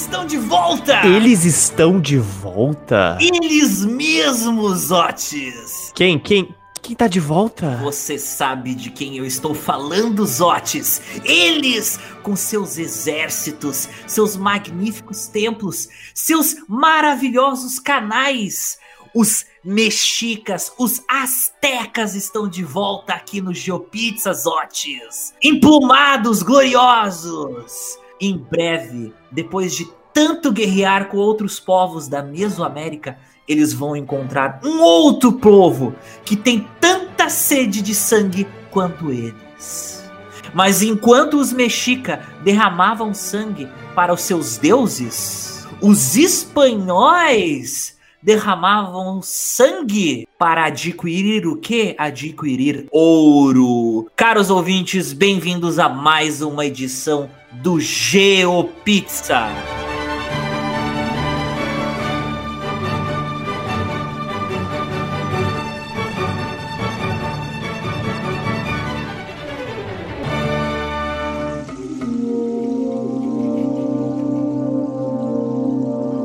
estão de volta! Eles estão de volta? Eles mesmos, Otis! Quem, quem, quem tá de volta? Você sabe de quem eu estou falando, Zotes? Eles, com seus exércitos, seus magníficos templos, seus maravilhosos canais. Os mexicas, os astecas estão de volta aqui no Geopizza, Zotes. Emplumados, gloriosos. Em breve, depois de tanto guerrear com outros povos da Mesoamérica, eles vão encontrar um outro povo que tem tanta sede de sangue quanto eles. Mas enquanto os mexica derramavam sangue para os seus deuses, os espanhóis derramavam sangue para adquirir o que? Adquirir ouro. Caros ouvintes, bem-vindos a mais uma edição do GeoPizza.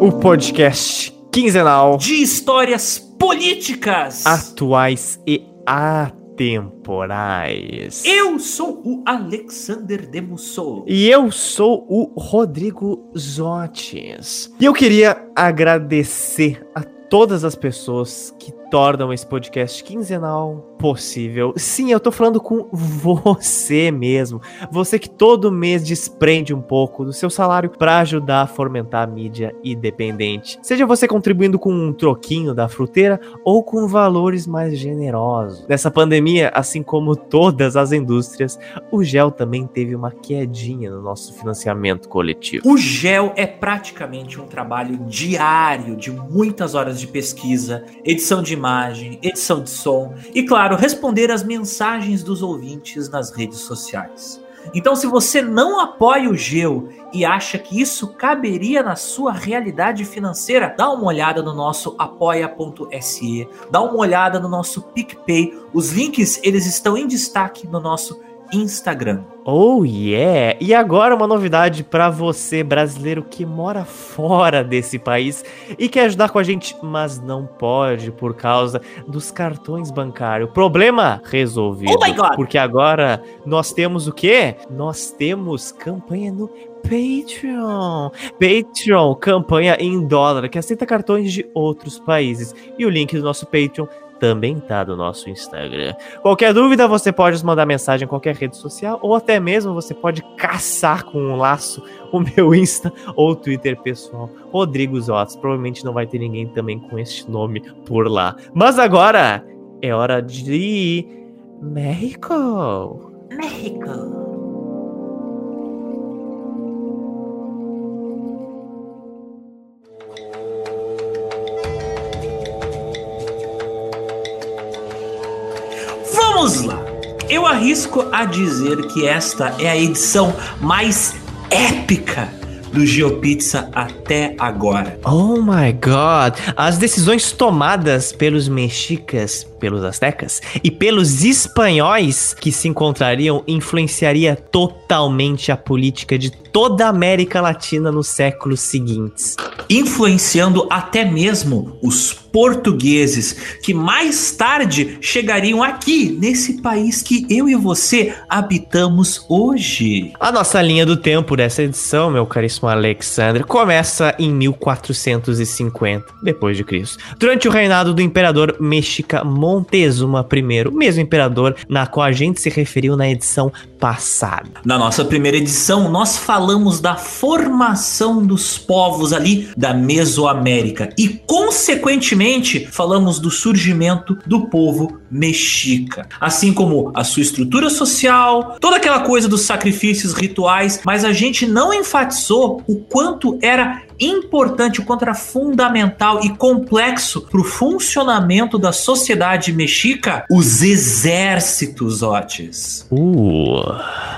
O podcast quinzenal de histórias políticas atuais e atemporais. Eu sou o Alexander Demusso. E eu sou o Rodrigo Zotes. E eu queria agradecer a todas as pessoas que tornam esse podcast quinzenal possível. Sim, eu tô falando com você mesmo. Você que todo mês desprende um pouco do seu salário para ajudar a fomentar a mídia independente. Seja você contribuindo com um troquinho da fruteira ou com valores mais generosos. Nessa pandemia, assim como todas as indústrias, o GEL também teve uma quedinha no nosso financiamento coletivo. O GEL é praticamente um trabalho diário de muitas horas de pesquisa, edição de imagem, edição de som e, claro, responder às mensagens dos ouvintes nas redes sociais. Então, se você não apoia o Geo e acha que isso caberia na sua realidade financeira, dá uma olhada no nosso apoia.se, dá uma olhada no nosso PicPay. Os links eles estão em destaque no nosso Instagram. Oh yeah! E agora uma novidade para você brasileiro que mora fora desse país e quer ajudar com a gente, mas não pode por causa dos cartões bancários. Problema resolvido. Oh my God! Porque agora nós temos o quê? Nós temos campanha no Patreon. Patreon, campanha em dólar, que aceita cartões de outros países. E o link do nosso Patreon também tá no nosso Instagram. Qualquer dúvida, você pode nos mandar mensagem em qualquer rede social, ou até mesmo você pode caçar com um laço o meu Insta ou Twitter pessoal, Rodrigo Zotes. Provavelmente não vai ter ninguém também com este nome por lá. Mas agora é hora de México. México. Vamos lá! Eu arrisco a dizer que esta é a edição mais épica do GeoPizza até agora. Oh my god! As decisões tomadas pelos mexicas, pelos astecas e pelos espanhóis que se encontrariam influenciaria totalmente a política de toda a América Latina nos séculos seguintes. Influenciando até mesmo os portugueses que mais tarde chegariam aqui, nesse país que eu e você habitamos hoje. A nossa linha do tempo dessa edição, meu caríssimo Alexander, começa em 1450 depois de Cristo, durante o reinado do imperador mexica Montezuma I, mesmo imperador na qual a gente se referiu na edição passada. Na nossa primeira edição, nós falamos da formação dos povos ali da Mesoamérica e, consequentemente, falamos do surgimento do povo mexica, assim como a sua estrutura social, toda aquela coisa dos sacrifícios rituais, mas a gente não enfatizou o quanto era importante, o quanto era fundamental e complexo para o funcionamento da sociedade mexica, os exércitos, Otis. Uh.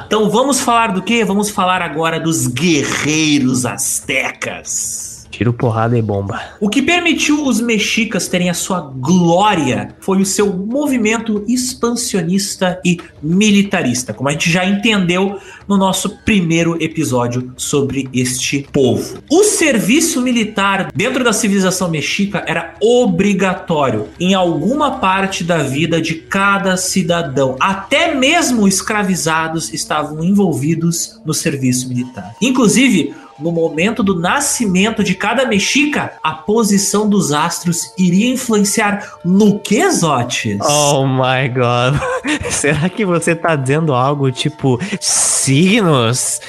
Então vamos falar do que? Vamos falar agora dos guerreiros astecas. Tiro, porrada e bomba. O que permitiu os mexicas terem a sua glória foi o seu movimento expansionista e militarista, como a gente já entendeu no nosso primeiro episódio sobre este povo. O serviço militar dentro da civilização mexica era obrigatório em alguma parte da vida de cada cidadão. Até mesmo escravizados estavam envolvidos no serviço militar. Inclusive, no momento do nascimento de cada mexica, a posição dos astros iria influenciar no que, Zotes? Oh my god. Será que você tá dizendo algo tipo signos?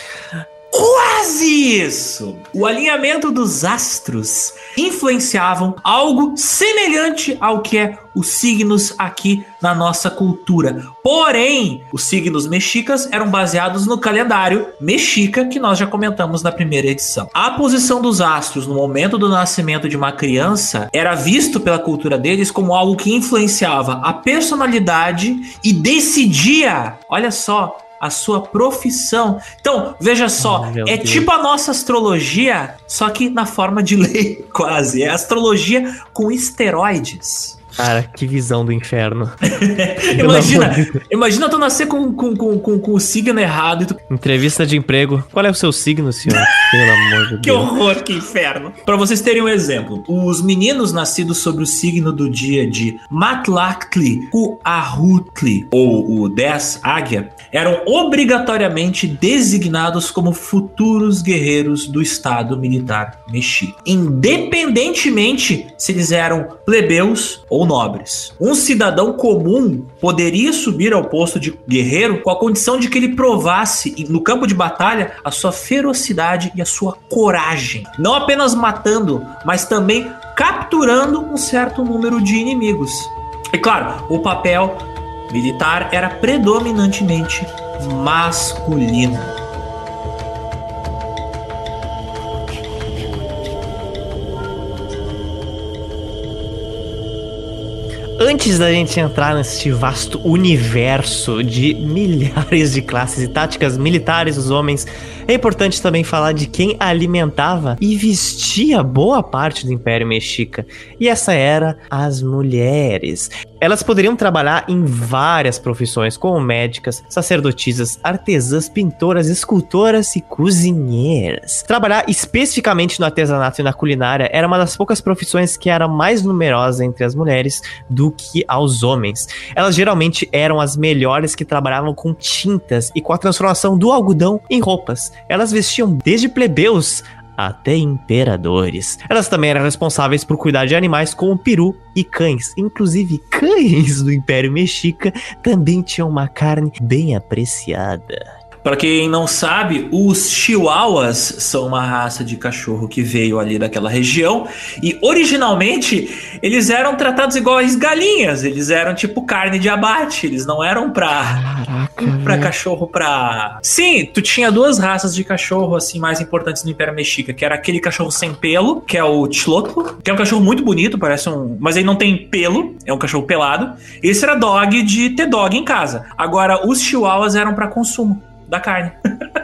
Quase isso! O alinhamento dos astros influenciavam algo semelhante ao que é os signos aqui na nossa cultura. Porém, os signos mexicas eram baseados no calendário mexica que nós já comentamos na primeira edição. A posição dos astros no momento do nascimento de uma criança era visto pela cultura deles como algo que influenciava a personalidade e decidia, olha só, a sua profissão. Então, veja só, oh, é Deus. tipo a nossa astrologia, só que na forma de lei, quase. É astrologia com esteroides. Cara, que visão do inferno. imagina, imagina tu nascer com, com, com, com, com o signo errado. Tu... Entrevista de emprego. Qual é o seu signo, senhor? Pelo amor de Deus. Que horror, que inferno. Para vocês terem um exemplo, os meninos nascidos sobre o signo do dia de Matlactli Cuahutli, ou o 10 Águia, eram obrigatoriamente designados como futuros guerreiros do Estado Militar Mexica. Independentemente se eles eram plebeus ou nobres. Um cidadão comum poderia subir ao posto de guerreiro com a condição de que ele provasse no campo de batalha a sua ferocidade e a sua coragem. Não apenas matando, mas também capturando um certo número de inimigos. E claro, o papel militar era predominantemente masculino. Antes da gente entrar neste vasto universo de milhares de classes e táticas militares dos homens, é importante também falar de quem alimentava e vestia boa parte do Império Mexica. E essa era as mulheres. Elas poderiam trabalhar em várias profissões, como médicas, sacerdotisas, artesãs, pintoras, escultoras e cozinheiras. Trabalhar especificamente no artesanato e na culinária era uma das poucas profissões que era mais numerosa entre as mulheres do que aos homens. Elas geralmente eram as melhores que trabalhavam com tintas e com a transformação do algodão em roupas. Elas vestiam desde plebeus até imperadores. Elas também eram responsáveis por cuidar de animais como peru e cães. Inclusive, cães do Império Mexica também tinham uma carne bem apreciada. Para quem não sabe, os chihuahuas são uma raça de cachorro que veio ali daquela região e originalmente eles eram tratados igual às galinhas, eles eram tipo carne de abate, eles não eram pra para cachorro pra Sim, tu tinha duas raças de cachorro assim mais importantes no Império Mexica, que era aquele cachorro sem pelo, que é o Tlotlo, que é um cachorro muito bonito, parece um, mas ele não tem pelo, é um cachorro pelado. Esse era dog de ter dog em casa. Agora os chihuahuas eram para consumo da carne.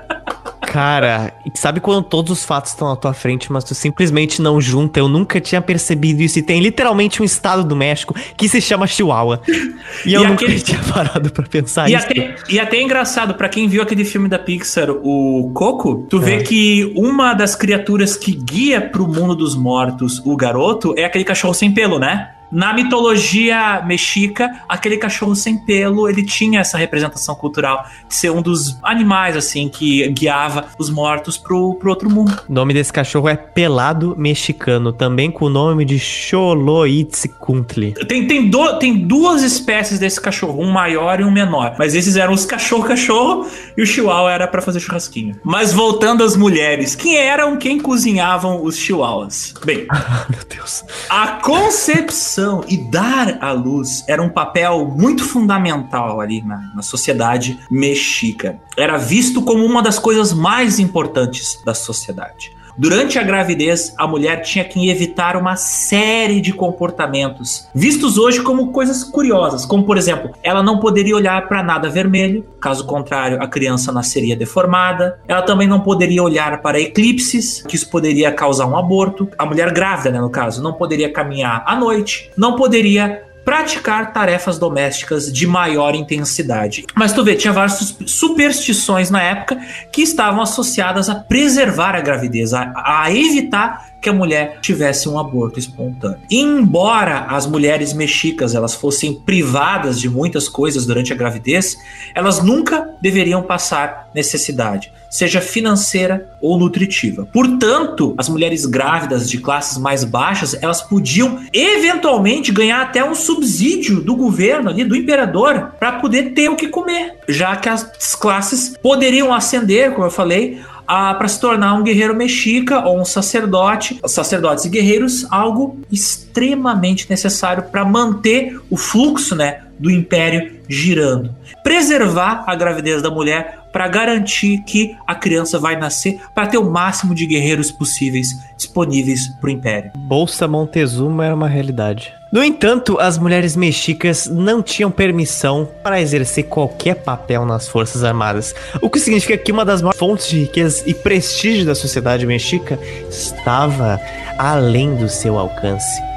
Cara, sabe quando todos os fatos estão na tua frente, mas tu simplesmente não junta? Eu nunca tinha percebido isso. E tem literalmente um estado do México que se chama Chihuahua. E, e eu aquele... nunca tinha parado pra pensar e isso. Até, e até é engraçado, para quem viu aquele filme da Pixar, o Coco, tu é. vê que uma das criaturas que guia pro mundo dos mortos o garoto é aquele cachorro sem pelo, né? Na mitologia mexica, aquele cachorro sem pelo, ele tinha essa representação cultural de ser um dos animais, assim, que guiava os mortos pro, pro outro mundo. O nome desse cachorro é Pelado Mexicano, também com o nome de Xoloitzcuntli. Tem, tem, do, tem duas espécies desse cachorro, um maior e um menor. Mas esses eram os cachorro-cachorro e o chihuahua era para fazer churrasquinho. Mas voltando às mulheres, quem eram quem cozinhavam os chihuahuas? Bem, meu Deus. A concepção e dar à luz era um papel muito fundamental ali na, na sociedade mexica. Era visto como uma das coisas mais importantes da sociedade. Durante a gravidez, a mulher tinha que evitar uma série de comportamentos, vistos hoje como coisas curiosas, como por exemplo, ela não poderia olhar para nada vermelho, caso contrário, a criança nasceria deformada. Ela também não poderia olhar para eclipses, que isso poderia causar um aborto. A mulher grávida, né, no caso, não poderia caminhar à noite, não poderia praticar tarefas domésticas de maior intensidade. Mas tu vê, tinha várias superstições na época que estavam associadas a preservar a gravidez, a, a evitar que a mulher tivesse um aborto espontâneo. Embora as mulheres mexicas elas fossem privadas de muitas coisas durante a gravidez, elas nunca deveriam passar necessidade, seja financeira ou nutritiva. Portanto, as mulheres grávidas de classes mais baixas, elas podiam eventualmente ganhar até um subsídio do governo ali, do imperador, para poder ter o que comer, já que as classes poderiam ascender, como eu falei, para se tornar um guerreiro mexica ou um sacerdote, sacerdotes e guerreiros, algo extremamente necessário para manter o fluxo né, do império girando. Preservar a gravidez da mulher para garantir que a criança vai nascer, para ter o máximo de guerreiros possíveis disponíveis para o império. Bolsa Montezuma era uma realidade. No entanto, as mulheres mexicas não tinham permissão para exercer qualquer papel nas Forças Armadas, o que significa que uma das maiores fontes de riqueza e prestígio da sociedade mexica estava além do seu alcance.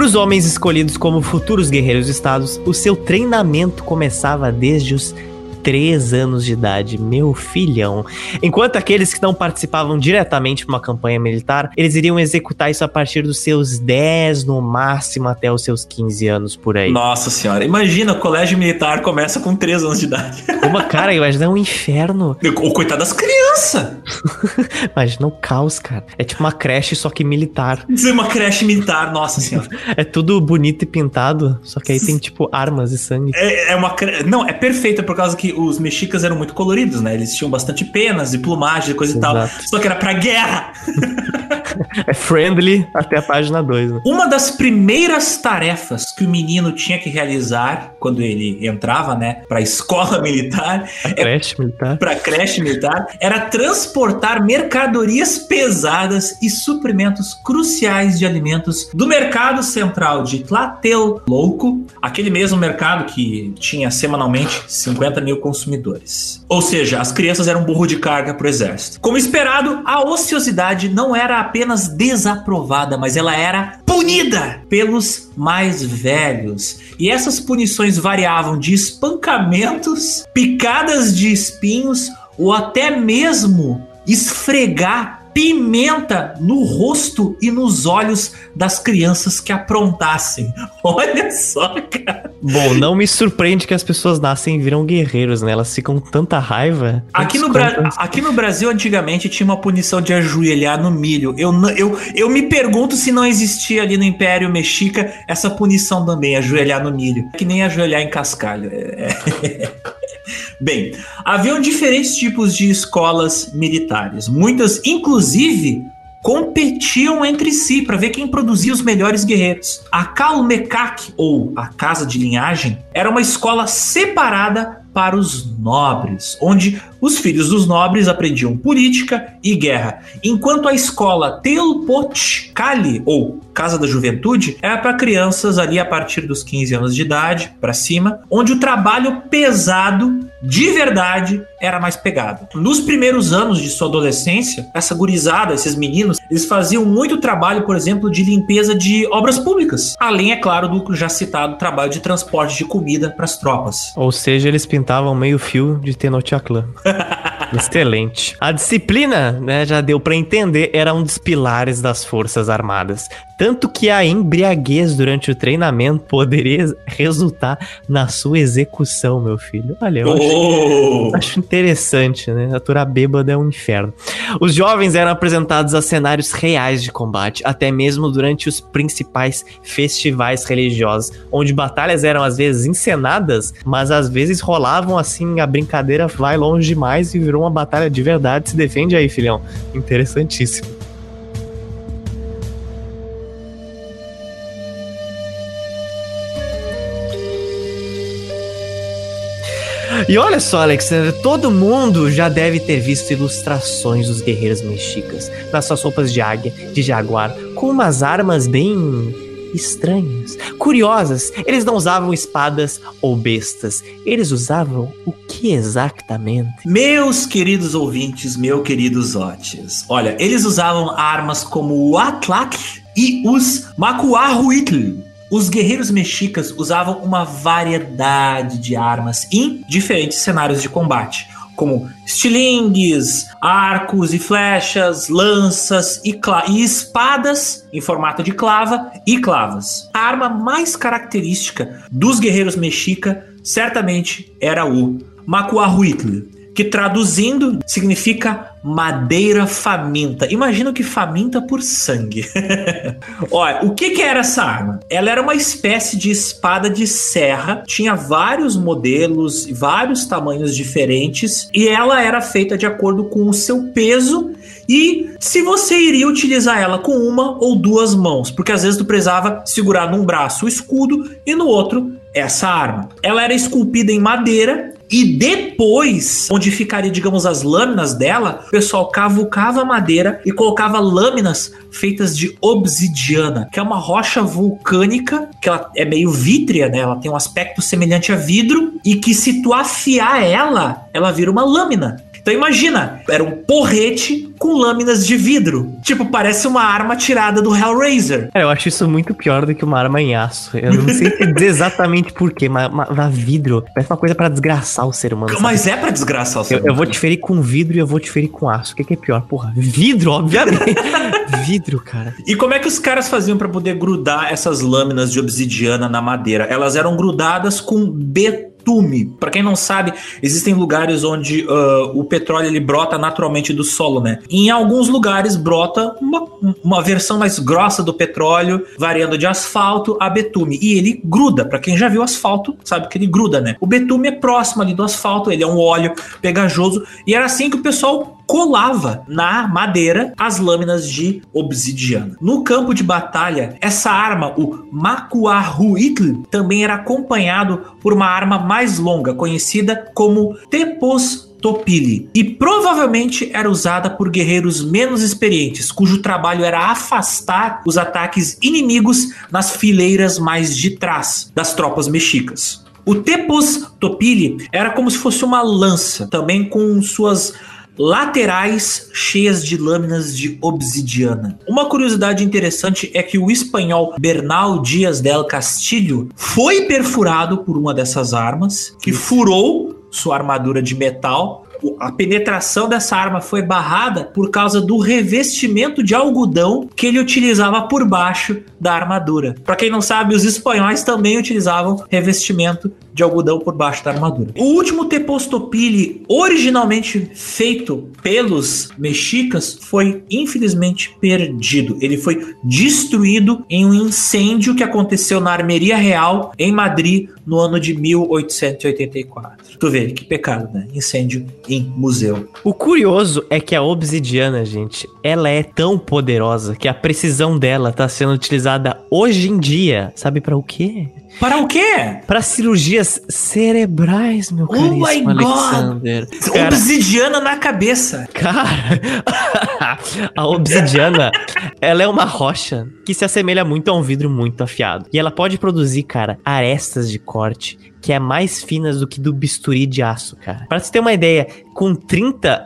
Para os homens escolhidos como futuros guerreiros de estados, o seu treinamento começava desde os 3 anos de idade, meu filhão. Enquanto aqueles que não participavam diretamente de uma campanha militar, eles iriam executar isso a partir dos seus 10, no máximo até os seus 15 anos por aí. Nossa senhora, imagina, o colégio militar começa com 3 anos de idade. Uma cara, imagina é um inferno. O coitado das crianças. imagina o caos, cara. É tipo uma creche, só que militar. Isso uma creche militar, nossa senhora. é tudo bonito e pintado, só que aí tem tipo armas e sangue. É, é uma. Não, é perfeita por causa que os mexicas eram muito coloridos, né? Eles tinham bastante penas e plumagem e coisa Exato. e tal. Só que era pra guerra. é friendly até a página 2. Né? Uma das primeiras tarefas que o menino tinha que realizar quando ele entrava, né, pra escola militar. Pra creche é, militar. Pra creche militar, era transportar mercadorias pesadas e suprimentos cruciais de alimentos do mercado central de Tlatelolco, aquele mesmo mercado que tinha semanalmente 50 mil consumidores. Ou seja, as crianças eram burro de carga para o exército. Como esperado, a ociosidade não era apenas desaprovada, mas ela era punida pelos mais velhos. E essas punições variavam de espancamentos, picadas de espinhos ou até mesmo esfregar pimenta no rosto e nos olhos das crianças que aprontassem. Olha só, cara. Bom, não me surpreende que as pessoas nascem e viram guerreiros, né? Elas ficam com tanta raiva. Aqui no, Bra aqui no Brasil, antigamente, tinha uma punição de ajoelhar no milho. Eu, eu, eu me pergunto se não existia ali no Império Mexica essa punição também, ajoelhar no milho. Que nem ajoelhar em cascalho. É. Bem, haviam diferentes tipos de escolas militares. Muitas, inclusive, competiam entre si para ver quem produzia os melhores guerreiros. A Kalmekak, ou a Casa de Linhagem, era uma escola separada para os nobres, onde os filhos dos nobres aprendiam política e guerra, enquanto a escola Telpotkali, ou Casa da Juventude, era para crianças ali a partir dos 15 anos de idade para cima, onde o trabalho pesado de verdade era mais pegado. Nos primeiros anos de sua adolescência, essa gurizada, esses meninos, eles faziam muito trabalho, por exemplo, de limpeza de obras públicas, além, é claro, do já citado trabalho de transporte de comida para as tropas. Ou seja, eles pintavam meio fio de Tenochtitlan. Excelente. A disciplina, né, já deu para entender, era um dos pilares das Forças Armadas. Tanto que a embriaguez durante o treinamento poderia resultar na sua execução, meu filho. Olha, eu oh. acho, acho, interessante, né? Aturar bêbado é um inferno. Os jovens eram apresentados a cenários reais de combate, até mesmo durante os principais festivais religiosos, onde batalhas eram às vezes encenadas, mas às vezes rolavam assim, a brincadeira vai longe demais e virou uma batalha de verdade. Se defende aí, filhão. Interessantíssimo. E olha só, Alexandre, todo mundo já deve ter visto ilustrações dos guerreiros mexicas nas suas roupas de águia, de jaguar, com umas armas bem estranhas, curiosas. Eles não usavam espadas ou bestas, eles usavam o que exatamente? Meus queridos ouvintes, meus queridos Otis, olha, eles usavam armas como o Atlac e os Macuahuitl. Os guerreiros mexicas usavam uma variedade de armas em diferentes cenários de combate como estilingues, arcos e flechas, lanças e, e, espadas em formato de clava e clavas. A arma mais característica dos guerreiros mexica certamente era o Macuahuitl, que traduzindo significa madeira faminta. Imagina que faminta por sangue. Olha, o que, que era essa arma? Ela era uma espécie de espada de serra, tinha vários modelos vários tamanhos diferentes, e ela era feita de acordo com o seu peso e se você iria utilizar ela com uma ou duas mãos, porque às vezes tu precisava segurar num braço o escudo e no outro essa arma. Ela era esculpida em madeira e depois, onde ficaria, digamos, as lâminas dela, o pessoal cavucava madeira e colocava lâminas feitas de obsidiana, que é uma rocha vulcânica, que ela é meio vítrea, né? Ela tem um aspecto semelhante a vidro, e que se tu afiar ela, ela vira uma lâmina. Então imagina, era um porrete com lâminas de vidro. Tipo, parece uma arma tirada do Hellraiser. É, eu acho isso muito pior do que uma arma em aço. Eu não sei dizer exatamente porquê, mas, mas vidro parece uma coisa para desgraçar o ser humano. Mas sabe? é para desgraçar o ser eu, humano. Eu vou te ferir com vidro e eu vou te ferir com aço. O que, que é pior? Porra, vidro, obviamente. vidro, cara. E como é que os caras faziam para poder grudar essas lâminas de obsidiana na madeira? Elas eram grudadas com betume betume. Para quem não sabe, existem lugares onde uh, o petróleo ele brota naturalmente do solo, né? Em alguns lugares brota uma, uma versão mais grossa do petróleo, variando de asfalto a betume. E ele gruda. Para quem já viu asfalto, sabe que ele gruda, né? O betume é próximo ali do asfalto, ele é um óleo pegajoso. E era assim que o pessoal colava na madeira as lâminas de obsidiana. No campo de batalha, essa arma, o Makuahuitl, também era acompanhado por uma arma mais longa, conhecida como Tepos Topili, e provavelmente era usada por guerreiros menos experientes, cujo trabalho era afastar os ataques inimigos nas fileiras mais de trás das tropas mexicas. O Tepos Topili era como se fosse uma lança, também com suas laterais cheias de lâminas de obsidiana. Uma curiosidade interessante é que o espanhol Bernal Dias del Castillo foi perfurado por uma dessas armas, que furou sua armadura de metal a penetração dessa arma foi barrada por causa do revestimento de algodão que ele utilizava por baixo da armadura. Para quem não sabe, os espanhóis também utilizavam revestimento de algodão por baixo da armadura. O último Tepostopili, originalmente feito pelos mexicas, foi infelizmente perdido. Ele foi destruído em um incêndio que aconteceu na Armeria Real em Madrid no ano de 1884. Tu vê que pecado, né? Incêndio em museu. O curioso é que a obsidiana, gente, ela é tão poderosa que a precisão dela está sendo utilizada hoje em dia. Sabe para o quê? Para o quê? Para cirurgias cerebrais, meu oh caríssimo Alexander. Cara, obsidiana na cabeça. Cara, a obsidiana, ela é uma rocha que se assemelha muito a um vidro muito afiado. E ela pode produzir, cara, arestas de corte que é mais finas do que do bisturi de aço, cara. Para você ter uma ideia, com 30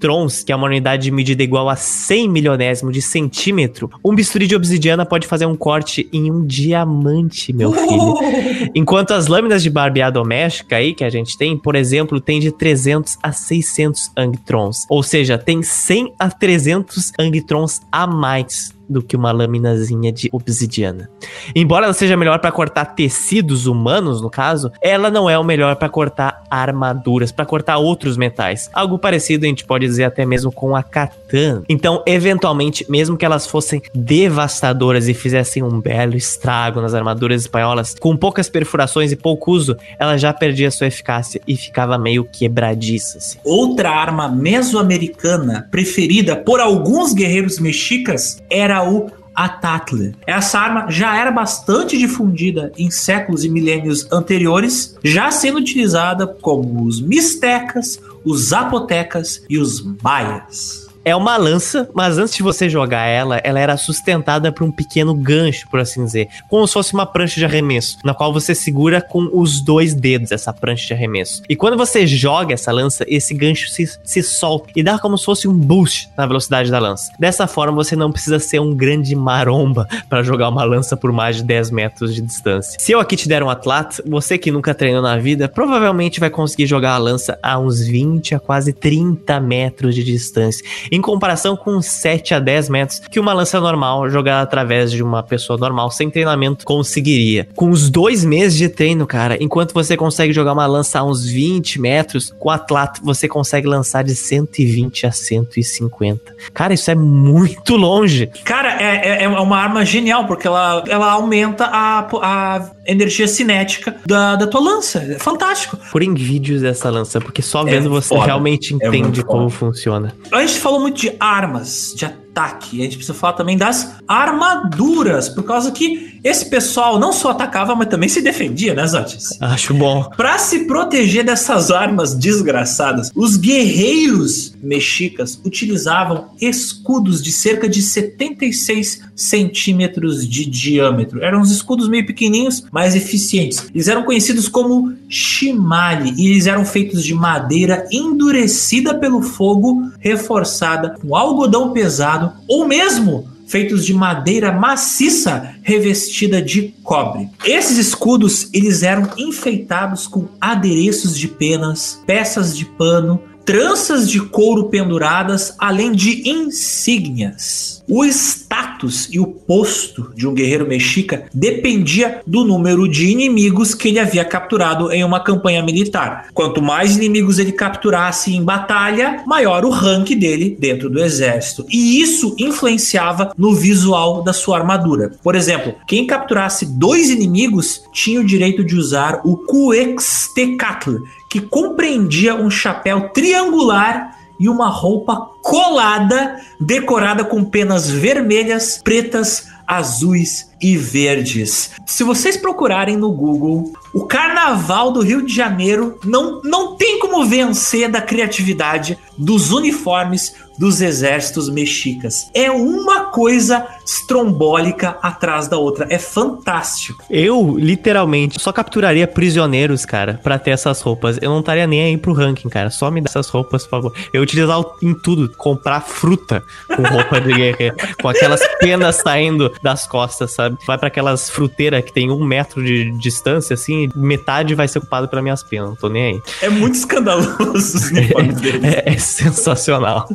angtrons, que é uma unidade de medida igual a 100 milionésimo de centímetro, um bisturi de obsidiana pode fazer um corte em um diamante, meu filho. Enquanto as lâminas de barbear doméstica aí que a gente tem, por exemplo, tem de 300 a 600 angtrons, ou seja, tem 100 a 300 angtrons a mais do que uma laminazinha de obsidiana. Embora ela seja melhor para cortar tecidos humanos, no caso, ela não é o melhor para cortar armaduras, para cortar outros metais. Algo parecido a gente pode dizer até mesmo com a katana. Então, eventualmente, mesmo que elas fossem devastadoras e fizessem um belo estrago nas armaduras espanholas, com poucas perfurações e pouco uso, ela já perdia sua eficácia e ficava meio quebradiça. Assim. Outra arma mesoamericana preferida por alguns guerreiros mexicas era o Atatler. Essa arma já era bastante difundida em séculos e milênios anteriores, já sendo utilizada como os mistecas, os zapotecas e os maias é uma lança, mas antes de você jogar ela, ela era sustentada por um pequeno gancho, por assim dizer, como se fosse uma prancha de arremesso, na qual você segura com os dois dedos essa prancha de arremesso. E quando você joga essa lança, esse gancho se, se solta e dá como se fosse um boost na velocidade da lança. Dessa forma, você não precisa ser um grande maromba para jogar uma lança por mais de 10 metros de distância. Se eu aqui te der um atleta, você que nunca treinou na vida, provavelmente vai conseguir jogar a lança a uns 20 a quase 30 metros de distância em comparação com 7 a 10 metros que uma lança normal jogada através de uma pessoa normal sem treinamento conseguiria. Com os dois meses de treino, cara, enquanto você consegue jogar uma lança a uns 20 metros, com o atleta você consegue lançar de 120 a 150. Cara, isso é muito longe. Cara, é, é, é uma arma genial, porque ela, ela aumenta a, a energia cinética da, da tua lança. É fantástico. Porém, vídeos dessa lança, porque só vendo é você foda. realmente é entende como funciona. A gente falou muito de armas, de ataque. A gente precisa falar também das armaduras, por causa que esse pessoal não só atacava, mas também se defendia, né, Zotis? Acho bom. Para se proteger dessas armas desgraçadas, os guerreiros mexicas utilizavam escudos de cerca de 76 centímetros de diâmetro. Eram uns escudos meio pequenininhos, mas eficientes. Eles eram conhecidos como shimali e eles eram feitos de madeira endurecida pelo fogo, reforçada com algodão pesado ou mesmo feitos de madeira maciça revestida de cobre. Esses escudos eles eram enfeitados com adereços de penas, peças de pano, tranças de couro penduradas, além de insígnias. O status e o posto de um guerreiro mexica dependia do número de inimigos que ele havia capturado em uma campanha militar. Quanto mais inimigos ele capturasse em batalha, maior o rank dele dentro do exército. E isso influenciava no visual da sua armadura. Por exemplo, quem capturasse dois inimigos tinha o direito de usar o Cuextecatl, que compreendia um chapéu triangular e uma roupa colada, decorada com penas vermelhas, pretas, azuis e verdes. Se vocês procurarem no Google, o Carnaval do Rio de Janeiro não, não tem como vencer da criatividade dos uniformes dos exércitos mexicas. É uma coisa estrombólica atrás da outra. É fantástico. Eu, literalmente, só capturaria prisioneiros, cara, para ter essas roupas. Eu não estaria nem aí pro ranking, cara. Só me dá essas roupas, por favor. Eu utilizar em tudo, comprar fruta com roupa de guerreiro, com aquelas penas saindo das costas, sabe? Vai para aquelas fruteiras que tem um metro de distância, assim, metade vai ser ocupado pelas minhas penas. Não tô nem aí. É muito escandaloso os uniformes deles. É, é sensacional.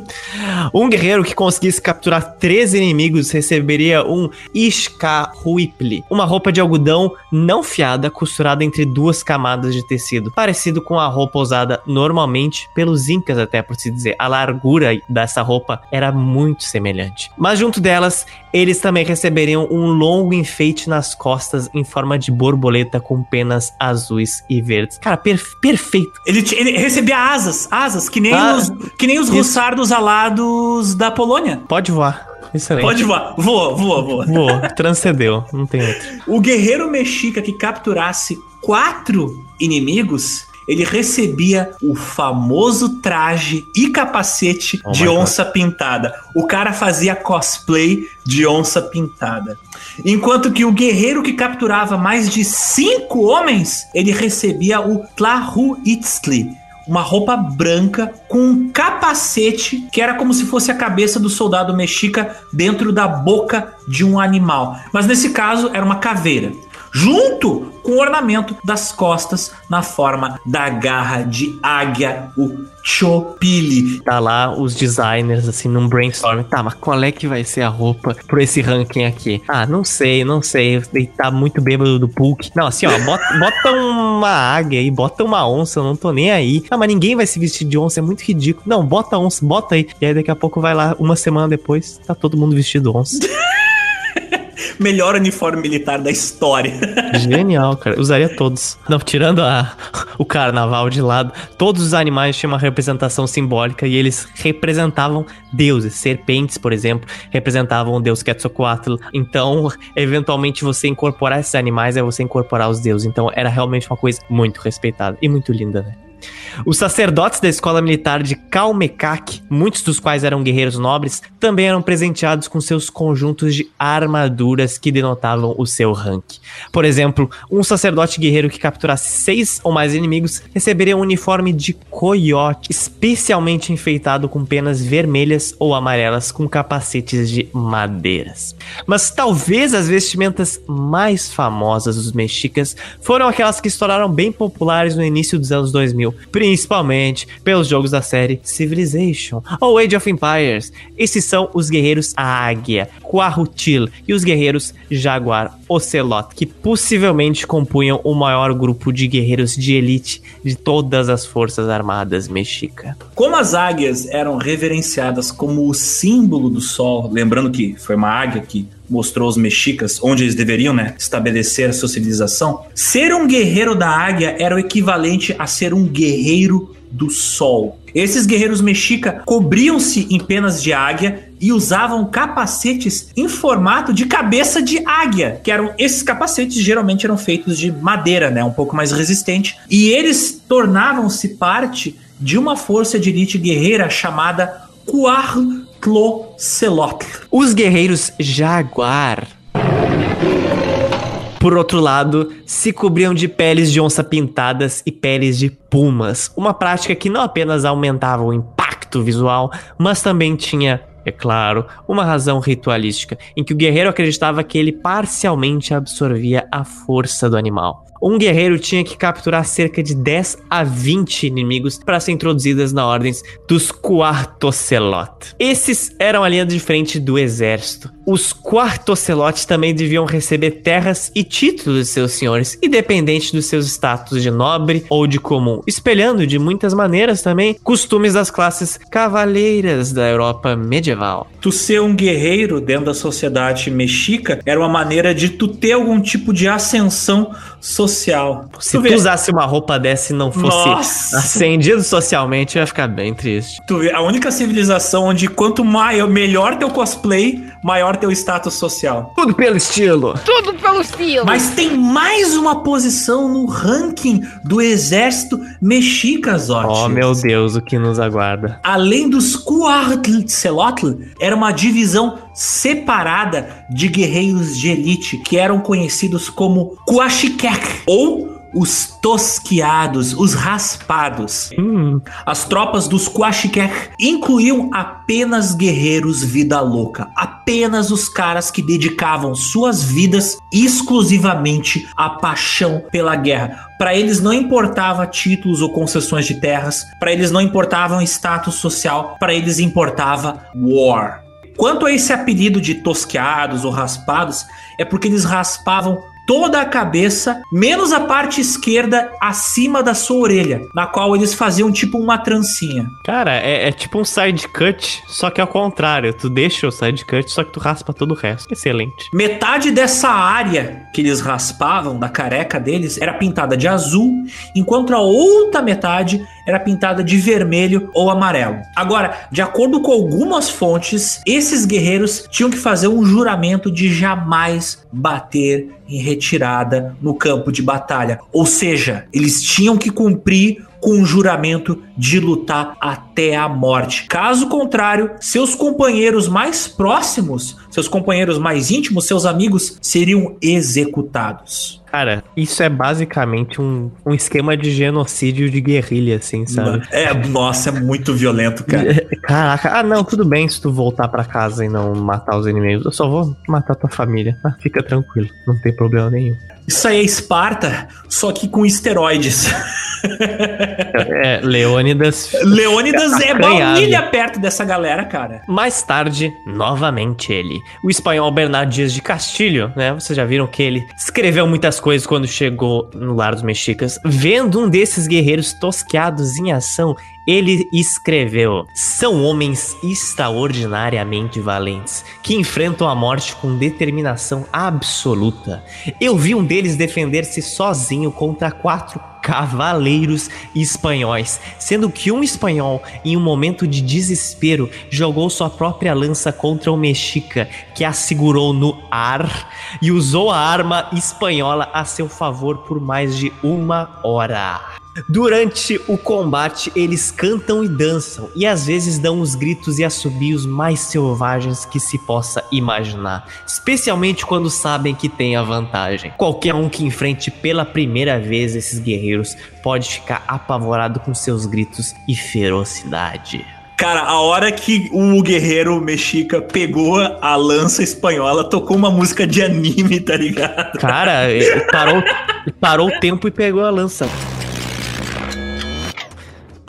Um guerreiro que conseguisse capturar três inimigos receberia um Ishkahuipli, uma roupa de algodão não fiada costurada entre duas camadas de tecido, parecido com a roupa usada normalmente pelos incas até por se dizer. A largura dessa roupa era muito semelhante. Mas junto delas, eles também receberiam um longo enfeite nas costas em forma de borboleta com penas azuis e verdes. Cara, per perfeito. Ele, ele recebia asas, asas, que nem ah, os, que nem os russardos alados da Polônia. Pode voar. Excelente. Pode voar. Voa, voa, voa. Voa. Transcendeu. Não tem outro. O guerreiro mexica que capturasse quatro inimigos ele recebia o famoso traje e capacete oh de onça God. pintada. O cara fazia cosplay de onça pintada. Enquanto que o guerreiro que capturava mais de cinco homens, ele recebia o Tlahuitzli, uma roupa branca com um capacete que era como se fosse a cabeça do soldado mexica dentro da boca de um animal. Mas nesse caso era uma caveira junto com o ornamento das costas na forma da garra de águia, o Chopili. Tá lá os designers, assim, num brainstorm. Tá, mas qual é que vai ser a roupa por esse ranking aqui? Ah, não sei, não sei. Ele tá muito bêbado do Pulk. Não, assim, ó, bota, bota uma águia aí, bota uma onça, eu não tô nem aí. Ah, mas ninguém vai se vestir de onça, é muito ridículo. Não, bota onça, bota aí. E aí daqui a pouco vai lá, uma semana depois, tá todo mundo vestido onça. Melhor uniforme militar da história. Genial, cara. Usaria todos. Não, tirando a, o carnaval de lado, todos os animais tinham uma representação simbólica e eles representavam deuses. Serpentes, por exemplo, representavam o deus Quetzalcoatl. Então, eventualmente, você incorporar esses animais é você incorporar os deuses. Então, era realmente uma coisa muito respeitada e muito linda, né? Os sacerdotes da escola militar de Kalmekak, muitos dos quais eram guerreiros nobres, também eram presenteados com seus conjuntos de armaduras que denotavam o seu rank. Por exemplo, um sacerdote guerreiro que capturasse seis ou mais inimigos receberia um uniforme de coiote, especialmente enfeitado com penas vermelhas ou amarelas com capacetes de madeiras. Mas talvez as vestimentas mais famosas dos mexicas foram aquelas que estouraram bem populares no início dos anos 2000, principalmente pelos jogos da série Civilization ou Age of Empires. Esses são os guerreiros Águia, Quahutil e os guerreiros Jaguar Ocelot, que possivelmente compunham o maior grupo de guerreiros de elite de todas as forças armadas mexica. Como as águias eram reverenciadas como o símbolo do sol, lembrando que foi uma águia que mostrou os mexicas onde eles deveriam né, estabelecer a sua civilização, ser um guerreiro da águia era o equivalente a ser um guerreiro do sol. Esses guerreiros mexica cobriam-se em penas de águia e usavam capacetes em formato de cabeça de águia, que eram esses capacetes geralmente eram feitos de madeira, né, um pouco mais resistente, e eles tornavam-se parte de uma força de elite guerreira chamada Cuartlocelotl. Os guerreiros jaguar por outro lado, se cobriam de peles de onça pintadas e peles de pumas, uma prática que não apenas aumentava o impacto visual, mas também tinha é claro, uma razão ritualística, em que o guerreiro acreditava que ele parcialmente absorvia a força do animal um guerreiro tinha que capturar cerca de 10 a 20 inimigos para ser introduzidas na ordem dos Quartocelot. Esses eram a linha de frente do exército. Os Quartocelot também deviam receber terras e títulos de seus senhores, independente dos seus status de nobre ou de comum, espelhando de muitas maneiras também costumes das classes cavaleiras da Europa medieval. Tu ser um guerreiro dentro da sociedade mexica era uma maneira de tu ter algum tipo de ascensão social. Se tu, tu usasse uma roupa dessa e não fosse Nossa. ascendido socialmente, ia ficar bem triste. Tu vê, a única civilização onde quanto maior, melhor teu cosplay, maior teu status social. Tudo pelo estilo. Tudo pelo estilo. Mas tem mais uma posição no ranking do exército mexica, Zotti. Oh, meu Deus, o que nos aguarda. Além dos Cuartzelotl, era uma divisão separada de guerreiros de elite que eram conhecidos como Coachiquec ou os tosquiados, os raspados. Hum. As tropas dos Quachiquec incluíam apenas guerreiros vida louca, apenas os caras que dedicavam suas vidas exclusivamente à paixão pela guerra. Para eles não importava títulos ou concessões de terras, para eles não importava status social, para eles importava war. Quanto a esse apelido de tosqueados ou raspados, é porque eles raspavam toda a cabeça, menos a parte esquerda acima da sua orelha, na qual eles faziam tipo uma trancinha. Cara, é, é tipo um side cut, só que ao contrário. Tu deixa o side cut, só que tu raspa todo o resto. Excelente. Metade dessa área que eles raspavam, da careca deles, era pintada de azul, enquanto a outra metade era pintada de vermelho ou amarelo. Agora, de acordo com algumas fontes, esses guerreiros tinham que fazer um juramento de jamais bater em retirada no campo de batalha. Ou seja, eles tinham que cumprir com o juramento de lutar até a morte. Caso contrário, seus companheiros mais próximos, seus companheiros mais íntimos, seus amigos, seriam executados. Cara, isso é basicamente um, um esquema de genocídio de guerrilha, assim, sabe? É, nossa, é muito violento, cara. Caraca, ah, não, tudo bem se tu voltar para casa e não matar os inimigos. Eu só vou matar tua família. Ah, fica tranquilo, não tem problema nenhum. Isso aí é Esparta, só que com esteroides. É, Leônidas. Leônidas é baunilha perto dessa galera, cara. Mais tarde, novamente ele. O espanhol Bernardo Dias de Castilho, né? Vocês já viram que ele escreveu muitas coisas quando chegou no lar dos mexicas. Vendo um desses guerreiros tosqueados em ação, ele escreveu: São homens extraordinariamente valentes que enfrentam a morte com determinação absoluta. Eu vi um deles defender-se sozinho contra quatro cavaleiros espanhóis, sendo que um espanhol, em um momento de desespero, jogou sua própria lança contra o mexica, que a segurou no ar e usou a arma espanhola a seu favor por mais de uma hora. Durante o combate, eles cantam e dançam, e às vezes dão os gritos e assobios mais selvagens que se possa imaginar, especialmente quando sabem que tem a vantagem. Qualquer um que enfrente pela primeira vez esses guerreiros pode ficar apavorado com seus gritos e ferocidade. Cara, a hora que o guerreiro mexica pegou a lança espanhola, tocou uma música de anime, tá ligado? Cara, parou, parou o tempo e pegou a lança.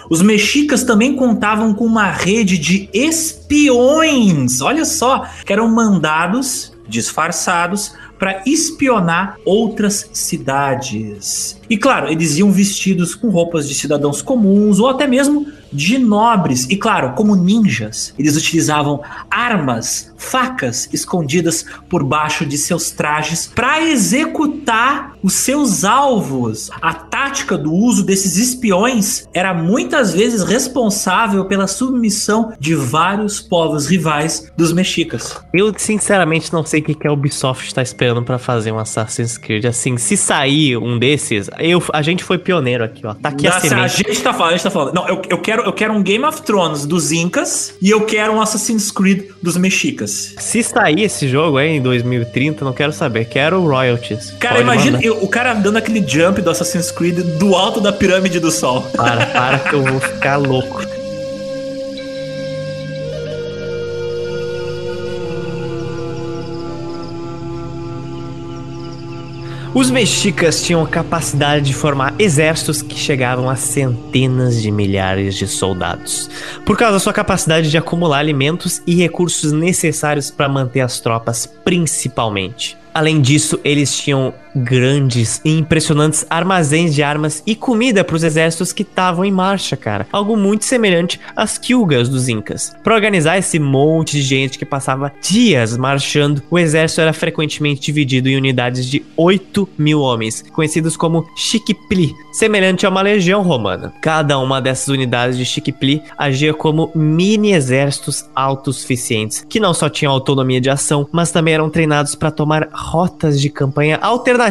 Os mexicas também contavam com uma rede de espiões, olha só, que eram mandados disfarçados para espionar outras cidades. E claro, eles iam vestidos com roupas de cidadãos comuns ou até mesmo de nobres. E claro, como ninjas, eles utilizavam armas, facas escondidas por baixo de seus trajes para executar os seus alvos. A tática do uso desses espiões era muitas vezes responsável pela submissão de vários povos rivais dos mexicas. Eu sinceramente não sei o que a Ubisoft está esperando para fazer um Assassin's Creed. Assim, se sair um desses, eu, a gente foi pioneiro aqui, ó. Tá aqui Nossa, a, a gente tá falando, a gente tá falando. Não, eu, eu, quero, eu quero um Game of Thrones dos Incas e eu quero um Assassin's Creed dos mexicas. Se sair esse jogo aí em 2030, não quero saber. Quero royalties. Cara, Pode imagina eu, o cara dando aquele jump do Assassin's Creed do alto da pirâmide do sol. Para, para que eu vou ficar louco. Os mexicas tinham a capacidade de formar exércitos que chegavam a centenas de milhares de soldados, por causa da sua capacidade de acumular alimentos e recursos necessários para manter as tropas, principalmente. Além disso, eles tinham grandes e impressionantes armazéns de armas e comida para os exércitos que estavam em marcha, cara. Algo muito semelhante às quilgas dos Incas. Para organizar esse monte de gente que passava dias marchando, o exército era frequentemente dividido em unidades de 8 mil homens, conhecidos como Chiquipli, semelhante a uma legião romana. Cada uma dessas unidades de Chiquipli agia como mini exércitos autossuficientes, que não só tinham autonomia de ação, mas também eram treinados para tomar rotas de campanha alternativas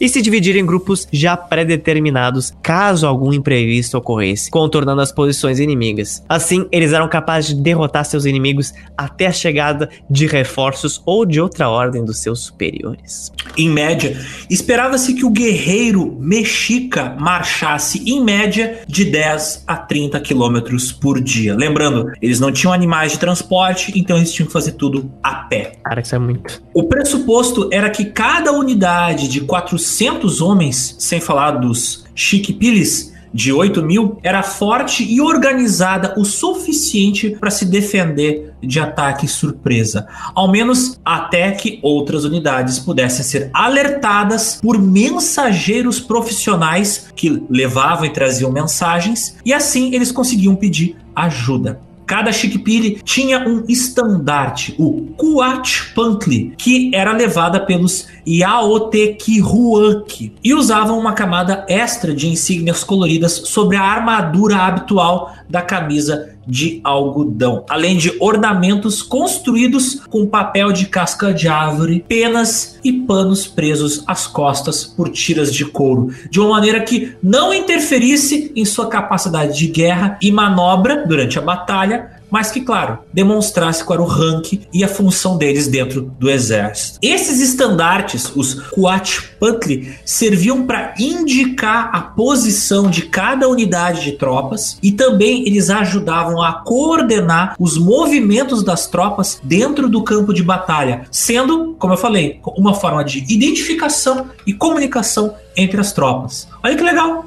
e se dividir em grupos já pré-determinados caso algum imprevisto ocorresse, contornando as posições inimigas. Assim, eles eram capazes de derrotar seus inimigos até a chegada de reforços ou de outra ordem dos seus superiores. Em média, esperava-se que o guerreiro mexica marchasse em média de 10 a 30 quilômetros por dia. Lembrando, eles não tinham animais de transporte, então eles tinham que fazer tudo a pé. Cara, isso é muito. O pressuposto era que cada unidade de 400 homens, sem falar dos chiquipilis, de 8 mil, era forte e organizada o suficiente para se defender de ataque surpresa, ao menos até que outras unidades pudessem ser alertadas por mensageiros profissionais que levavam e traziam mensagens, e assim eles conseguiam pedir ajuda. Cada Chiquipiri tinha um estandarte, o Kuatpantli, que era levada pelos Yaotekihuanki e usavam uma camada extra de insígnias coloridas sobre a armadura habitual da camisa de algodão, além de ornamentos construídos com papel de casca de árvore, penas e panos presos às costas por tiras de couro, de uma maneira que não interferisse em sua capacidade de guerra e manobra durante a batalha, mas que, claro, demonstrasse qual era o rank e a função deles dentro do exército. Esses estandartes, os Kuatpantli, serviam para indicar a posição de cada unidade de tropas e também eles ajudavam a coordenar os movimentos das tropas dentro do campo de batalha, sendo, como eu falei, uma forma de identificação e comunicação entre as tropas. Olha que legal.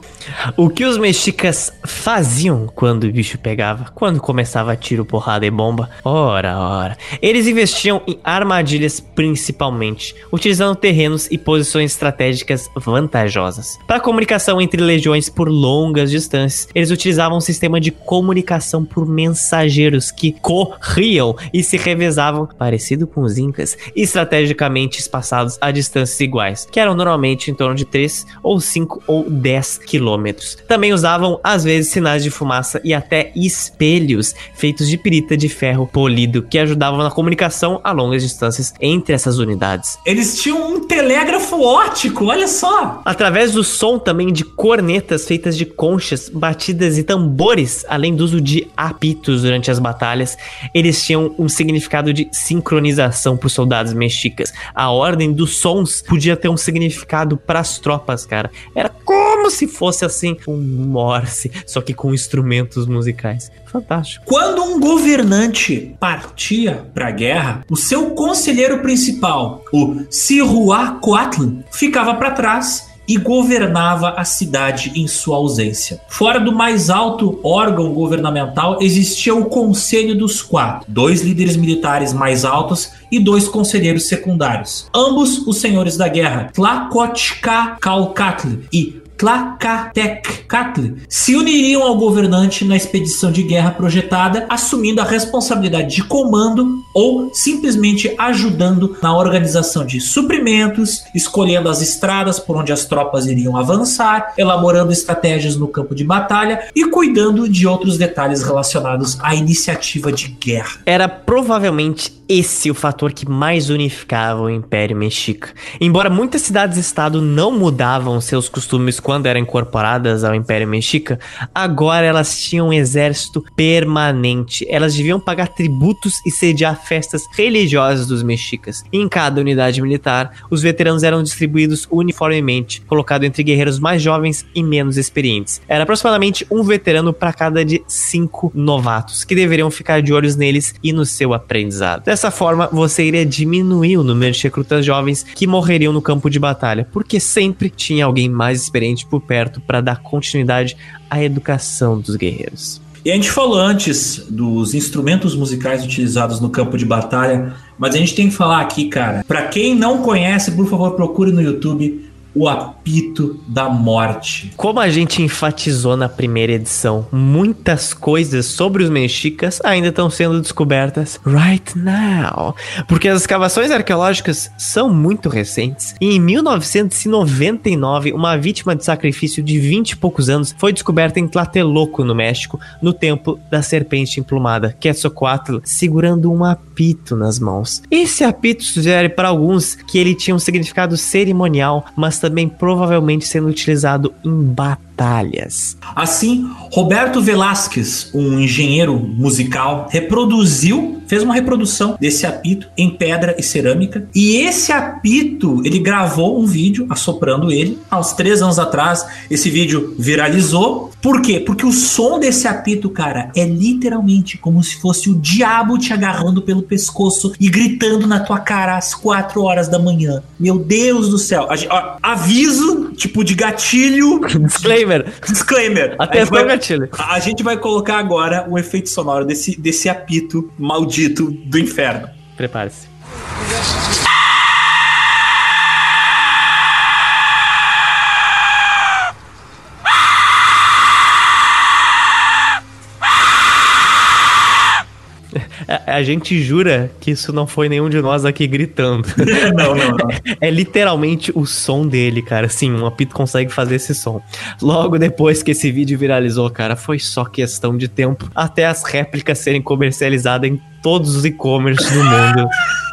O que os mexicas faziam quando o bicho pegava? Quando começava tiro, porrada e bomba? Ora, ora. Eles investiam em armadilhas principalmente, utilizando terrenos e posições estratégicas vantajosas. Para comunicação entre legiões por longas distâncias, eles utilizavam um sistema de comunicação por mensageiros que corriam e se revezavam, parecido com os incas, estrategicamente espaçados a distâncias iguais, que eram normalmente em torno de 3 ou 5 ou 10 quilômetros. Também usavam, às vezes, sinais de fumaça e até espelhos feitos de pirita de ferro polido, que ajudavam na comunicação a longas distâncias entre essas unidades. Eles tinham um telégrafo ótico, olha só! Através do som também de cornetas feitas de conchas, batidas e tambores, além do uso de apitos durante as batalhas, eles tinham um significado de sincronização para os soldados mexicas. A ordem dos sons podia ter um significado para as tropas, cara. Era como se fosse assim um Morse, só que com instrumentos musicais. Fantástico. Quando um governante partia para a guerra, o seu conselheiro principal, o Cihuacoatl, ficava para trás e governava a cidade em sua ausência. Fora do mais alto órgão governamental existia o Conselho dos Quatro, dois líderes militares mais altos e dois conselheiros secundários, ambos os senhores da guerra, Tlacotka e Tlacatecatl se uniriam ao governante na expedição de guerra projetada, assumindo a responsabilidade de comando ou simplesmente ajudando na organização de suprimentos, escolhendo as estradas por onde as tropas iriam avançar, elaborando estratégias no campo de batalha e cuidando de outros detalhes relacionados à iniciativa de guerra. Era provavelmente esse o fator que mais unificava o Império Mexica. Embora muitas cidades-estado não mudavam seus costumes quando eram incorporadas ao Império Mexica, agora elas tinham um exército permanente. Elas deviam pagar tributos e sediar festas religiosas dos mexicas. em cada unidade militar, os veteranos eram distribuídos uniformemente, colocado entre guerreiros mais jovens e menos experientes. Era aproximadamente um veterano para cada de cinco novatos, que deveriam ficar de olhos neles e no seu aprendizado. Dessa forma, você iria diminuir o número de recrutas jovens que morreriam no campo de batalha, porque sempre tinha alguém mais experiente por perto para dar continuidade à educação dos guerreiros. E a gente falou antes dos instrumentos musicais utilizados no campo de batalha, mas a gente tem que falar aqui, cara. Para quem não conhece, por favor, procure no YouTube o apito da morte. Como a gente enfatizou na primeira edição, muitas coisas sobre os mexicas ainda estão sendo descobertas right now, porque as escavações arqueológicas são muito recentes. E em 1999, uma vítima de sacrifício de 20 e poucos anos foi descoberta em Tlatelolco, no México, no templo da serpente emplumada, Quetzalcoatl, segurando um apito nas mãos. Esse apito sugere para alguns que ele tinha um significado cerimonial, mas também provavelmente sendo utilizado em batalhas. Assim, Roberto Velasquez, um engenheiro musical, reproduziu, fez uma reprodução desse apito em pedra e cerâmica. E esse apito, ele gravou um vídeo assoprando ele há uns três anos atrás. Esse vídeo viralizou. Por quê? Porque o som desse apito, cara, é literalmente como se fosse o diabo te agarrando pelo pescoço e gritando na tua cara às quatro horas da manhã. Meu Deus do céu. Aviso, tipo, de gatilho. Disclaimer. Disclaimer. Atenção, vai, gatilho. A gente vai colocar agora o efeito sonoro desse, desse apito maldito do inferno. Prepare-se. A gente jura que isso não foi nenhum de nós aqui gritando. não, não, não. É, é literalmente o som dele, cara. Sim, um apito consegue fazer esse som. Logo depois que esse vídeo viralizou, cara, foi só questão de tempo até as réplicas serem comercializadas em todos os e-commerce do mundo.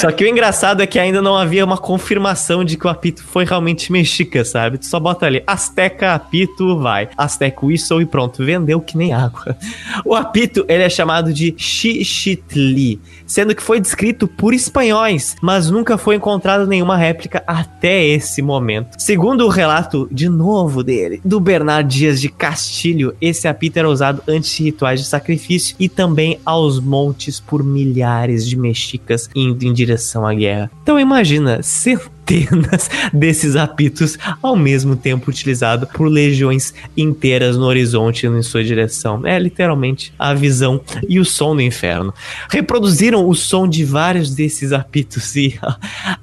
Só que o engraçado é que ainda não havia uma confirmação de que o apito foi realmente mexica, sabe? Tu só bota ali, Azteca apito, vai. Azteca whistle e pronto, vendeu que nem água. O apito, ele é chamado de Xichitli, sendo que foi descrito por espanhóis, mas nunca foi encontrado nenhuma réplica até esse momento. Segundo o relato, de novo dele, do Bernard Dias de Castilho, esse apito era usado antes de rituais de sacrifício e também aos montes por milhares de mexicas indo em direção direção à guerra. Então imagina, centenas desses apitos ao mesmo tempo utilizado por legiões inteiras no horizonte em sua direção. É literalmente a visão e o som do inferno. Reproduziram o som de vários desses apitos e a,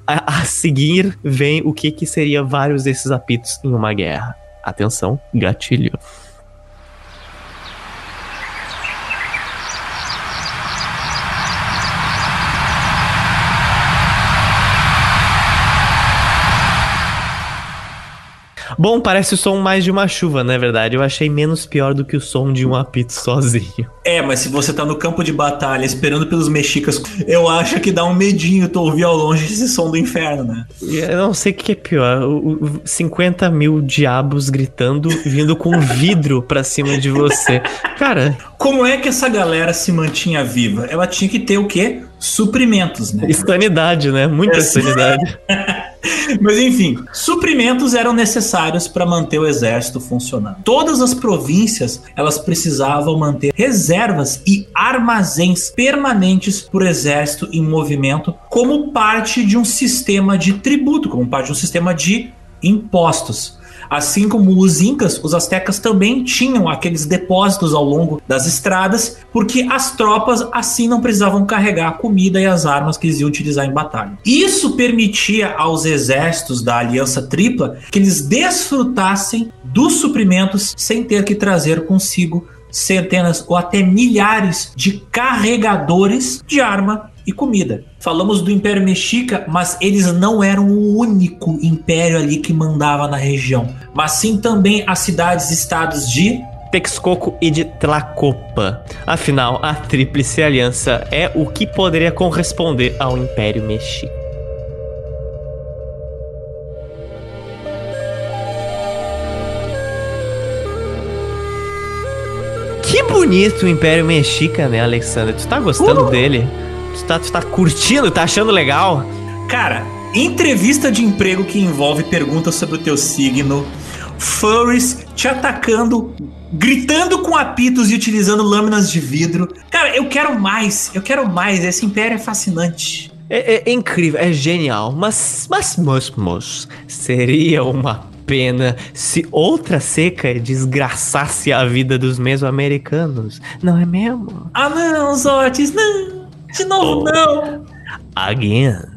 a, a seguir vem o que, que seria vários desses apitos em uma guerra. Atenção, gatilho. Bom, parece o som mais de uma chuva, na é verdade. Eu achei menos pior do que o som de um apito sozinho. É, mas se você tá no campo de batalha esperando pelos mexicas, eu acho que dá um medinho tu ouvir ao longe esse som do inferno, né? Eu não sei o que é pior. O, o 50 mil diabos gritando, vindo com vidro pra cima de você. Cara. Como é que essa galera se mantinha viva? Ela tinha que ter o quê? Suprimentos, né? Sanidade, né? Muita é. sanidade. Mas enfim, suprimentos eram necessários para manter o exército funcionando. Todas as províncias elas precisavam manter reservas e armazéns permanentes para o exército em movimento, como parte de um sistema de tributo, como parte de um sistema de impostos. Assim como os incas, os astecas também tinham aqueles depósitos ao longo das estradas, porque as tropas assim não precisavam carregar a comida e as armas que eles iam utilizar em batalha. Isso permitia aos exércitos da Aliança Tripla que eles desfrutassem dos suprimentos sem ter que trazer consigo centenas ou até milhares de carregadores de arma e comida. Falamos do Império Mexica, mas eles não eram o único império ali que mandava na região, mas sim também as cidades-estados de Texcoco e de Tlacopa. Afinal, a Tríplice Aliança é o que poderia corresponder ao Império Mexica. Que bonito o Império Mexica, né, Alexandre? Tu tá gostando uh! dele? Tu tá, tu tá curtindo? Tá achando legal? Cara, entrevista de emprego que envolve perguntas sobre o teu signo, furries te atacando, gritando com apitos e utilizando lâminas de vidro. Cara, eu quero mais, eu quero mais. Esse império é fascinante. É, é, é incrível, é genial, mas, mas, mas, mas, seria uma pena se outra seca desgraçasse a vida dos mesoamericanos, não é mesmo? Ah não, Zotes, não! De novo, oh. não! Again.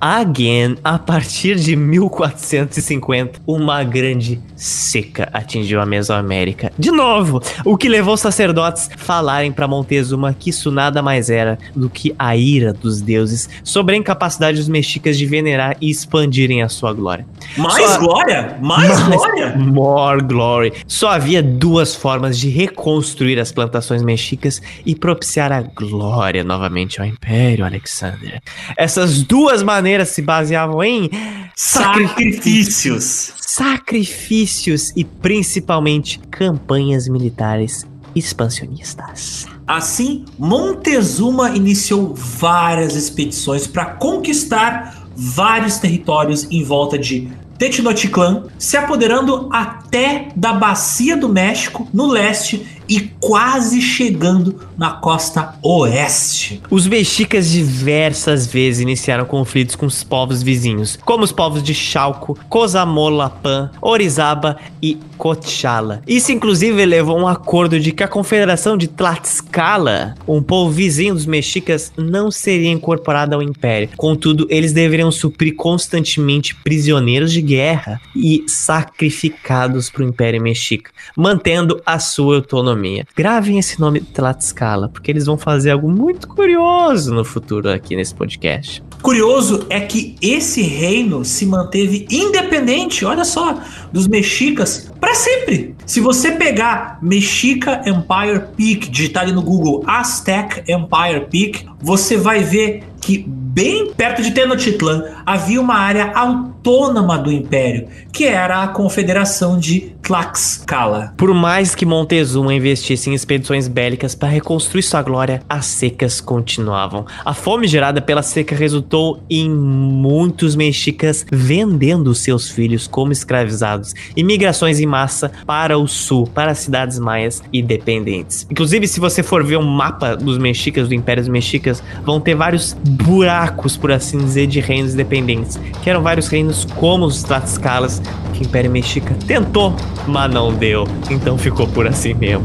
Again, a partir de 1450, uma grande seca atingiu a Mesoamérica. De novo, o que levou os sacerdotes falarem para Montezuma que isso nada mais era do que a ira dos deuses sobre a incapacidade dos mexicas de venerar e expandirem a sua glória. Mais Só... glória? Mais, mais glória? More glory. Só havia duas formas de reconstruir as plantações mexicas e propiciar a glória novamente ao Império Alexander. Essas duas maneiras se baseavam em sacrifícios. Sacrifícios e principalmente campanhas militares expansionistas. Assim, Montezuma iniciou várias expedições para conquistar vários territórios em volta de Tenochtitlan, se apoderando até da Bacia do México, no leste, e quase chegando na costa oeste. Os mexicas diversas vezes iniciaram conflitos com os povos vizinhos, como os povos de Chalco, Cosamolapan, Orizaba e Cochala. Isso inclusive levou a um acordo de que a confederação de Tlaxcala, um povo vizinho dos mexicas, não seria incorporada ao império. Contudo, eles deveriam suprir constantemente prisioneiros de guerra e sacrificados para o império mexica, mantendo a sua autonomia. Gravem esse nome Tlaxcala, porque eles vão fazer algo muito curioso no futuro aqui nesse podcast. Curioso é que esse reino se manteve independente, olha só, dos mexicas para sempre. Se você pegar Mexica Empire Peak, digitar ali no Google Aztec Empire Peak, você vai ver que bem perto de Tenochtitlan havia uma área autônoma autônoma do império, que era a Confederação de Tlaxcala. Por mais que Montezuma investisse em expedições bélicas para reconstruir sua glória, as secas continuavam. A fome gerada pela seca resultou em muitos mexicas vendendo seus filhos como escravizados e migrações em massa para o sul, para as cidades maias e dependentes. Inclusive, se você for ver um mapa dos mexicas, do Império dos Mexicas, vão ter vários buracos, por assim dizer, de reinos independentes, que eram vários reinos como os Tlaxcalas, que o Império Mexica tentou, mas não deu. Então ficou por assim mesmo.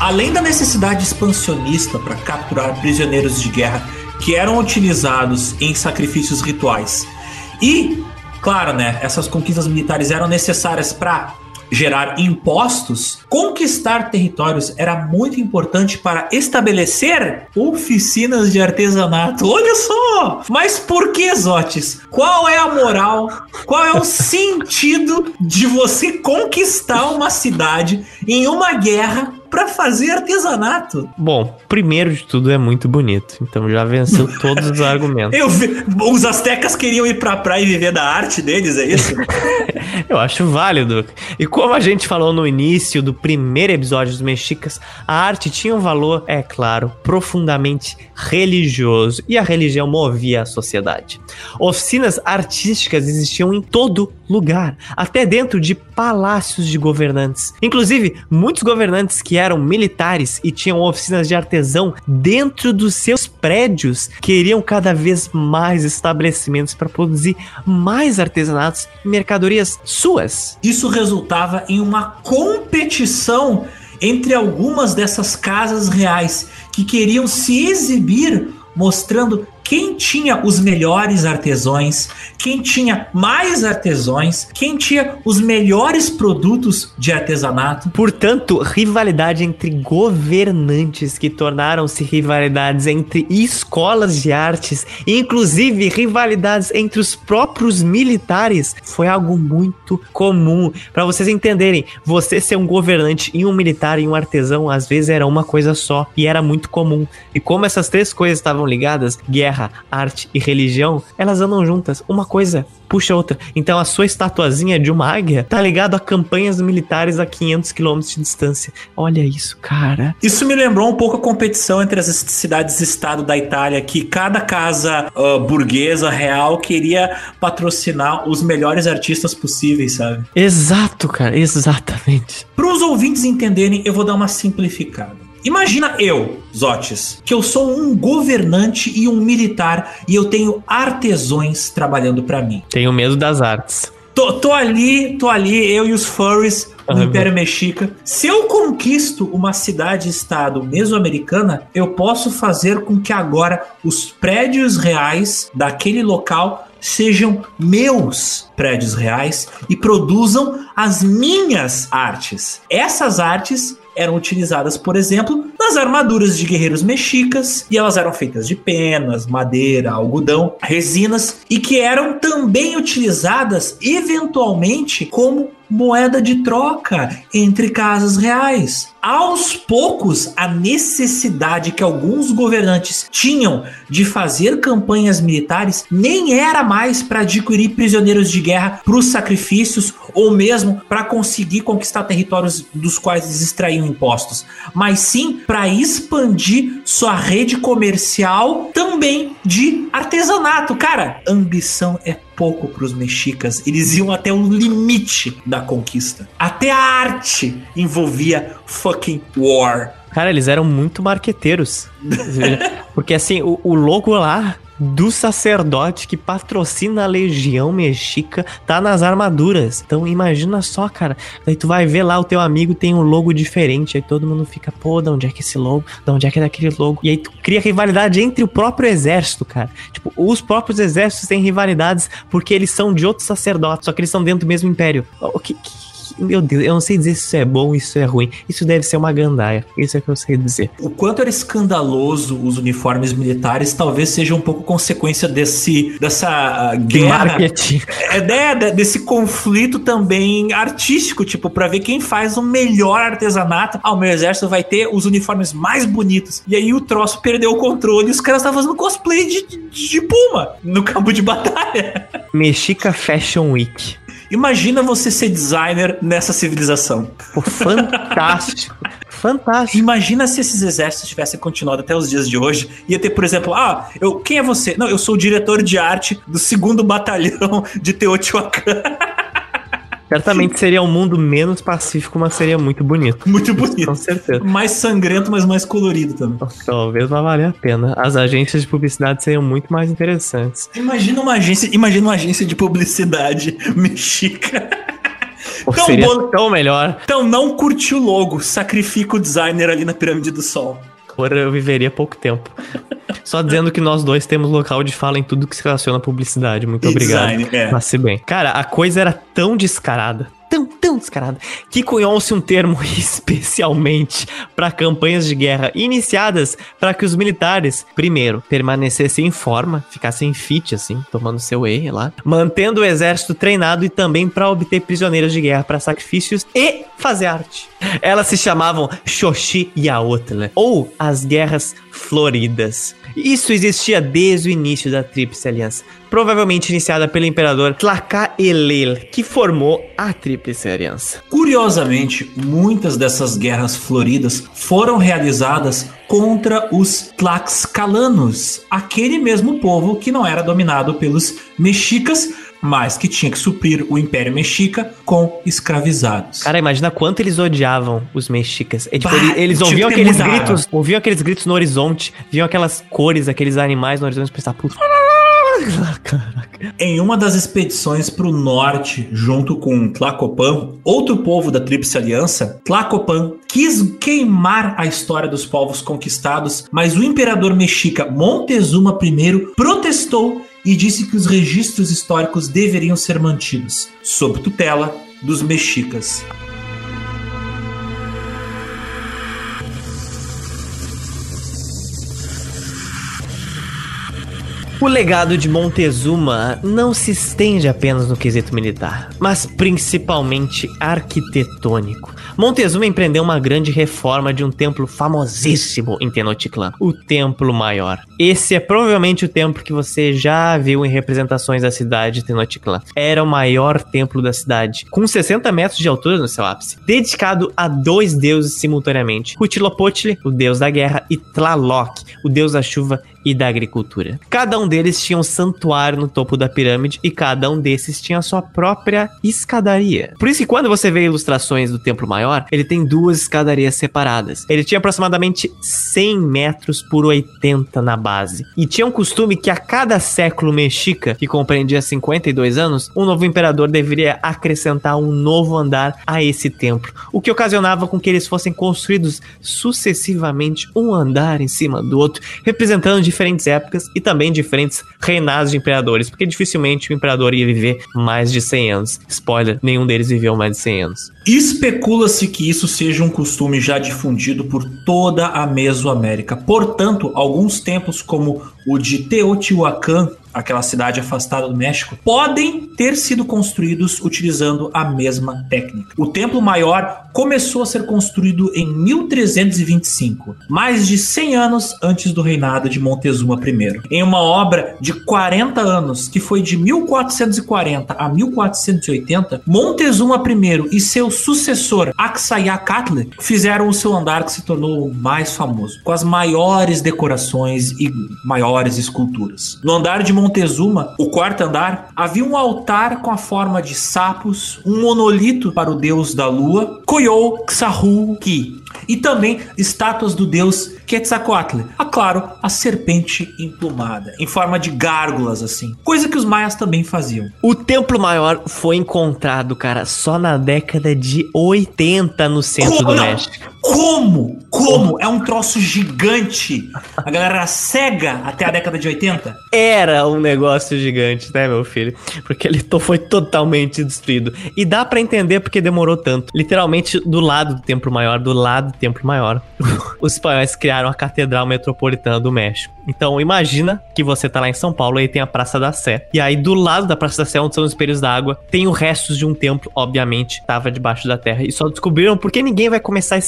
Além da necessidade expansionista para capturar prisioneiros de guerra que eram utilizados em sacrifícios rituais, e, claro, né, essas conquistas militares eram necessárias para gerar impostos, conquistar territórios era muito importante para estabelecer oficinas de artesanato. Olha só! Mas por que, Zotes? Qual é a moral? Qual é o sentido de você conquistar uma cidade em uma guerra para fazer artesanato. Bom, primeiro de tudo é muito bonito, então já venceu todos os argumentos. Eu vi, os astecas queriam ir pra praia e viver da arte deles, é isso? Eu acho válido. E como a gente falou no início do primeiro episódio dos Mexicas, a arte tinha um valor, é claro, profundamente religioso e a religião movia a sociedade. Oficinas artísticas existiam em todo lugar, até dentro de palácios de governantes. Inclusive, muitos governantes que eram militares e tinham oficinas de artesão dentro dos seus prédios queriam cada vez mais estabelecimentos para produzir mais artesanatos e mercadorias suas. Isso resultava em uma competição entre algumas dessas casas reais que queriam se exibir mostrando quem tinha os melhores artesãos, quem tinha mais artesãos, quem tinha os melhores produtos de artesanato. Portanto, rivalidade entre governantes que tornaram-se rivalidades entre escolas de artes, inclusive rivalidades entre os próprios militares, foi algo muito comum. Para vocês entenderem, você ser um governante e um militar e um artesão às vezes era uma coisa só e era muito comum. E como essas três coisas estavam ligadas, guerra guerra, arte e religião, elas andam juntas. Uma coisa puxa outra. Então a sua estatuazinha de uma águia tá ligado a campanhas militares a 500 quilômetros de distância. Olha isso, cara. Isso me lembrou um pouco a competição entre as cidades-estado da Itália, que cada casa uh, burguesa real queria patrocinar os melhores artistas possíveis, sabe? Exato, cara, exatamente. Para os ouvintes entenderem, eu vou dar uma simplificada. Imagina eu, Zotes, que eu sou um governante e um militar e eu tenho artesões trabalhando para mim. Tenho medo das artes. Tô, tô, ali, tô ali, eu e os furries do Império Mexica. Se eu conquisto uma cidade-estado mesoamericana, eu posso fazer com que agora os prédios reais daquele local sejam meus prédios reais e produzam as minhas artes. Essas artes eram utilizadas, por exemplo, nas armaduras de guerreiros mexicas, e elas eram feitas de penas, madeira, algodão, resinas, e que eram também utilizadas eventualmente como moeda de troca entre casas reais. Aos poucos, a necessidade que alguns governantes tinham de fazer campanhas militares nem era mais para adquirir prisioneiros de guerra para os sacrifícios ou mesmo para conseguir conquistar territórios dos quais eles extraíam impostos, mas sim para expandir sua rede comercial também de artesanato. Cara, ambição é pouco para os mexicas. Eles iam até o limite da conquista. Até a arte envolvia fucking war. Cara, eles eram muito marqueteiros. Porque assim, o, o logo lá do sacerdote que patrocina a legião mexica tá nas armaduras. Então imagina só, cara. Daí tu vai ver lá o teu amigo tem um logo diferente, aí todo mundo fica, pô, de onde é que é esse logo? De onde é que é daquele logo? E aí tu cria rivalidade entre o próprio exército, cara. Tipo, os próprios exércitos têm rivalidades porque eles são de outros sacerdotes, só que eles são dentro do mesmo império. O que, que meu Deus, eu não sei dizer se isso é bom ou isso é ruim. Isso deve ser uma gandaia. Isso é que eu sei dizer. O quanto era escandaloso os uniformes militares, talvez seja um pouco consequência desse dessa uh, guerra, Marketing. é, né, desse conflito também artístico, tipo, para ver quem faz o melhor artesanato. Ah, o meu exército vai ter os uniformes mais bonitos. E aí o troço perdeu o controle e os caras estavam fazendo cosplay de, de, de puma no campo de batalha. Mexica Fashion Week. Imagina você ser designer nessa civilização. Pô, fantástico. fantástico. Imagina se esses exércitos tivessem continuado até os dias de hoje. Ia ter, por exemplo, ah, eu, quem é você? Não, eu sou o diretor de arte do segundo batalhão de Teotihuacan. Certamente seria um mundo menos pacífico, mas seria muito bonito. Muito bonito. Com certeza. Mais sangrento, mas mais colorido também. Talvez vá valer a pena. As agências de publicidade seriam muito mais interessantes. Imagina uma agência, imagina uma agência de publicidade mexica. Ou Tão seria bom- tão melhor. Então não curte o logo, sacrifica o designer ali na pirâmide do sol. Porra, eu viveria pouco tempo. Só dizendo que nós dois temos local de fala em tudo que se relaciona à publicidade. Muito E obrigado. design, é. Passe bem. Cara, a coisa era tão descarada. Tão, tão. Que cunhou-se um termo especialmente para campanhas de guerra iniciadas para que os militares, primeiro, permanecessem em forma, ficassem fit, assim, tomando seu whey lá, mantendo o exército treinado e também para obter prisioneiros de guerra para sacrifícios e fazer arte. Elas se chamavam Xoxi e Aotla, ou as Guerras Floridas. Isso existia desde o início da Tríplice Aliança, provavelmente iniciada pelo imperador Tlacaelel, que formou a Tríplice Aliança. Curiosamente, muitas dessas guerras floridas foram realizadas contra os Tlaxcalanos, aquele mesmo povo que não era dominado pelos mexicas, mas que tinha que suprir o Império Mexica com escravizados. Cara, imagina quanto eles odiavam os mexicas. É, tipo, Bah, eles, eles ouviam aqueles gritos, ouviam aqueles gritos no horizonte, viam aquelas cores, aqueles animais no horizonte e pensavam, puta. Em uma das expedições para o norte, junto com Tlacopan, outro povo da Tríplice Aliança, Tlacopan quis queimar a história dos povos conquistados, mas o imperador mexica Montezuma I protestou e disse que os registros históricos deveriam ser mantidos, sob tutela dos mexicas. O legado de Montezuma não se estende apenas no quesito militar, mas principalmente arquitetônico. Montezuma empreendeu uma grande reforma de um templo famosíssimo em Tenochtitlan, o Templo Maior. Esse é provavelmente o templo que você já viu em representações da cidade de Tenochtitlan. Era o maior templo da cidade, com 60 metros de altura no seu ápice, dedicado a dois deuses simultaneamente: Huitzilopochtli, o deus da guerra, e Tlaloc, o deus da chuva e da agricultura. Cada um deles tinha um santuário no topo da pirâmide e cada um desses tinha sua própria escadaria. Por isso que quando você vê ilustrações do templo maior, ele tem duas escadarias separadas. Ele tinha aproximadamente 100 metros por 80 na base. E tinha um costume que a cada século mexica, que compreendia 52 anos, um novo imperador deveria acrescentar um novo andar a esse templo, o que ocasionava com que eles fossem construídos sucessivamente um andar em cima do outro, representando diferentes épocas e também diferentes reinados de imperadores, porque dificilmente o imperador ia viver mais de 100 anos. Spoiler, nenhum deles viveu mais de 100 anos. Especula-se que isso seja um costume já difundido por toda a Mesoamérica. Portanto, alguns templos como o de Teotihuacan, aquela cidade afastada do México, podem ter sido construídos utilizando a mesma técnica. O templo maior começou a ser construído em 1325, mais de 100 anos antes do reinado de Montezuma I. Em uma obra de 40 anos, que foi de 1440 a 1480, Montezuma I e seu sucessor Axayacatl fizeram o seu andar que se tornou o mais famoso, com as maiores decorações e maiores esculturas. No andar de Montezuma, o quarto andar, havia um altar com a forma de sapos, um monolito para o deus da lua, Koyou Xahu Ki, e também estátuas do deus Quetzalcoatl. Ah, claro, a serpente emplumada, em forma de gárgulas assim, coisa que os maias também faziam. O templo maior foi encontrado, cara, só na década de 80 no centro Como? do. México. Como? Como? É um troço gigante. A galera era cega até a década de 80? Era um negócio gigante, né, meu filho? Porque ele foi totalmente destruído. E dá para entender porque demorou tanto. Literalmente do lado do Templo Maior, do lado do Templo Maior, os espanhóis criaram a Catedral Metropolitana do México. Então imagina que você tá lá em São Paulo e tem a Praça da Sé. E aí do lado da Praça da Sé, onde são os espelhos d'água, tem o restos de um templo, obviamente, tava debaixo da terra. E só descobriram porque ninguém vai começar a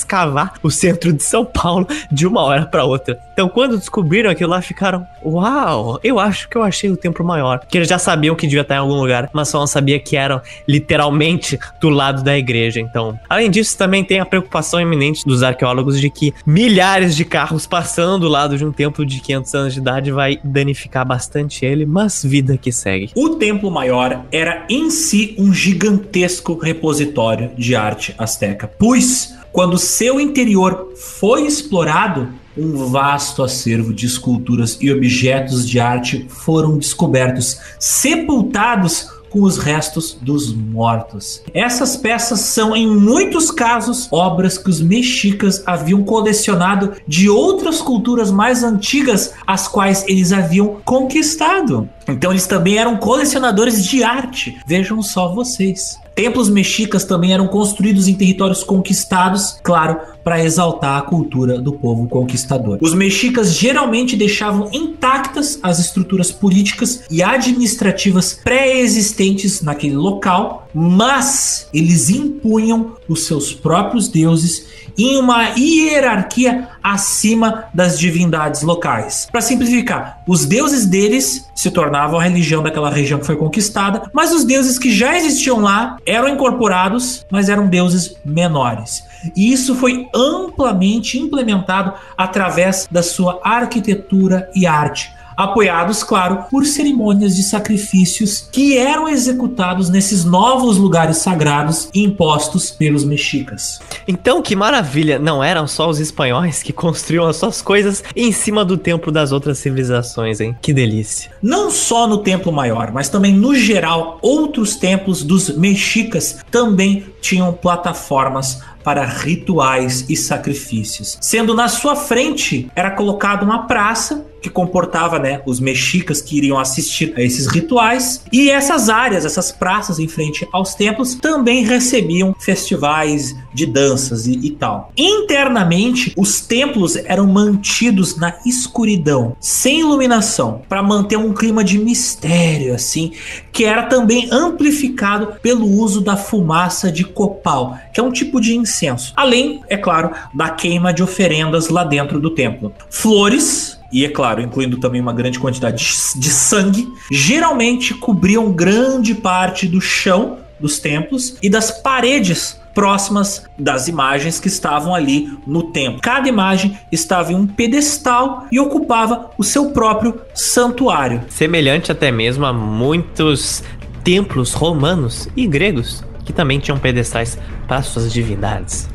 o centro de São Paulo de uma hora para outra. Então quando descobriram aquilo lá, ficaram, uau, eu acho que eu achei o templo maior. Que eles já sabiam que devia estar em algum lugar, mas só não sabia que eram literalmente do lado da igreja. Então, além disso, também tem a preocupação iminente dos arqueólogos de que milhares de carros passando do lado de um templo de 500 anos de idade vai danificar bastante ele, mas vida que segue. O templo maior era em si um gigantesco repositório de arte asteca, pois quando seu interior foi explorado, um vasto acervo de esculturas e objetos de arte foram descobertos, sepultados com os restos dos mortos. Essas peças são, em muitos casos, obras que os mexicas haviam colecionado de outras culturas mais antigas, as quais eles haviam conquistado. Então eles também eram colecionadores de arte. Vejam só vocês. Templos mexicas também eram construídos em territórios conquistados, claro, para exaltar a cultura do povo conquistador. Os mexicas geralmente deixavam intactas as estruturas políticas e administrativas pré-existentes naquele local, mas eles impunham os seus próprios deuses em uma hierarquia acima das divindades locais. Para simplificar, os deuses deles se tornavam a religião daquela região que foi conquistada, mas os deuses que já existiam lá eram incorporados, mas eram deuses menores. E isso foi amplamente implementado através da sua arquitetura e arte apoiados, claro, por cerimônias de sacrifícios que eram executados nesses novos lugares sagrados impostos pelos mexicas. Então, que maravilha! Não eram só os espanhóis que construíam as suas coisas em cima do templo das outras civilizações, hein? Que delícia! Não só no templo maior, mas também no geral, outros templos dos mexicas também tinham plataformas para rituais e sacrifícios. Sendo na sua frente era colocada uma praça que comportava né, os mexicas que iriam assistir a esses rituais. E essas áreas, essas praças em frente aos templos, também recebiam festivais de danças e, e tal. Internamente, os templos eram mantidos na escuridão, sem iluminação, para manter um clima de mistério, assim, que era também amplificado pelo uso da fumaça de copal, que é um tipo de incenso. Além, é claro, da queima de oferendas lá dentro do templo. Flores e, é claro, incluindo também uma grande quantidade de sangue, geralmente cobriam grande parte do chão dos templos e das paredes próximas das imagens que estavam ali no templo. Cada imagem estava em um pedestal e ocupava o seu próprio santuário. Semelhante até mesmo a muitos templos romanos e gregos que também tinham pedestais para suas divindades.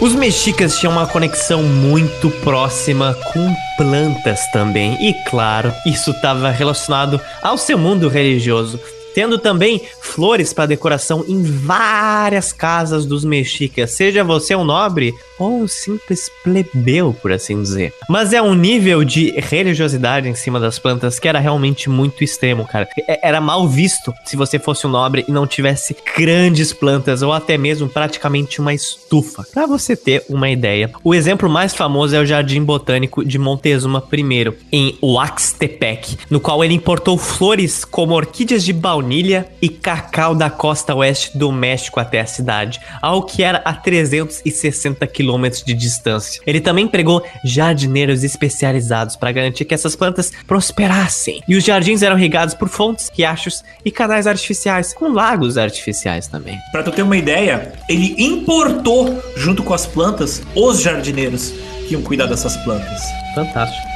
Os mexicas tinham uma conexão muito próxima com plantas também, e claro, isso estava relacionado ao seu mundo religioso, tendo também flores para decoração em várias casas dos mexicas, seja você um nobre ou simples plebeu, por assim dizer. Mas é um nível de religiosidade em cima das plantas que era realmente muito extremo, cara. É, era mal visto se você fosse um nobre e não tivesse grandes plantas ou até mesmo praticamente uma estufa. Para você ter uma ideia, o exemplo mais famoso é o Jardim Botânico de Montezuma I, em Oaxtepec, no qual ele importou flores como orquídeas de baunilha e cacau da costa oeste do México até a cidade, ao que era a 360 quilômetros quilômetros de distância. Ele também empregou jardineiros especializados para garantir que essas plantas prosperassem. E os jardins eram regados por fontes, riachos e canais artificiais, com lagos artificiais também. Para tu ter uma ideia, ele importou junto com as plantas os jardineiros que iam cuidar dessas plantas. Fantástico.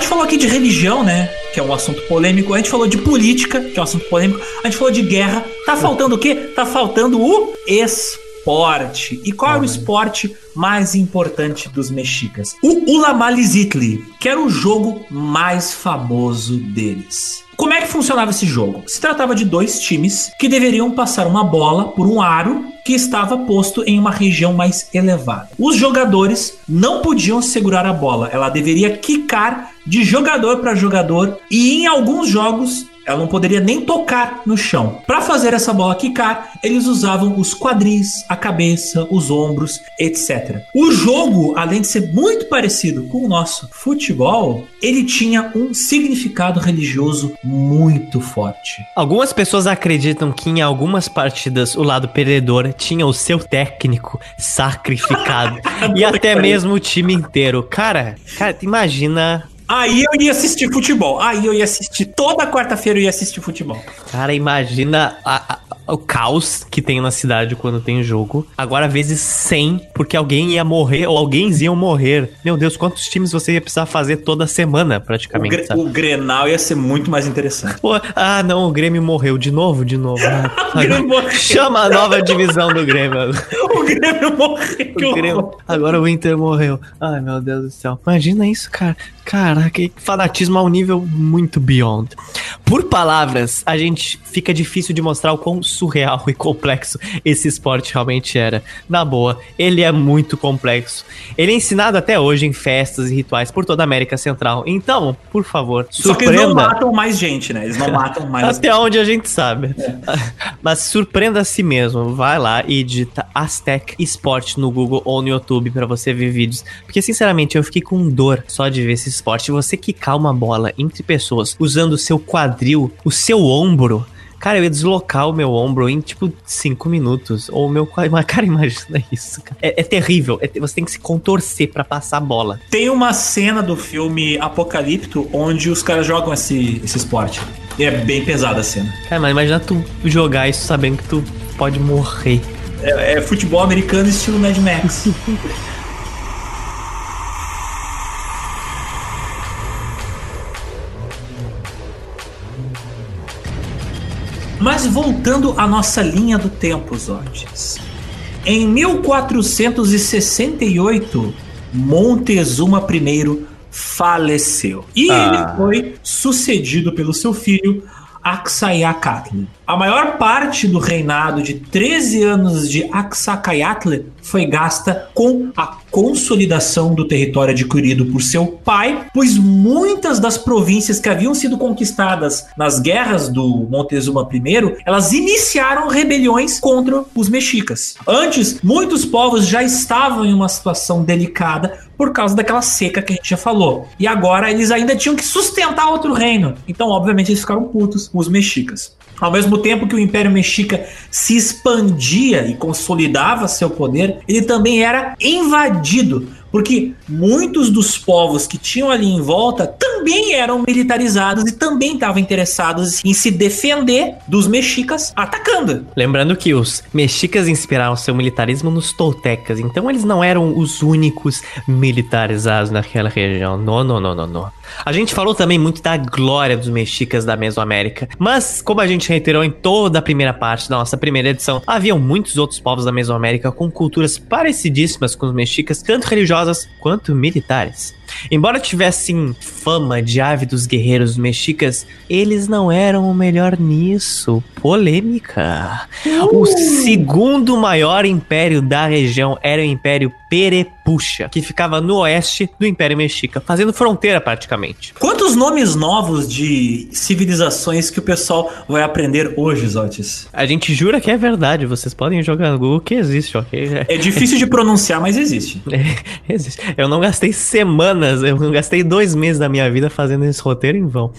Gente falou aqui de religião, né? Que é um assunto polêmico. A gente falou de política, que é um assunto polêmico. A gente falou de guerra. Tá faltando o quê? Tá faltando o esporte. E qual é o esporte mais importante dos mexicas? O Ulamalizitli, que era o jogo mais famoso deles. Como é que funcionava esse jogo? Se tratava de dois times que deveriam passar uma bola por um aro que estava posto em uma região mais elevada. Os jogadores não podiam segurar a bola, ela deveria quicar de jogador para jogador e em alguns jogos ela não poderia nem tocar no chão. Para fazer essa bola quicar, eles usavam os quadris, a cabeça, os ombros, etc. O jogo, além de ser muito parecido com o nosso futebol, ele tinha um significado religioso muito forte. Algumas pessoas acreditam que em algumas partidas o lado perdedor tinha o seu técnico sacrificado e até mesmo o time inteiro. Cara, cara, imagina Aí eu ia assistir futebol. Aí eu ia assistir. Toda quarta-feira eu ia assistir futebol. Cara, imagina a, a, o caos que tem na cidade quando tem jogo. Agora, vezes 100, porque alguém ia morrer ou alguém iam morrer. Meu Deus, quantos times você ia precisar fazer toda semana, praticamente? O, gre o Grenal ia ser muito mais interessante. Pô, ah, não, o Grêmio morreu de novo, de novo. Ah, Chama a nova divisão do Grêmio. o Grêmio morreu. O Grêmio... Agora o Inter morreu. Ai, meu Deus do céu. Imagina isso, cara. Cara, que fanatismo a um nível muito beyond. Por palavras, a gente fica difícil de mostrar o quão surreal e complexo esse esporte realmente era. Na boa, ele é muito complexo. Ele é ensinado até hoje em festas e rituais por toda a América Central. Então, por favor, surpreenda. Só que eles não matam mais gente, né? Eles não matam mais. até onde a gente sabe. É. Mas surpreenda a si mesmo. Vai lá e digita Aztec Esporte no Google ou no YouTube para você ver vídeos. Porque, sinceramente, eu fiquei com dor só de ver esse esporte, você quicar uma bola entre pessoas usando o seu quadril, o seu ombro, Cara, eu ia deslocar o meu ombro em tipo 5 minutos. Ou o meu. Cara, imagina isso. Cara. É, é, terrível. É, você tem que se contorcer para passar a bola. Tem uma cena do filme Apocalipto onde os caras jogam esse, esse esporte. E é bem pesada a cena. Cara, mas imagina tu jogar isso sabendo que tu pode morrer. É, é futebol americano estilo Mad Max. Mas voltando à nossa linha do tempo, Zotes. Em 1468, Montezuma I faleceu. E ah. ele foi sucedido pelo seu filho, Axayacatl. A maior parte do reinado de 13 anos de Axayacatl foi gasta com a consolidação do território adquirido por seu pai, pois muitas das províncias que haviam sido conquistadas nas guerras do Montezuma I, elas iniciaram rebeliões contra os mexicas. Antes, muitos povos já estavam em uma situação delicada por causa daquela seca que a gente já falou. E agora eles ainda tinham que sustentar outro reino. Então, obviamente, eles ficaram putos os mexicas. Ao mesmo tempo que o Império Mexica se expandia e consolidava seu poder, ele também era invadido porque muitos dos povos que tinham ali em volta também eram militarizados e também estavam interessados em se defender dos mexicas atacando. Lembrando que os mexicas inspiraram seu militarismo nos toltecas, então eles não eram os únicos militarizados naquela região. Não, não, não, não, não. A gente falou também muito da glória dos mexicas da Mesoamérica, mas como a gente reiterou em toda a primeira parte da nossa primeira edição, haviam muitos outros povos da Mesoamérica com culturas parecidíssimas com os mexicas, tanto religiosas quanto militares. Embora tivessem fama de ávidos guerreiros mexicas, eles não eram o melhor nisso. Polêmica. Uh. O segundo maior império da região era o Império Perepuxa, que ficava no oeste do Império Mexica, fazendo fronteira praticamente. Quantos nomes novos de civilizações que o pessoal vai aprender hoje, Zotis? A gente jura que é verdade, vocês podem jogar no Google que existe, ok? É difícil de pronunciar, mas existe. É, existe. Eu não gastei semanas, eu gastei dois meses da minha vida fazendo esse roteiro em vão.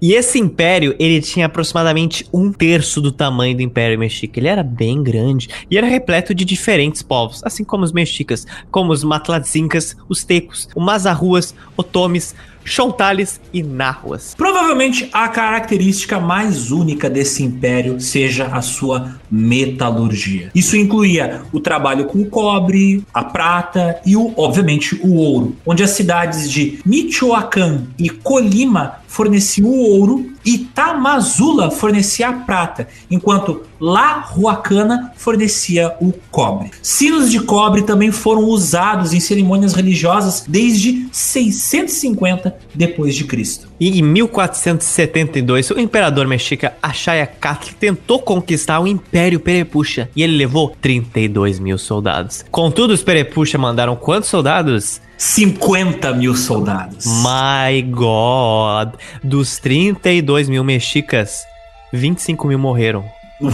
E esse império, ele tinha aproximadamente um terço do tamanho do Império Mexica. Ele era bem grande e era repleto de diferentes povos, assim como os mexicas, como os matlatzincas, os tecos, os mazarruas, otomes, Chontales e Narruas. Provavelmente a característica mais única desse império seja a sua metalurgia. Isso incluía o trabalho com o cobre, a prata e, o, obviamente, o ouro, onde as cidades de Michoacán e Colima forneciam o ouro e Tamazula fornecia a prata, enquanto La Ruacana fornecia o cobre. Sinos de cobre também foram usados em cerimônias religiosas desde 650 depois de Cristo. E em 1472, o imperador mexica Achayacatl tentou conquistar o Império Perepuxa e ele levou 32 mil soldados. Contudo, os Perepuxa mandaram quantos soldados? 50 mil soldados. My God! Dos 32 mil mexicas, 25 mil morreram.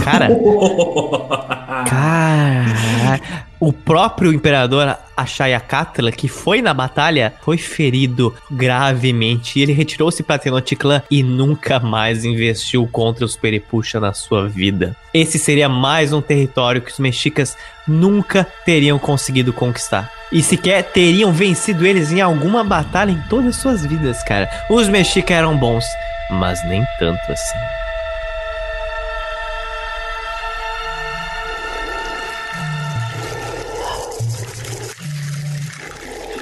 Cara. cara. O próprio imperador Achayacatla, que foi na batalha, foi ferido gravemente. Ele retirou-se para Tenochtitlan e nunca mais investiu contra os Perepuxa na sua vida. Esse seria mais um território que os mexicas nunca teriam conseguido conquistar. E sequer teriam vencido eles em alguma batalha em todas as suas vidas, cara. Os mexicas eram bons, mas nem tanto assim.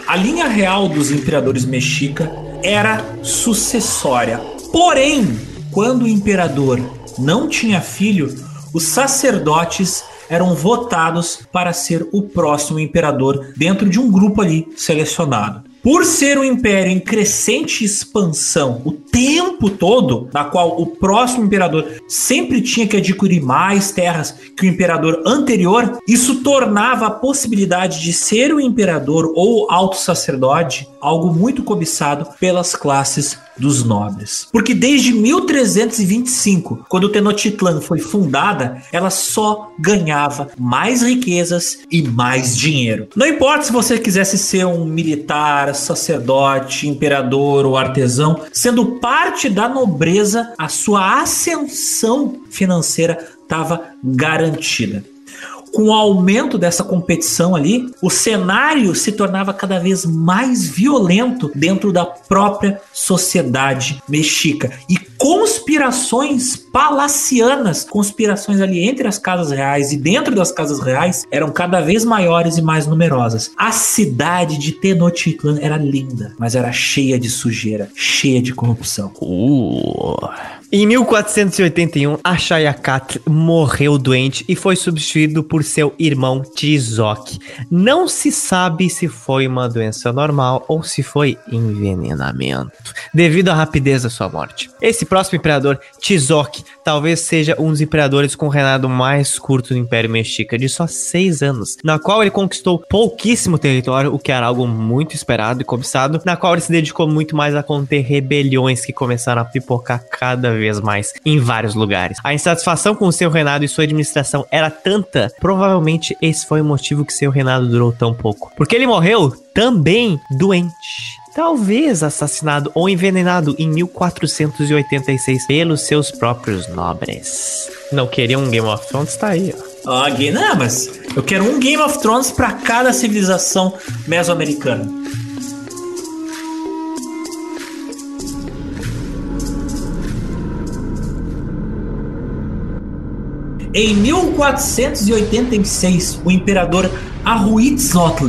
A linha real dos imperadores mexica era sucessória. Porém, quando o imperador não tinha filho, os sacerdotes eram votados para ser o próximo imperador dentro de um grupo ali selecionado. Por ser um império em crescente expansão o tempo todo, na qual o próximo imperador sempre tinha que adquirir mais terras que o imperador anterior, isso tornava a possibilidade de ser o imperador ou alto sacerdote algo muito cobiçado pelas classes dos nobres. Porque desde 1325, quando Tenochtitlan foi fundada, ela só ganhava mais riquezas e mais dinheiro. Não importa se você quisesse ser um militar, sacerdote, imperador ou artesão, sendo parte da nobreza, a sua ascensão financeira estava garantida com o aumento dessa competição ali, o cenário se tornava cada vez mais violento dentro da própria sociedade mexica. E conspirações palacianas, conspirações ali entre as casas reais e dentro das casas reais, eram cada vez maiores e mais numerosas. A cidade de Tenochtitlan era linda, mas era cheia de sujeira, cheia de corrupção. Uh. Em 1481, Achayacatl morreu doente e foi substituído por seu irmão Tizoc. Não se sabe se foi uma doença normal ou se foi envenenamento, devido à rapidez da sua morte. Esse próximo imperador, Tizoc, talvez seja um dos imperadores com o reinado mais curto do Império Mexica, de só seis anos, na qual ele conquistou pouquíssimo território, o que era algo muito esperado e cobiçado, na qual ele se dedicou muito mais a conter rebeliões que começaram a pipocar cada vez mais em vários lugares. A insatisfação com seu reinado e sua administração era tanta, provavelmente esse foi o motivo que seu reinado durou tão pouco. Porque ele morreu também doente talvez assassinado ou envenenado em 1486 pelos seus próprios nobres. Não queria um Game of Thrones? Tá aí, ó. Ah, não, mas eu quero um Game of Thrones para cada civilização mesoamericana. Em 1486, o imperador Ahuitzotl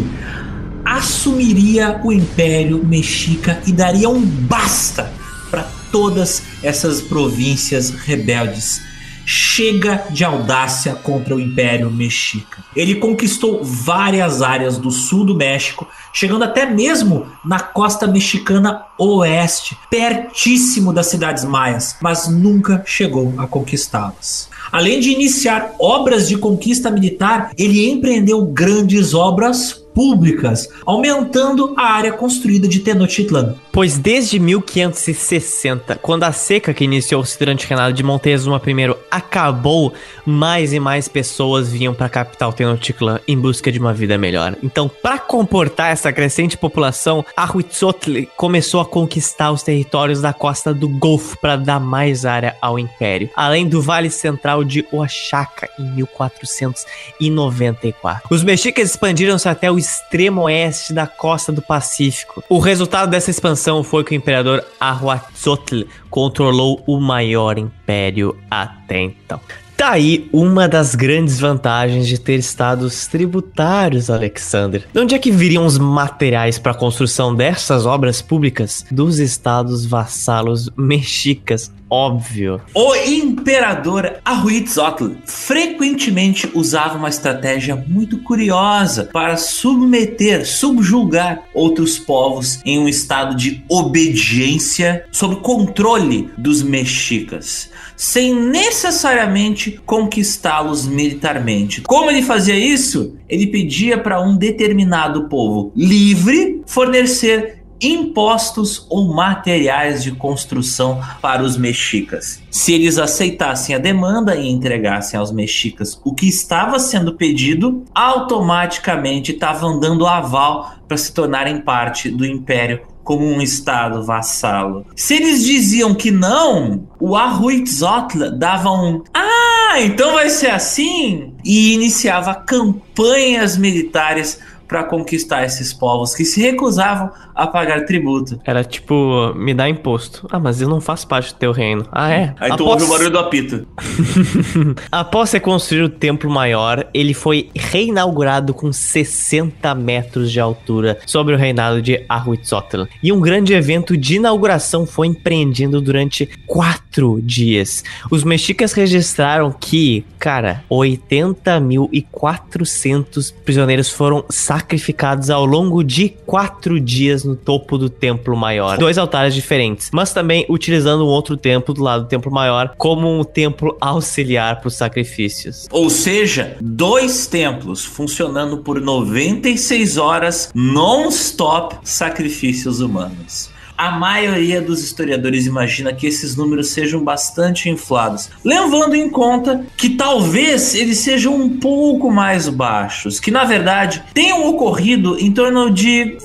assumiria o Império Mexica e daria um basta para todas essas províncias rebeldes. Chega de audácia contra o Império Mexica. Ele conquistou várias áreas do sul do México, chegando até mesmo na costa mexicana oeste, pertíssimo das cidades maias, mas nunca chegou a conquistá-las. Além de iniciar obras de conquista militar, ele empreendeu grandes obras públicas, aumentando a área construída de Tenochtitlan. Pois desde 1560, quando a seca que iniciou-se durante o reinado de Montezuma I acabou, mais e mais pessoas vinham para a capital Tenochtitlan em busca de uma vida melhor. Então, para comportar essa crescente população, Ahuitzotl começou a conquistar os territórios da costa do Golfo para dar mais área ao império, além do Vale Central de Oaxaca em 1494. Os mexicas expandiram-se até o extremo oeste da costa do Pacífico. O resultado dessa expansão foi que o imperador Ahuatzotl controlou o maior império até então. Tá aí uma das grandes vantagens de ter estados tributários, Alexander. De onde é que viriam os materiais para a construção dessas obras públicas? Dos estados vassalos mexicas, óbvio. O imperador Ahuitzotl frequentemente usava uma estratégia muito curiosa para submeter, subjugar outros povos em um estado de obediência sob controle dos mexicas sem necessariamente conquistá-los militarmente. Como ele fazia isso? Ele pedia para um determinado povo livre fornecer impostos ou materiais de construção para os mexicas. Se eles aceitassem a demanda e entregassem aos mexicas o que estava sendo pedido, automaticamente estavam dando aval para se tornarem parte do império como um estado vassalo. Se eles diziam que não, o Ahuitzotl dava um ah, então vai ser assim e iniciava campanhas militares para conquistar esses povos que se recusavam a pagar tributo. Era tipo, me dá imposto. Ah, mas eu não faço parte do teu reino. Ah, é? Aí tu ouve o barulho do apito. Após ser construído o templo maior, ele foi reinaugurado com 60 metros de altura sobre o reinado de Ahuitzotl. E um grande evento de inauguração foi empreendido durante quatro dias. Os mexicas registraram que, cara, 80.400 prisioneiros foram sacrificados ao longo de quatro dias no topo do templo maior. Dois altares diferentes, mas também utilizando um outro templo do lado do templo maior como um templo auxiliar para os sacrifícios. Ou seja, dois templos funcionando por 96 horas non-stop sacrifícios humanos a maioria dos historiadores imagina que esses números sejam bastante inflados, levando em conta que talvez eles sejam um pouco mais baixos, que na verdade tenham ocorrido em torno de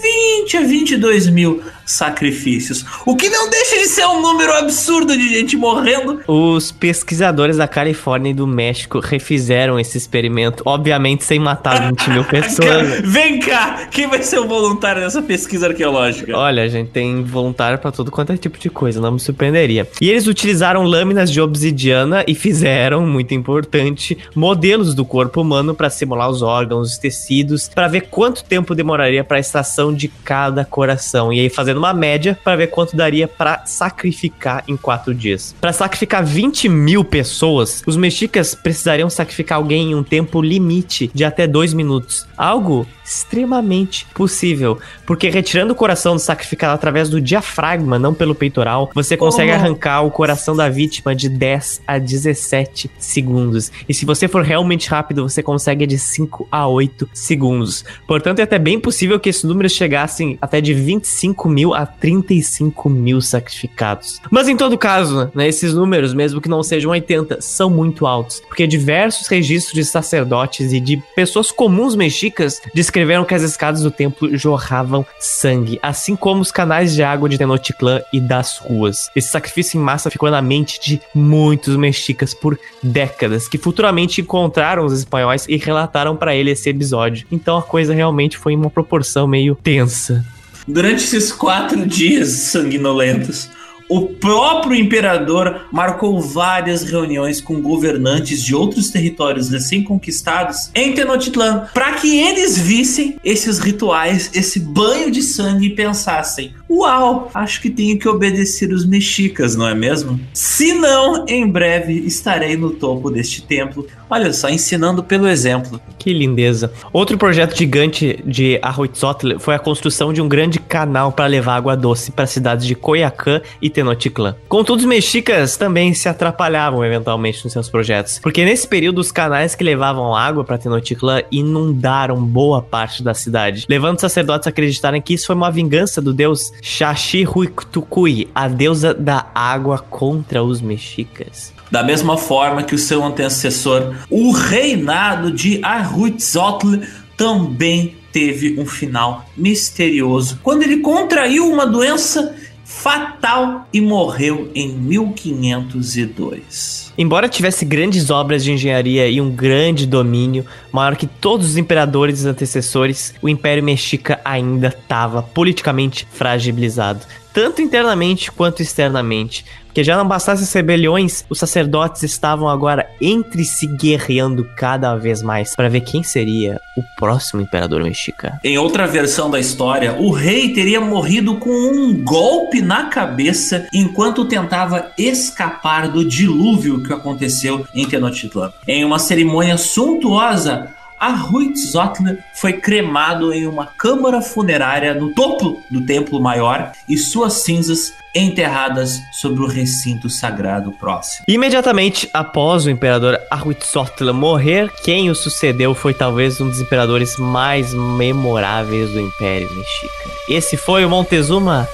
20 a 22 mil sacrifícios. O que não deixa de ser um número absurdo de gente morrendo. Os pesquisadores da Califórnia e do México refizeram esse experimento, obviamente sem matar 20 mil pessoas. Vem cá, quem vai ser o voluntário nessa pesquisa arqueológica? Olha, a gente tem voluntário para todo quanto é tipo de coisa, não me surpreenderia. E eles utilizaram lâminas de obsidiana e fizeram, muito importante, modelos do corpo humano para simular os órgãos, os tecidos, para ver quanto tempo demoraria para a extração de cada coração. E aí fazer fazendo uma média para ver quanto daria para sacrificar em quatro dias. Para sacrificar 20 mil pessoas, os mexicas precisariam sacrificar alguém em um tempo limite de até dois minutos. Algo extremamente possível, porque retirando o coração do sacrificado através do diafragma, não pelo peitoral, você consegue oh. arrancar o coração da vítima de 10 a 17 segundos. E se você for realmente rápido, você consegue de 5 a 8 segundos. Portanto, é até bem possível que esses números chegassem até de 25 mil a 35 mil sacrificados. Mas em todo caso, né, esses números, mesmo que não sejam 80, são muito altos, porque diversos registros de sacerdotes e de pessoas comuns mexicas descreveram que as escadas do templo jorravam sangue, assim como os canais de água de Tenochtitlan e das ruas. Esse sacrifício em massa ficou na mente de muitos mexicas por décadas, que futuramente encontraram os espanhóis e relataram para ele esse episódio. Então a coisa realmente foi em uma proporção meio tensa. Durante esses quatro dias sanguinolentos, o próprio imperador marcou várias reuniões com governantes de outros territórios recém-conquistados em Tenochtitlan, para que eles vissem esses rituais, esse banho de sangue e pensassem: Uau, acho que tenho que obedecer os mexicas, não é mesmo? Se não, em breve estarei no topo deste templo. Olha só, ensinando pelo exemplo. Que lindeza. Outro projeto gigante de Arroitzotl foi a construção de um grande canal para levar água doce para as cidades de Coyacán e Tenochtitlan. Contudo, os mexicas também se atrapalhavam eventualmente nos seus projetos, porque nesse período os canais que levavam água para Tenochtitlan inundaram boa parte da cidade, levando os sacerdotes a acreditarem que isso foi uma vingança do deus Xaxihuictucuy, a deusa da água contra os mexicas. Da mesma forma que o seu antecessor, o reinado de Arhuitzotl também teve um final misterioso quando ele contraiu uma doença fatal e morreu em 1502. Embora tivesse grandes obras de engenharia e um grande domínio, maior que todos os imperadores antecessores, o Império Mexica ainda estava politicamente fragilizado, tanto internamente quanto externamente. Porque já não bastasse as rebeliões, os sacerdotes estavam agora entre si guerreando cada vez mais para ver quem seria o próximo imperador mexica. Em outra versão da história, o rei teria morrido com um golpe na cabeça enquanto tentava escapar do dilúvio que aconteceu em Tenochtitlan. Em uma cerimônia suntuosa, Ahuitzotl foi cremado em uma câmara funerária no topo do templo maior e suas cinzas enterradas sobre o recinto sagrado próximo. Imediatamente após o imperador Ahuitzotl morrer, quem o sucedeu foi talvez um dos imperadores mais memoráveis do Império Mexica. Esse foi o Montezuma